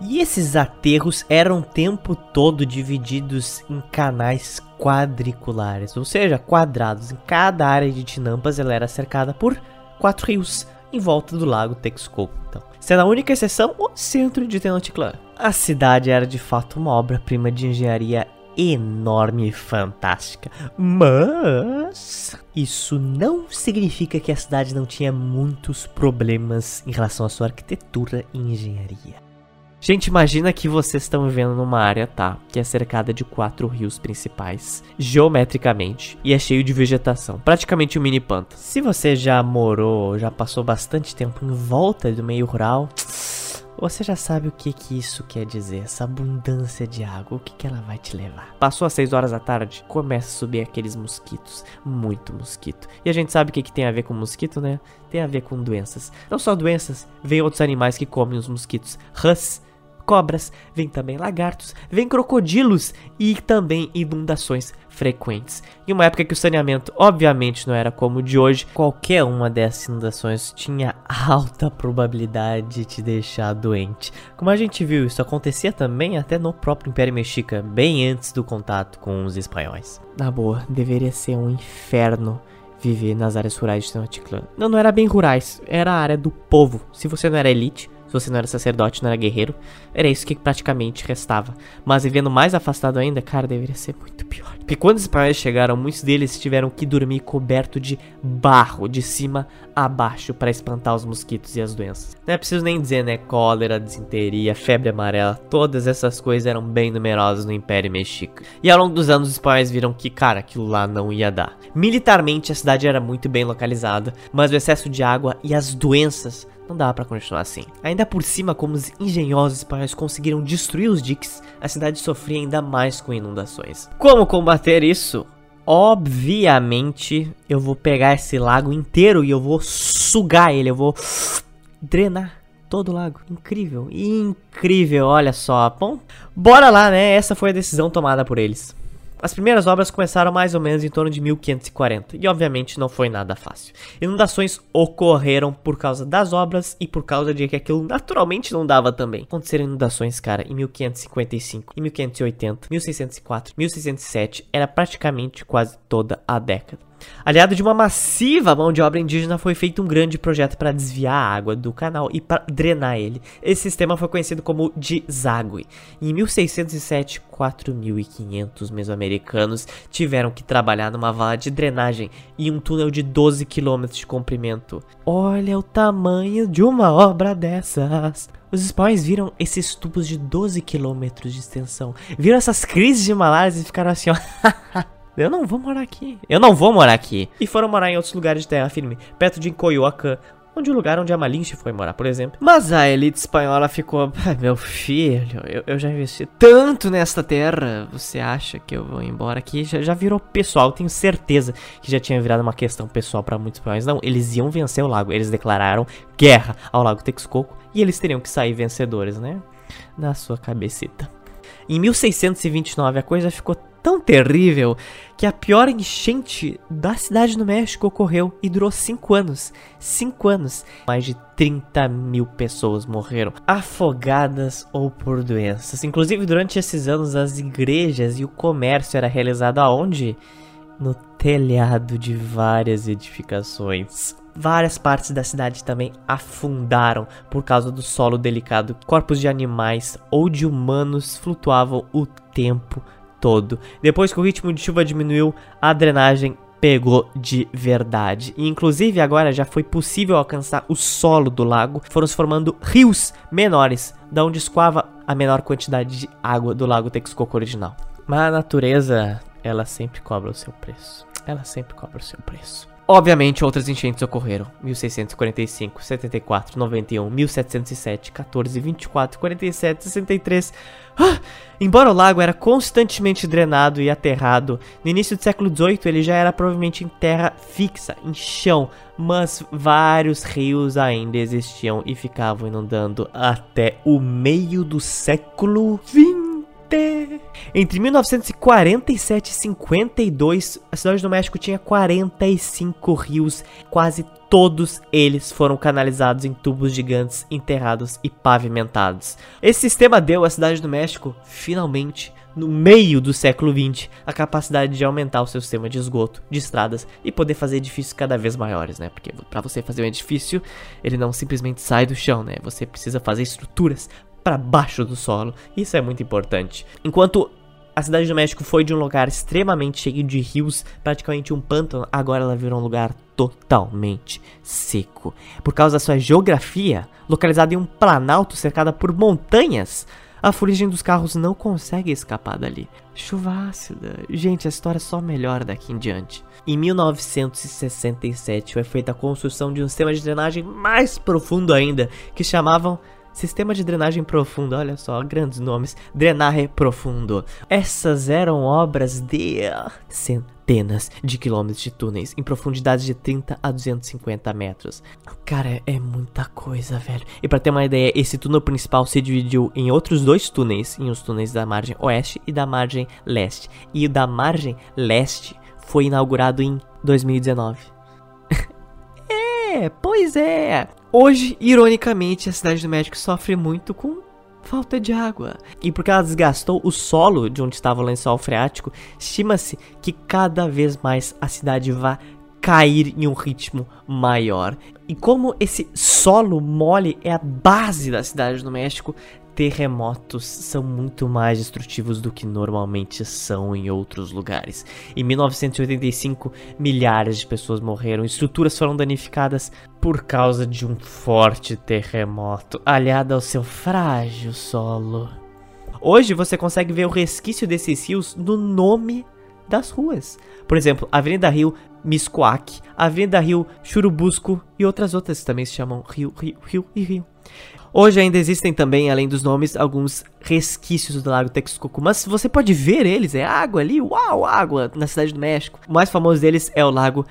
E esses aterros eram o tempo todo divididos em canais quadriculares, ou seja, quadrados. Em cada área de Tinampas ela era cercada por quatro rios em volta do lago Texcoco. Então, sendo a única exceção o centro de Tenochtitlan. A cidade era de fato uma obra-prima de engenharia enorme e fantástica. Mas isso não significa que a cidade não tinha muitos problemas em relação à sua arquitetura e engenharia. Gente, imagina que vocês estão vivendo numa área, tá? Que é cercada de quatro rios principais, geometricamente, e é cheio de vegetação, praticamente um mini pântano. Se você já morou, já passou bastante tempo em volta do meio rural, você já sabe o que, que isso quer dizer, essa abundância de água, o que, que ela vai te levar. Passou às 6 horas da tarde, começa a subir aqueles mosquitos, muito mosquito. E a gente sabe o que, que tem a ver com mosquito, né? Tem a ver com doenças. Não só doenças, vem outros animais que comem os mosquitos. Rãs, cobras, vem também lagartos, vem crocodilos e também inundações frequentes. Em uma época que o saneamento obviamente não era como o de hoje, qualquer uma dessas inundações tinha alta probabilidade de te deixar doente. Como a gente viu, isso acontecia também até no próprio Império Mexica, bem antes do contato com os espanhóis. Na boa, deveria ser um inferno viver nas áreas rurais de Tenochtitlan. Não, não era bem rurais, era a área do povo. Se você não era elite, se você não era sacerdote, não era guerreiro, era isso que praticamente restava. Mas vivendo mais afastado ainda, cara, deveria ser muito pior. Porque quando os espanhóis chegaram, muitos deles tiveram que dormir coberto de barro, de cima a baixo, para espantar os mosquitos e as doenças. Não é preciso nem dizer, né? Cólera, desinteria, febre amarela, todas essas coisas eram bem numerosas no Império Mexica. E ao longo dos anos, os espanhóis viram que, cara, aquilo lá não ia dar. Militarmente, a cidade era muito bem localizada, mas o excesso de água e as doenças não dava para continuar assim. Ainda por cima, como os engenhosos espanhóis conseguiram destruir os diques, a cidade sofria ainda mais com inundações. Como combater isso? Obviamente, eu vou pegar esse lago inteiro e eu vou sugar ele, eu vou drenar todo o lago. Incrível, incrível, olha só. Bom, bora lá, né? Essa foi a decisão tomada por eles. As primeiras obras começaram mais ou menos em torno de 1540 e obviamente não foi nada fácil. Inundações ocorreram por causa das obras e por causa de que aquilo naturalmente não dava também. Aconteceram inundações, cara, em 1555, em 1580, 1604, 1607, era praticamente quase toda a década. Aliado de uma massiva mão de obra indígena, foi feito um grande projeto para desviar a água do canal e para drenar ele. Esse sistema foi conhecido como deságue. Em 1607, 4.500 mesoamericanos tiveram que trabalhar numa vala de drenagem e um túnel de 12 km de comprimento. Olha o tamanho de uma obra dessas! Os espanhóis viram esses tubos de 12 km de extensão, viram essas crises de malária e ficaram assim, ó. Eu não vou morar aqui. Eu não vou morar aqui. E foram morar em outros lugares de terra firme, perto de Coyoacán, onde o lugar onde a Malinche foi morar, por exemplo. Mas a elite espanhola ficou, ah, meu filho, eu, eu, já investi tanto nesta terra, você acha que eu vou embora aqui? Já, já virou pessoal, tenho certeza que já tinha virado uma questão pessoal para muitos espanhóis. Não, eles iam vencer o lago, eles declararam guerra ao lago Texcoco e eles teriam que sair vencedores, né? Na sua cabecita. Em 1629 a coisa ficou tão terrível que a pior enchente da cidade do México ocorreu e durou 5 anos. 5 anos. Mais de 30 mil pessoas morreram afogadas ou por doenças. Inclusive, durante esses anos, as igrejas e o comércio era realizado aonde? No telhado de várias edificações. Várias partes da cidade também afundaram por causa do solo delicado. Corpos de animais ou de humanos flutuavam o tempo todo. Depois que o ritmo de chuva diminuiu, a drenagem pegou de verdade. E, inclusive agora já foi possível alcançar o solo do lago, foram se formando rios menores, da onde escoava a menor quantidade de água do lago Texcoco original. Mas a natureza, ela sempre cobra o seu preço. Ela sempre cobra o seu preço. Obviamente, outras enchentes ocorreram. 1645, 74, 91, 1707, 14, 24, 47, 63. Ah! Embora o lago era constantemente drenado e aterrado, no início do século XVIII ele já era provavelmente em terra fixa, em chão, mas vários rios ainda existiam e ficavam inundando até o meio do século XX. Entre 1947 e 52, a cidade do México tinha 45 rios, quase todos eles foram canalizados em tubos gigantes, enterrados e pavimentados. Esse sistema deu à cidade do México, finalmente, no meio do século XX, a capacidade de aumentar o seu sistema de esgoto, de estradas e poder fazer edifícios cada vez maiores, né? Porque para você fazer um edifício, ele não simplesmente sai do chão, né? Você precisa fazer estruturas para baixo do solo. Isso é muito importante. Enquanto a cidade do México foi de um lugar extremamente cheio de rios, praticamente um pântano, agora ela virou um lugar totalmente seco. Por causa da sua geografia, localizada em um planalto cercada por montanhas, a fuligem dos carros não consegue escapar dali. Chuva ácida. Gente, a história só melhora daqui em diante. Em 1967 foi feita a construção de um sistema de drenagem mais profundo ainda, que chamavam Sistema de drenagem profundo, olha só, grandes nomes. Drenare profundo. Essas eram obras de centenas de quilômetros de túneis em profundidades de 30 a 250 metros. Cara, é muita coisa, velho. E para ter uma ideia, esse túnel principal se dividiu em outros dois túneis, em os túneis da margem oeste e da margem leste. E o da margem leste foi inaugurado em 2019. É, pois é. Hoje, ironicamente, a cidade do México sofre muito com falta de água. E porque ela desgastou o solo de onde estava o lençol freático, estima-se que cada vez mais a cidade vai cair em um ritmo maior. E como esse solo mole é a base da cidade do México, terremotos são muito mais destrutivos do que normalmente são em outros lugares. Em 1985, milhares de pessoas morreram, estruturas foram danificadas por causa de um forte terremoto, aliado ao seu frágil solo. Hoje você consegue ver o resquício desses rios no nome das ruas. Por exemplo, Avenida Rio Miscoac, Avenida Rio Churubusco e outras outras também se chamam Rio, Rio, Rio e Rio. Hoje ainda existem também, além dos nomes, alguns resquícios do Lago Texcoco, mas você pode ver eles, é água ali, uau, água, na cidade do México. O mais famoso deles é o Lago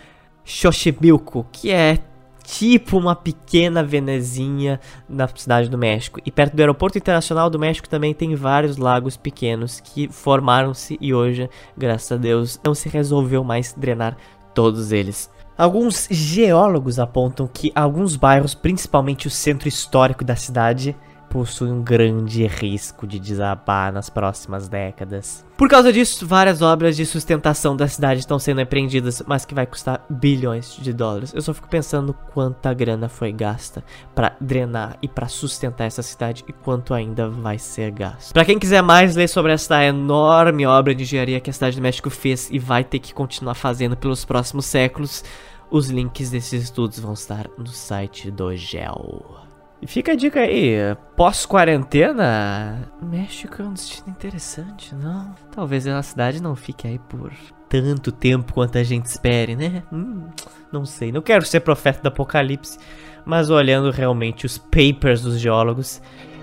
Xochimilco, que é tipo uma pequena venezinha na cidade do México. E perto do Aeroporto Internacional do México também tem vários lagos pequenos que formaram-se e hoje, graças a Deus, não se resolveu mais drenar todos eles. Alguns geólogos apontam que alguns bairros, principalmente o centro histórico da cidade, possuem um grande risco de desabar nas próximas décadas. Por causa disso, várias obras de sustentação da cidade estão sendo empreendidas, mas que vai custar bilhões de dólares. Eu só fico pensando quanta grana foi gasta para drenar e para sustentar essa cidade e quanto ainda vai ser gasto. Para quem quiser mais ler sobre essa enorme obra de engenharia que a cidade do México fez e vai ter que continuar fazendo pelos próximos séculos, os links desses estudos vão estar no site do GEL. E fica a dica aí, pós-quarentena, México é um destino interessante, não? Talvez a cidade não fique aí por tanto tempo quanto a gente espere, né? Hum, não sei, não quero ser profeta do apocalipse, mas olhando realmente os papers dos geólogos,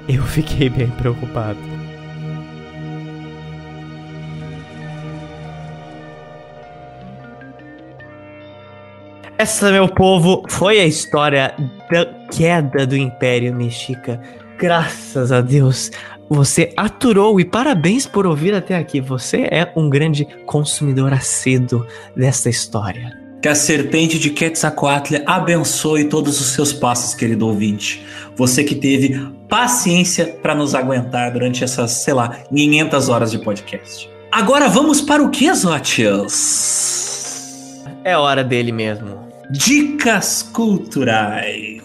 eu fiquei bem preocupado. Essa, meu povo, foi a história da queda do Império Mexica. Graças a Deus, você aturou e parabéns por ouvir até aqui. Você é um grande consumidor acedo dessa história. Que a serpente de Quetzalcoatl abençoe todos os seus passos, querido ouvinte. Você que teve paciência para nos aguentar durante essas, sei lá, 500 horas de podcast. Agora vamos para o que, Zotias? É hora dele mesmo. Dicas culturais.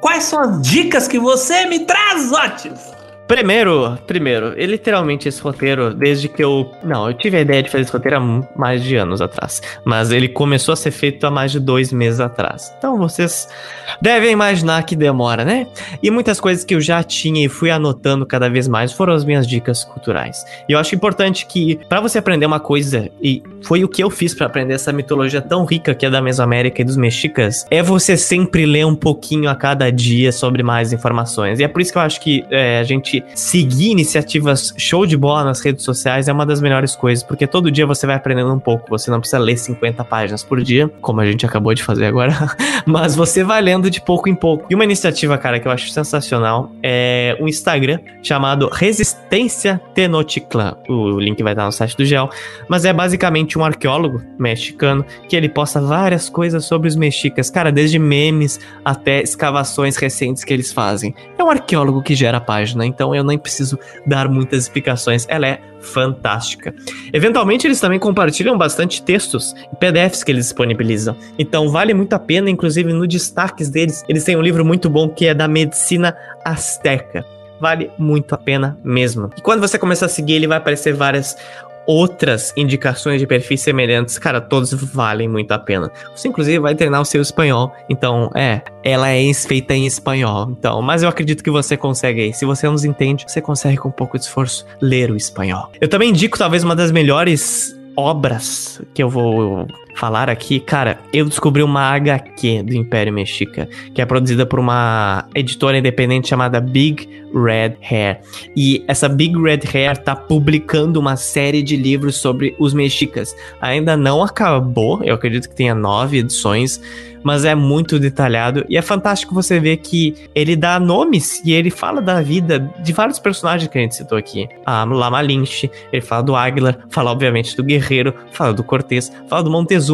Quais são as dicas que você me traz, Otis? Primeiro, primeiro, e literalmente esse roteiro, desde que eu. Não, eu tive a ideia de fazer esse roteiro há mais de anos atrás. Mas ele começou a ser feito há mais de dois meses atrás. Então vocês devem imaginar que demora, né? E muitas coisas que eu já tinha e fui anotando cada vez mais foram as minhas dicas culturais. E eu acho importante que, para você aprender uma coisa, e foi o que eu fiz para aprender essa mitologia tão rica que é da Mesoamérica e dos mexicas, é você sempre ler um pouquinho a cada dia sobre mais informações. E é por isso que eu acho que é, a gente seguir iniciativas show de bola nas redes sociais é uma das melhores coisas, porque todo dia você vai aprendendo um pouco. Você não precisa ler 50 páginas por dia, como a gente acabou de fazer agora, mas você vai lendo de pouco em pouco. E uma iniciativa, cara, que eu acho sensacional é um Instagram chamado Resistência Tenochtitlan. O link vai estar no site do Gel, mas é basicamente um arqueólogo mexicano que ele posta várias coisas sobre os mexicas, cara, desde memes até escavações recentes que eles fazem. É um arqueólogo que gera página, então então eu nem preciso dar muitas explicações. Ela é fantástica. Eventualmente, eles também compartilham bastante textos e PDFs que eles disponibilizam. Então, vale muito a pena, inclusive no destaques deles, eles têm um livro muito bom que é da medicina asteca vale muito a pena mesmo. E quando você começar a seguir, ele vai aparecer várias outras indicações de perfis semelhantes, cara, todos valem muito a pena. Você inclusive vai treinar o seu espanhol, então é, ela é feita em espanhol, então, mas eu acredito que você consegue aí. Se você nos entende, você consegue com um pouco de esforço ler o espanhol. Eu também indico talvez uma das melhores obras que eu vou falar aqui, cara, eu descobri uma HQ do Império Mexica, que é produzida por uma editora independente chamada Big Red Hair. E essa Big Red Hair tá publicando uma série de livros sobre os mexicas. Ainda não acabou, eu acredito que tenha nove edições, mas é muito detalhado e é fantástico você ver que ele dá nomes e ele fala da vida de vários personagens que a gente citou aqui. A Lama Lynch, ele fala do Águila, fala obviamente do Guerreiro, fala do Cortez, fala do Montezuma.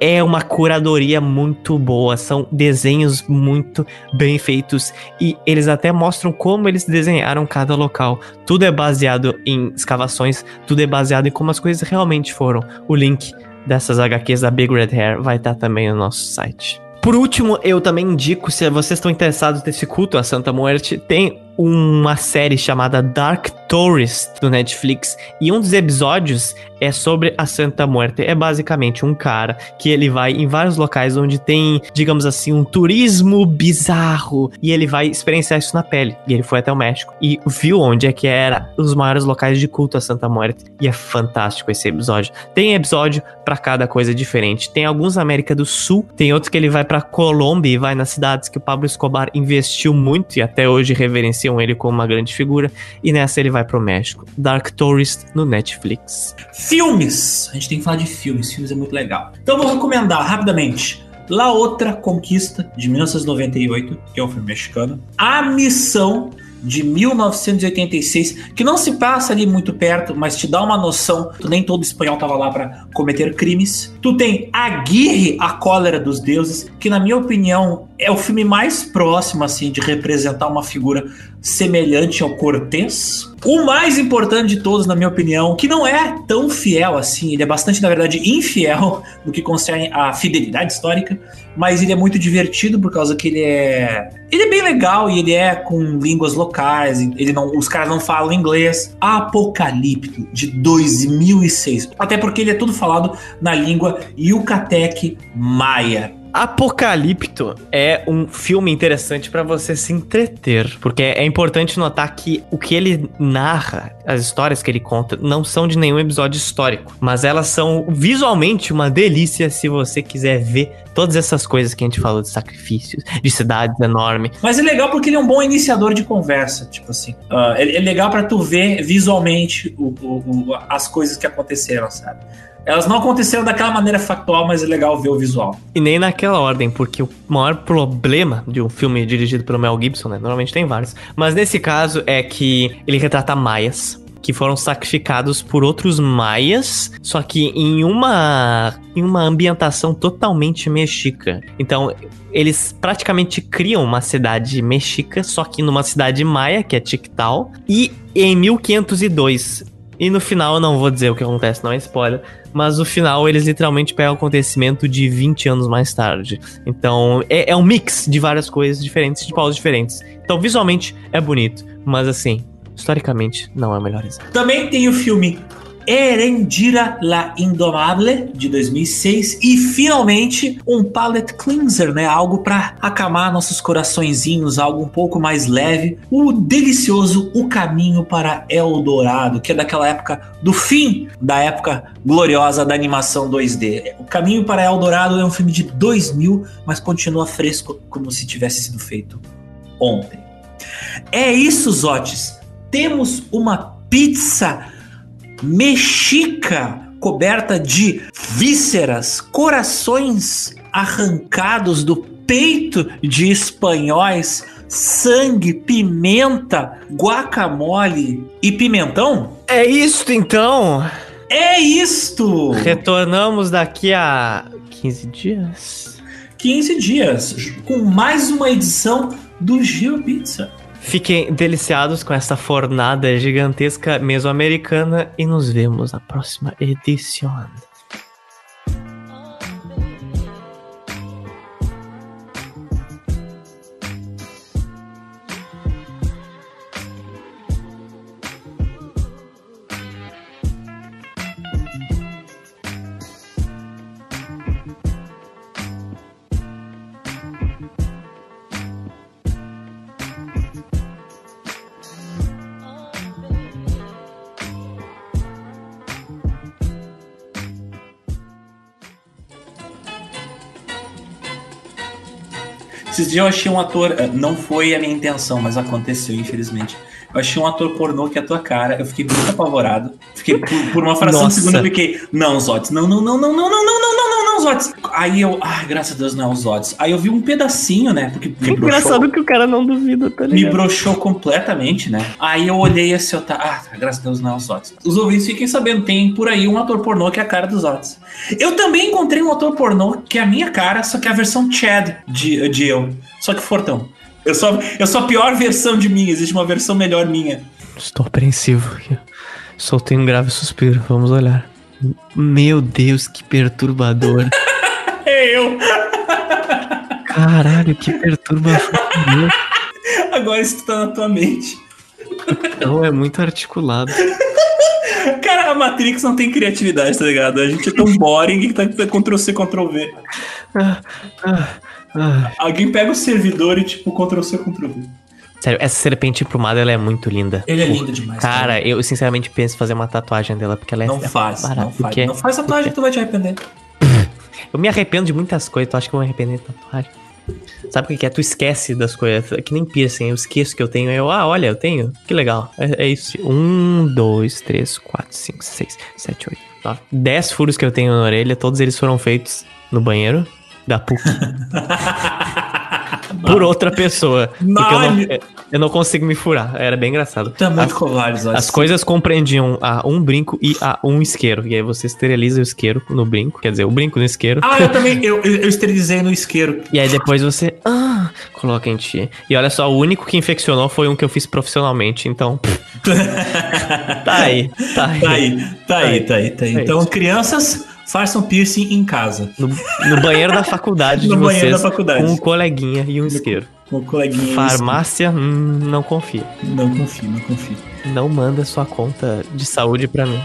É uma curadoria muito boa, são desenhos muito bem feitos e eles até mostram como eles desenharam cada local. Tudo é baseado em escavações, tudo é baseado em como as coisas realmente foram. O link dessas HQs da Big Red Hair vai estar também no nosso site. Por último, eu também indico, se vocês estão interessados nesse culto à Santa Muerte, tem uma série chamada Dark Tourist do Netflix e um dos episódios é sobre a Santa Muerte. É basicamente um cara que ele vai em vários locais onde tem, digamos assim, um turismo bizarro e ele vai experienciar isso na pele. E ele foi até o México e viu onde é que era os maiores locais de culto à Santa Muerte. E é fantástico esse episódio. Tem episódio para cada coisa diferente. Tem alguns na América do Sul, tem outros que ele vai para Colômbia e vai nas cidades que o Pablo Escobar investiu muito e até hoje reverencia ele como uma grande figura, e nessa ele vai pro México. Dark Tourist no Netflix. Filmes! A gente tem que falar de filmes, filmes é muito legal. Então eu vou recomendar rapidamente La Outra Conquista, de 1998, que é um filme mexicano. A Missão, de 1986, que não se passa ali muito perto, mas te dá uma noção. Nem todo espanhol tava lá para cometer crimes. Tu tem Aguirre, a cólera dos deuses, que na minha opinião é o filme mais próximo assim de representar uma figura semelhante ao Cortez. O mais importante de todos, na minha opinião, que não é tão fiel assim, ele é bastante, na verdade, infiel no que concerne a fidelidade histórica, mas ele é muito divertido por causa que ele é. Ele é bem legal e ele é com línguas locais, ele não, os caras não falam inglês. Apocalipto, de 2006. Até porque ele é tudo falado na língua Yucatec Maia. Apocalipto é um filme interessante para você se entreter, porque é importante notar que o que ele narra, as histórias que ele conta, não são de nenhum episódio histórico, mas elas são visualmente uma delícia se você quiser ver todas essas coisas que a gente falou de sacrifícios, de cidades enormes. Mas é legal porque ele é um bom iniciador de conversa, tipo assim. Uh, é, é, legal para tu ver visualmente o, o, o, as coisas que aconteceram, sabe? Elas não aconteceram daquela maneira factual, mas é legal ver o visual. E nem naquela ordem, porque o maior problema de um filme dirigido pelo Mel Gibson, né? Normalmente tem vários. Mas nesse caso é que ele retrata maias, que foram sacrificados por outros maias, só que em uma em uma ambientação totalmente mexica. Então, eles praticamente criam uma cidade mexica, só que numa cidade maia, que é Tictal, e em 1502 e no final, eu não vou dizer o que acontece, não é spoiler, mas no final eles literalmente pegam o acontecimento de 20 anos mais tarde. Então é, é um mix de várias coisas diferentes, de pausas diferentes. Então visualmente é bonito, mas assim, historicamente, não é o melhor exemplo. Também tem o filme Erendira La Indomable, de 2006. E finalmente um palette cleanser, né? Algo para acalmar nossos coraçõezinhos, algo um pouco mais leve. O delicioso O Caminho para Eldorado, que é daquela época, do fim da época gloriosa da animação 2D. O Caminho para Eldorado é um filme de 2000, mas continua fresco como se tivesse sido feito ontem. É isso, Zotes. Temos uma pizza mexica coberta de vísceras, corações arrancados do peito de espanhóis, sangue, pimenta, guacamole e pimentão? É isto então! É isto! Retornamos daqui a 15 dias. 15 dias, com mais uma edição do Giro Pizza. Fiquem deliciados com essa fornada gigantesca mesoamericana e nos vemos na próxima edição. Esses dias eu achei um ator, eh, não foi a minha intenção, mas aconteceu, infelizmente. Eu achei um ator pornô que é a tua cara, eu fiquei muito apavorado. Fiquei por, por uma fração de segundo, eu fiquei, não, Zotes, não, não, não, não, não, não, não, não, não, não, não, Zotes. Aí eu, ai, graças a Deus não é o Zotes. Aí eu vi um pedacinho, né, porque me broxou, Engraçado que o cara não duvida, tá me ligado? broxou completamente, né. Aí eu olhei assim, eu tá, ah, graças a Deus não é o Zotes. Os ouvintes fiquem sabendo, tem por aí um ator pornô que é a cara dos Zotes. Eu também encontrei um ator pornô que é a minha cara, só que é a versão Chad de, de eu. Só que fortão. Eu sou, eu sou a pior versão de mim, existe uma versão melhor minha. Estou apreensivo aqui. Soltei um grave suspiro, vamos olhar. Meu Deus, que perturbador. É eu. Caralho, que perturbador. Agora isso tá na tua mente. Não, é muito articulado. Cara, a Matrix não tem criatividade, tá ligado? A gente é tão boring que tá Ctrl C, Ctrl V. Ah, ah, ah. Alguém pega o servidor e tipo Ctrl C, Ctrl V. Sério, essa serpente plumada, ela é muito linda. Ele é lindo demais. Cara, eu sinceramente penso em fazer uma tatuagem dela, porque ela é Não faz, barata, não faz. porque- Não faz tatuagem que tu vai te arrepender. Eu me arrependo de muitas coisas, tu acha que eu vou me arrepender de tatuagem? Sabe o que que é? Tu esquece das coisas. É que nem piercing, eu esqueço que eu tenho. Eu, ah, olha, eu tenho. Que legal. É, é isso. Um, dois, três, quatro, cinco, seis, sete, oito, nove. Dez furos que eu tenho na orelha, todos eles foram feitos no banheiro da PUC. por outra pessoa. Porque eu não, eu não consigo me furar. Era bem engraçado. É muito As- covarde, as coisas compreendiam a um brinco e a um isqueiro. E aí você esteriliza o isqueiro no brinco, quer dizer, o brinco no isqueiro. Ah, eu também. Eu, eu, esterilizei no isqueiro. E aí depois você ah, coloca em ti. E olha só, o único que infeccionou foi um que eu fiz profissionalmente, então. tá aí, tá aí. Tá aí, tá aí, tá aí, tá aí. Então, crianças, façam piercing em casa. No, no banheiro da faculdade No de banheiro vocês, da faculdade. com um coleguinha e um isqueiro. Com o coleguinha. Farmácia, hum, não confia. Não confio, não confio. Não manda sua conta de saúde pra mim.